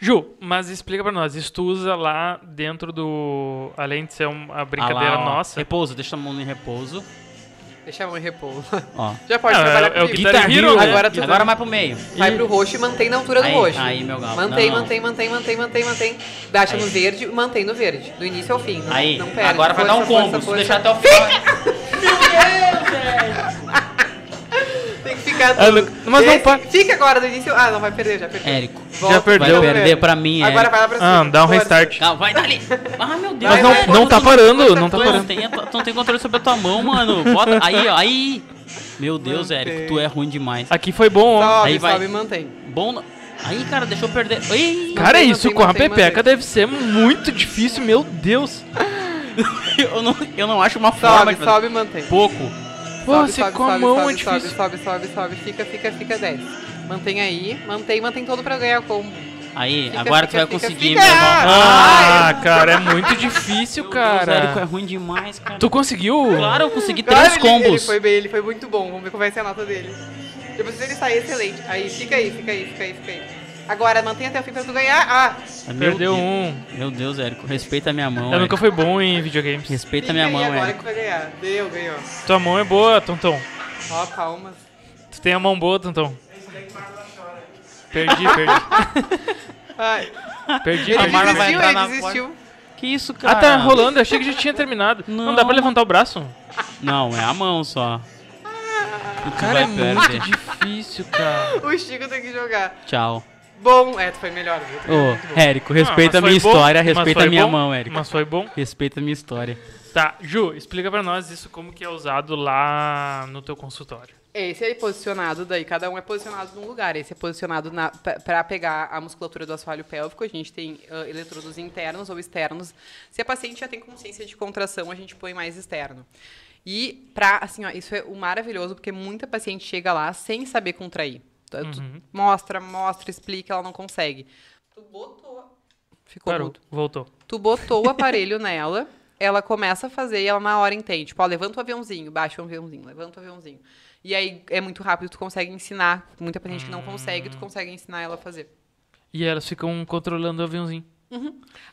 Speaker 2: Ju, mas explica pra nós. Isso tu usa lá dentro do... Além de ser uma brincadeira
Speaker 4: Ah lá, ó.
Speaker 2: nossa.
Speaker 4: Repouso, deixa a mão em repouso.
Speaker 3: Deixa a mão em repouso.
Speaker 4: Ó.
Speaker 3: Já pode
Speaker 2: Ah,
Speaker 3: trabalhar
Speaker 2: é- é o
Speaker 3: comigo.
Speaker 2: Guitar Hero, né?
Speaker 3: Agora tu
Speaker 4: Agora mais pro meio.
Speaker 3: vai pro roxo e mantém na altura do
Speaker 4: Aí,
Speaker 3: roxo.
Speaker 4: aí, meu galo.
Speaker 3: Mantém,
Speaker 4: Não, não.
Speaker 3: mantém, mantém, mantém, mantém, mantém. Baixa
Speaker 4: Aí.
Speaker 3: no verde, mantém no verde. Do início ao fim. Não,
Speaker 4: Aí,
Speaker 3: não perde.
Speaker 4: agora vai dar um
Speaker 3: Força,
Speaker 4: combo.
Speaker 3: força,
Speaker 4: Se
Speaker 3: força.
Speaker 4: deixar até o final.
Speaker 3: Tem que ficar.
Speaker 2: Ah, não- mas não
Speaker 3: Esse-
Speaker 2: pa-
Speaker 3: Fica agora do início. Ah, não vai perder, já perdeu.
Speaker 4: Érico.
Speaker 3: Volta,
Speaker 2: Já perdeu.
Speaker 4: Vai
Speaker 3: vai
Speaker 4: perder pra mim,
Speaker 3: Agora
Speaker 4: Érico.
Speaker 3: vai lá pra
Speaker 2: Ah,
Speaker 3: cima.
Speaker 2: dá um
Speaker 3: Força.
Speaker 2: restart.
Speaker 4: Não, vai dali. Ah, meu Deus.
Speaker 3: Mas
Speaker 2: não-
Speaker 4: velho.
Speaker 2: não tá parando, não tá
Speaker 4: Tu
Speaker 3: força.
Speaker 4: não tem, tu não tem controle sobre a tua mão, mano. Bota aí, ó. Aí. Meu Deus,
Speaker 3: Mantém.
Speaker 4: Érico, tu é ruim demais.
Speaker 2: Aqui foi bom, ó.
Speaker 3: Sobe,
Speaker 4: Aí vai.
Speaker 3: sobe e mantém.
Speaker 4: Bom. no- Aí, cara, deixou eu perder. Ei,
Speaker 2: Cara,
Speaker 3: Mantém,
Speaker 2: isso
Speaker 3: mantém,
Speaker 2: com a
Speaker 3: mantém,
Speaker 2: pepeca
Speaker 3: mantém.
Speaker 2: deve ser muito difícil, meu Deus.
Speaker 4: eu não, eu não acho uma forma
Speaker 3: Sobe,
Speaker 4: de fazer.
Speaker 3: sobe e mantém.
Speaker 4: Pouco.
Speaker 2: Pô,
Speaker 3: sobe,
Speaker 2: com a mão
Speaker 3: sobe,
Speaker 2: é difícil.
Speaker 3: Sobe, sobe, sobe, sobe. Fica, fica, fica 10. Mantém aí. Mantém, mantém todo pra ganhar combo.
Speaker 4: Aí,
Speaker 3: Fica,
Speaker 4: agora
Speaker 3: fica,
Speaker 4: tu vai
Speaker 3: fica,
Speaker 4: conseguir,
Speaker 3: fica.
Speaker 4: meu irmão.
Speaker 2: Ah, cara, é muito difícil,
Speaker 4: Deus, Érico é
Speaker 2: cara.
Speaker 4: ruim demais, cara.
Speaker 2: Tu conseguiu?
Speaker 4: Claro, eu consegui
Speaker 3: Claro,
Speaker 4: três
Speaker 3: ele-
Speaker 4: combos.
Speaker 3: Ele foi bem, ele foi muito bom. Vamos ver qual vai ser a nota dele. Depois ele sair, excelente. Aí, fica aí, fica aí, fica aí, fica aí. Agora, mantém até o fim pra tu ganhar. Ah!
Speaker 4: Ah, meu
Speaker 2: Perdeu
Speaker 4: Deus.
Speaker 2: um.
Speaker 4: Meu Deus, Érico, respeita a minha mão.
Speaker 2: Eu nunca fui bom em videogames.
Speaker 4: Respeita a minha mão,
Speaker 3: agora
Speaker 4: Érico.
Speaker 3: que vai ganhar. Deu, ganhou.
Speaker 2: Tua mão é boa, Tonton.
Speaker 3: Ó, palmas.
Speaker 2: Tu tem a mão boa, Tonton. Perdi, perdi.
Speaker 3: Ai,
Speaker 2: Perdi,
Speaker 3: ele
Speaker 2: perdi.
Speaker 4: Marla vai
Speaker 3: desistiu,
Speaker 4: entrar
Speaker 3: ele
Speaker 4: na
Speaker 3: desistiu.
Speaker 4: Que isso,
Speaker 2: Ah,
Speaker 4: cara?
Speaker 2: tá rolando. Eu achei que já tinha terminado. Não,
Speaker 4: Não.
Speaker 2: dá pra levantar o braço?
Speaker 4: Não, é a mão só. Tu
Speaker 2: Cara, é muito difícil, cara.
Speaker 3: O Chico tem que jogar.
Speaker 4: Tchau.
Speaker 3: Bom, é, tu foi melhor, viu?
Speaker 4: Ô. Érico,
Speaker 2: Ah,
Speaker 4: respeita a
Speaker 2: mas
Speaker 4: minha
Speaker 2: foi bom,
Speaker 4: história,
Speaker 2: mas
Speaker 4: respeita
Speaker 2: foi
Speaker 4: a minha
Speaker 2: bom,
Speaker 4: mão, Érico.
Speaker 2: Mas foi bom.
Speaker 4: Respeita a minha história.
Speaker 2: Tá, Ju, explica pra nós isso como que é usado lá no teu consultório.
Speaker 3: Esse é posicionado daí, cada um é posicionado num lugar. Esse é posicionado na, pra- pra pegar a musculatura do assoalho pélvico. A gente tem ah, eletrodos internos ou externos. Se a paciente já tem consciência de contração, a gente põe mais externo. E pra, assim, ó, isso é o maravilhoso, porque muita paciente chega lá sem saber contrair. Tu
Speaker 2: Uhum.
Speaker 3: mostra, mostra, explica, ela não consegue. Tu botou. Ficou
Speaker 2: Parou,
Speaker 3: mudo.
Speaker 2: voltou.
Speaker 3: Tu botou o aparelho nela, ela começa a fazer e ela na hora entende. Tipo, ó, levanta o aviãozinho, baixa o aviãozinho, levanta o aviãozinho. E aí é muito rápido, tu consegue ensinar. Muita paciente que não consegue, tu consegue ensinar ela a fazer.
Speaker 2: E elas ficam controlando o aviãozinho.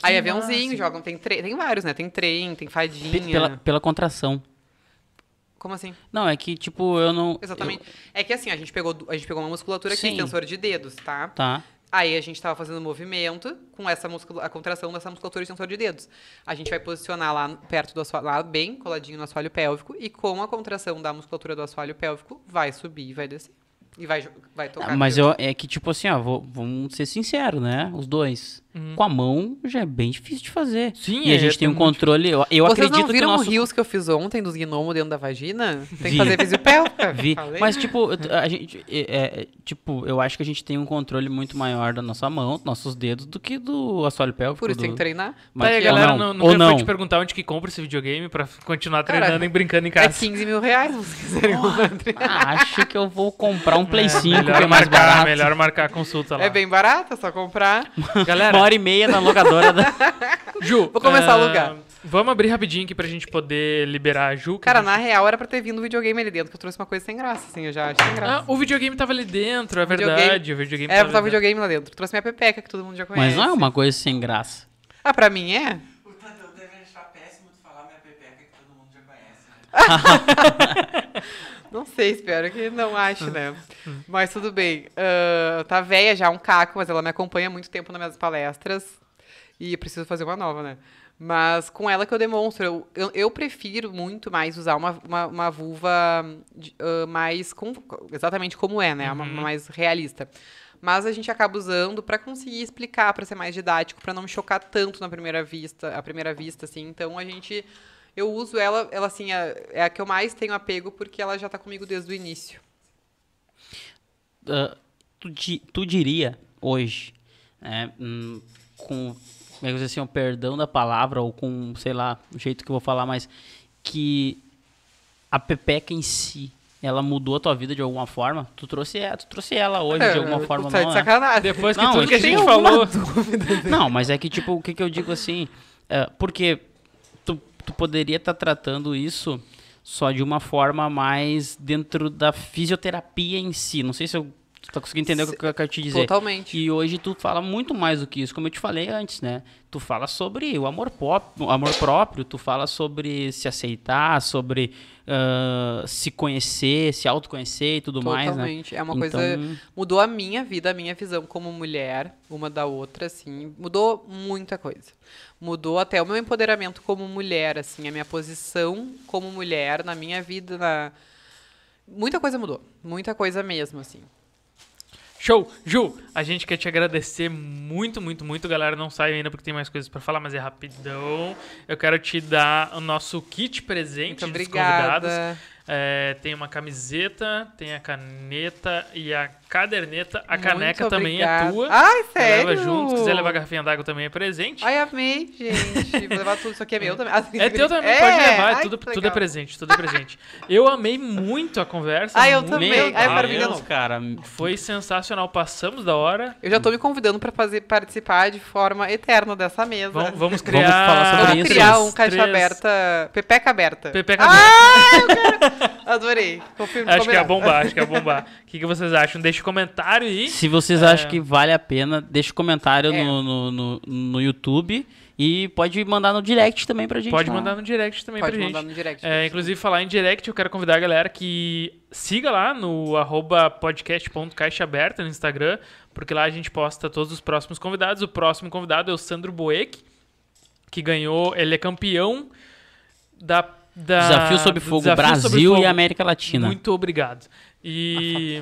Speaker 3: aí aviãozinho, jogam, tem, tre- tem vários, né? Tem trem, tem fadinha.
Speaker 4: Pela, pela contração.
Speaker 3: Como assim?
Speaker 4: Não, é que, tipo, eu não.
Speaker 3: Exatamente. É que assim, a gente pegou, a gente pegou uma musculatura aqui,
Speaker 4: Sim.
Speaker 3: tensor de dedos, tá?
Speaker 4: eu- tá.
Speaker 3: Aí a gente tava fazendo movimento com essa a contração dessa musculatura de tensor de dedos. A gente vai posicionar lá perto do assoalho, lá bem coladinho no assoalho pélvico, e com a contração da musculatura do assoalho pélvico, vai subir e vai descer. E vai, vai tocar.
Speaker 4: Ah, Mas eu, é que, tipo assim, ó, vou- vamos ser sinceros, né? Os dois. Com a mão já é bem difícil de fazer.
Speaker 2: Sim,
Speaker 4: E a
Speaker 2: é,
Speaker 4: gente tem
Speaker 2: é
Speaker 4: um
Speaker 2: muito
Speaker 4: controle. Eu, eu
Speaker 3: Vocês
Speaker 4: acredito
Speaker 3: não viram
Speaker 4: que o nosso.
Speaker 3: o rios que eu fiz ontem dos gnomos dentro da vagina? Tem
Speaker 4: Vi.
Speaker 3: que fazer fisiopélvica.
Speaker 4: Vi.
Speaker 3: falei.
Speaker 4: Mas, tipo, a gente. É, é, tipo, eu acho que a gente tem um controle muito maior da nossa mão, nossos dedos, do que do assoalho pélvico.
Speaker 3: Por isso
Speaker 4: do...
Speaker 3: tem que treinar.
Speaker 4: Mas,
Speaker 2: tá aí,
Speaker 4: ou
Speaker 2: galera,
Speaker 4: não,
Speaker 2: não,
Speaker 4: não.
Speaker 2: foi te perguntar onde que compra esse videogame pra continuar treinando e brincando em
Speaker 3: É
Speaker 2: casa.
Speaker 3: 15 mil reais, se vocês quiserem.
Speaker 4: Ah, acho que eu vou comprar um Play 5, que é mais
Speaker 2: marcar,
Speaker 4: barato.
Speaker 2: Melhor marcar a consulta lá.
Speaker 3: É bem barato, é só comprar.
Speaker 2: Galera,
Speaker 4: hora e meia na locadora da.
Speaker 2: Ju,
Speaker 3: Vou começar a
Speaker 2: ah,
Speaker 3: alugar.
Speaker 2: Vamos abrir rapidinho aqui pra gente poder liberar a Ju.
Speaker 3: Cara, na real era pra ter vindo o videogame ali dentro, que eu trouxe uma coisa sem graça, assim, eu já acho sem graça.
Speaker 2: Ah, o videogame tava ali dentro, é
Speaker 3: Videogame.
Speaker 2: verdade. O videogame
Speaker 3: pra
Speaker 2: tava
Speaker 3: estar o videogame lá dentro. Trouxe minha pepeca, que todo mundo já conhece.
Speaker 4: Mas não é uma coisa sem graça.
Speaker 3: Ah, pra mim é?
Speaker 5: Portanto, eu deveria achar péssimo tu falar minha pepeca que todo mundo já conhece. Né?
Speaker 3: Não sei, espero que não ache, né? Mas tudo bem. Ah, tá velha já, um caco, mas ela me acompanha há muito tempo nas minhas palestras. E preciso fazer uma nova, né? Mas com ela que eu demonstro. Eu, eu, eu prefiro muito mais usar uma, uma, uma vulva de- ah, mais. com- exatamente como é, né? Uma, uma mais realista. Mas a gente acaba usando pra conseguir explicar, pra ser mais didático, pra não me chocar tanto na primeira vista, à primeira vista, assim. Então a gente eu uso ela, ela assim, é, é a que eu mais tenho apego porque ela já tá comigo desde o início.
Speaker 4: Ah, tu, tu diria hoje, né, hum, com como é que eu vou dizer assim, o perdão da palavra, ou com, sei lá, o jeito que eu vou falar, mas que a Pepeca em si, ela mudou a tua vida de alguma forma? Tu trouxe, ela- tu trouxe ela hoje de alguma forma,
Speaker 3: tá
Speaker 4: não,
Speaker 3: de
Speaker 4: né?
Speaker 3: sacanagem.
Speaker 2: Depois que
Speaker 4: Não,
Speaker 2: tudo que a gente falou.
Speaker 4: Não, mas é que, tipo, o que, que eu digo assim? é, porque tu, poderia estar tratando isso só de uma forma mais dentro da fisioterapia em si. Não sei se eu tu tá conseguindo entender o que eu quero te dizer.
Speaker 3: Totalmente.
Speaker 4: E hoje tu fala muito mais do que isso, como eu te falei antes, né? Tu fala sobre o amor, pop, o amor próprio, tu fala sobre se aceitar, sobre ah, se conhecer, se autoconhecer e tudo mais, né?
Speaker 3: Totalmente. É uma coisa.
Speaker 4: Então-
Speaker 3: Mudou a minha vida, a minha visão como mulher, uma da outra, assim. Mudou muita coisa. Mudou até o meu empoderamento como mulher, assim, a minha posição como mulher na minha vida. Na... Muita coisa mudou. Muita coisa mesmo, assim.
Speaker 2: Show! Ju, a gente quer te agradecer muito, muito, muito. Galera, não sai ainda porque tem mais coisas pra falar, mas é rapidão. Eu quero te dar o nosso kit presente
Speaker 3: Muito
Speaker 2: dos convidados.
Speaker 3: obrigada.
Speaker 2: É, tem uma camiseta, tem a caneta e a caderneta. A
Speaker 3: Muito
Speaker 2: caneca também é tua.
Speaker 3: Ai, sério?
Speaker 2: Leva junto. Se quiser levar garrafinha d'água também é presente.
Speaker 3: Ai, amei, gente. Vou levar tudo. Isso aqui é meu também.
Speaker 2: É teu também,
Speaker 3: É,
Speaker 2: pode levar.
Speaker 3: ai,
Speaker 2: tudo, tudo é presente, tudo é presente. Eu amei muito a conversa.
Speaker 3: Ai, eu também.
Speaker 2: legal.
Speaker 3: Ai, eu quero vir de
Speaker 4: Deus,
Speaker 3: novo.
Speaker 4: cara.
Speaker 2: Foi sensacional. Passamos da hora.
Speaker 3: Eu já tô me convidando pra fazer, participar de forma eterna dessa mesa.
Speaker 2: Vamos, vamos
Speaker 4: Vamos
Speaker 2: criar.
Speaker 4: falar sobre
Speaker 3: Vamos
Speaker 4: isso.
Speaker 3: criar um caixa
Speaker 2: três-
Speaker 3: aberta. Pepeca aberta.
Speaker 2: Pepeca
Speaker 3: Ah, eu quero. Adorei. Confirmo,
Speaker 2: Acho que é
Speaker 3: combinado.
Speaker 2: bombar, acho que é bombar. O que, que vocês acham? Deixa um comentário aí.
Speaker 4: Se vocês acham que vale a pena, deixa um comentário
Speaker 3: É.
Speaker 4: no, no, no, no YouTube e pode mandar no direct também pra gente.
Speaker 2: Pode
Speaker 4: lá.
Speaker 2: mandar no direct também
Speaker 3: Pode
Speaker 2: pra
Speaker 3: mandar
Speaker 2: gente.
Speaker 3: no direct.
Speaker 2: É, inclusive, falar em direct, eu quero convidar a galera que siga lá no arroba podcast.caixaaberta no Instagram, porque lá a gente posta todos os próximos convidados. O próximo convidado é o Sandro Boeck, que ganhou, ele é campeão da... da
Speaker 4: Desafio sob fogo
Speaker 2: Desafio
Speaker 4: Brasil
Speaker 2: Fogo.
Speaker 4: e América Latina.
Speaker 2: Muito obrigado. E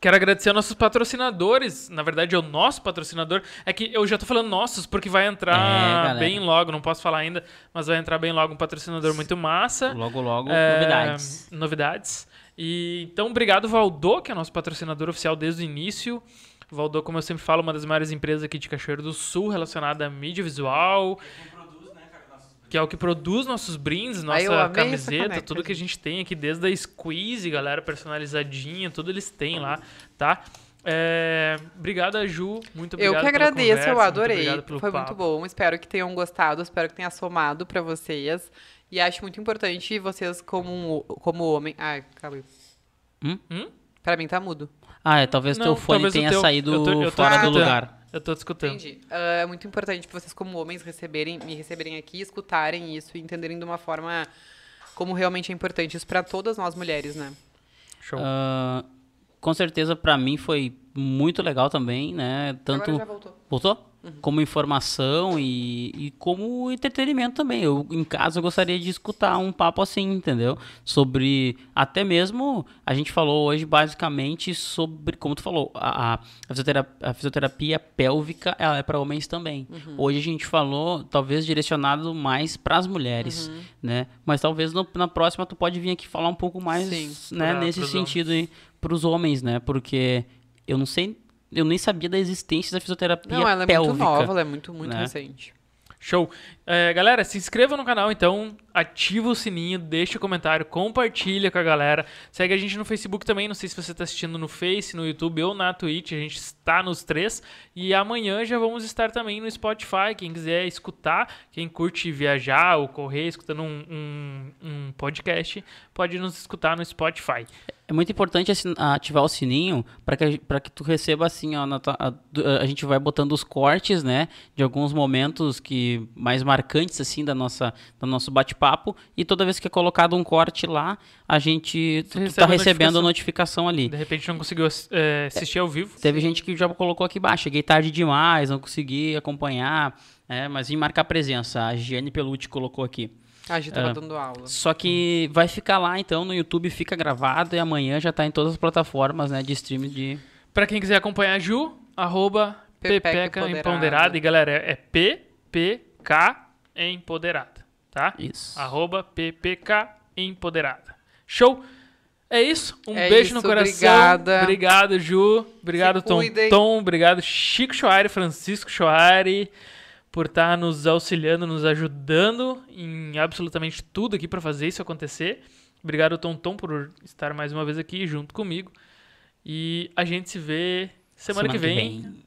Speaker 2: quero agradecer aos nossos patrocinadores. Na verdade, é o nosso patrocinador. É que eu já tô falando nossos, porque vai
Speaker 4: É,
Speaker 2: entrar
Speaker 4: galera.
Speaker 2: bem logo. Não posso falar ainda, mas vai entrar bem logo um patrocinador muito massa.
Speaker 4: Logo, logo,
Speaker 2: É,
Speaker 4: novidades.
Speaker 2: Novidades. E, então, obrigado, Valdô, que é nosso patrocinador oficial desde o início. Valdô, como eu sempre falo, uma das maiores empresas aqui de Cachoeiro do Sul, relacionada à mídia visual,
Speaker 5: Quem produz, né, cara, nossos
Speaker 2: que é o que produz nossos brindes, nossa camiseta, tudo que a
Speaker 3: gente.
Speaker 2: tem aqui, desde a squeeze, galera, personalizadinha, tudo eles têm lá, tá? É, obrigado, Ju. Muito obrigado.
Speaker 3: Eu que
Speaker 2: pela
Speaker 3: agradeço,
Speaker 2: conversa,
Speaker 3: eu
Speaker 2: muito
Speaker 3: adorei.
Speaker 2: pelo
Speaker 3: Foi
Speaker 2: papo.
Speaker 3: muito bom. Espero que tenham gostado, espero que tenha somado pra vocês. E acho muito importante vocês, como, como homem. Ai, calma aí.
Speaker 4: Hum?
Speaker 2: Hum?
Speaker 3: Pra mim tá mudo.
Speaker 4: Ah, é, talvez
Speaker 2: Não,
Speaker 4: teu fone
Speaker 2: talvez
Speaker 4: tenha
Speaker 2: teu-
Speaker 4: saído
Speaker 2: eu tô- eu tô
Speaker 4: fora do
Speaker 3: escutando.
Speaker 4: lugar.
Speaker 2: Eu tô te escutando.
Speaker 3: Entendi. Ah, é muito importante vocês, como homens, receberem, me receberem aqui, escutarem isso e entenderem de uma forma como realmente é importante isso pra todas nós mulheres, né?
Speaker 2: Show.
Speaker 4: Ah, com certeza, pra mim foi muito legal também, né? Tanto.
Speaker 3: Agora já voltou.
Speaker 4: Voltou? Como informação e, e como entretenimento também. Eu, em casa, eu gostaria de escutar um papo assim, entendeu? Sobre. Até mesmo. A gente falou hoje basicamente sobre. Como tu falou, a, a, fisioterapia, a fisioterapia pélvica ela é para homens também. Hoje a gente falou, talvez direcionado mais para as mulheres, né? Mas talvez no- na próxima tu pode vir aqui falar um pouco mais,
Speaker 3: Sim,
Speaker 4: né?
Speaker 2: pra-
Speaker 4: nesse
Speaker 2: pros
Speaker 4: sentido aí, pros homens, né? Porque eu não sei. Eu nem sabia da existência da fisioterapia
Speaker 3: Não, ela é
Speaker 4: pélvica.
Speaker 3: muito nova, ela é muito, muito
Speaker 4: né?
Speaker 3: recente.
Speaker 2: Show. É, galera, se inscreva no canal, então, ativa o sininho, deixa o comentário, compartilha com a galera. Segue a gente no Facebook também, não sei se você está assistindo no Face, no YouTube ou na Twitch, a gente está nos três. E amanhã já vamos estar também no Spotify, quem quiser escutar, quem curte viajar ou correr escutando um, um- um podcast, pode nos escutar no Spotify.
Speaker 4: É muito importante ativar o sininho para que, pra que tu receba assim, ó, na a, a gente vai botando os cortes, né, de alguns momentos que mais marcantes assim da nossa do nosso bate-papo e toda vez que é colocado um corte lá, a gente tu, tu tá
Speaker 2: a
Speaker 4: recebendo a
Speaker 2: notificação.
Speaker 4: notificação ali.
Speaker 2: De repente não conseguiu é, assistir ao vivo.
Speaker 4: Teve gente que já colocou aqui embaixo, cheguei tarde demais, não consegui acompanhar, né, mas em marcar presença, a Giane Pelucci colocou aqui.
Speaker 3: A gente tava
Speaker 4: É.
Speaker 3: dando aula.
Speaker 4: Só que vai ficar lá então no YouTube, fica gravado e amanhã já tá em todas as plataformas, né, de streaming de
Speaker 2: Pra quem quiser acompanhar Ju, arroba Pepeca
Speaker 3: Empoderada.
Speaker 2: Empoderada. E galera, é PPK Empoderada, tá?
Speaker 4: isso.
Speaker 2: Arroba PPK Empoderada. Show? É isso. Um
Speaker 3: É
Speaker 2: beijo no
Speaker 3: isso,
Speaker 2: coração.
Speaker 3: obrigada.
Speaker 2: Obrigado, Ju. Obrigado,
Speaker 3: Se
Speaker 2: Tom.
Speaker 3: cuidem.
Speaker 2: Tom. Obrigado, Chico Choari, Francisco Choari, por estar nos auxiliando, nos ajudando em absolutamente tudo aqui pra fazer isso acontecer. Obrigado, Tonton, por estar mais uma vez aqui junto comigo. E a gente se vê semana, que vem.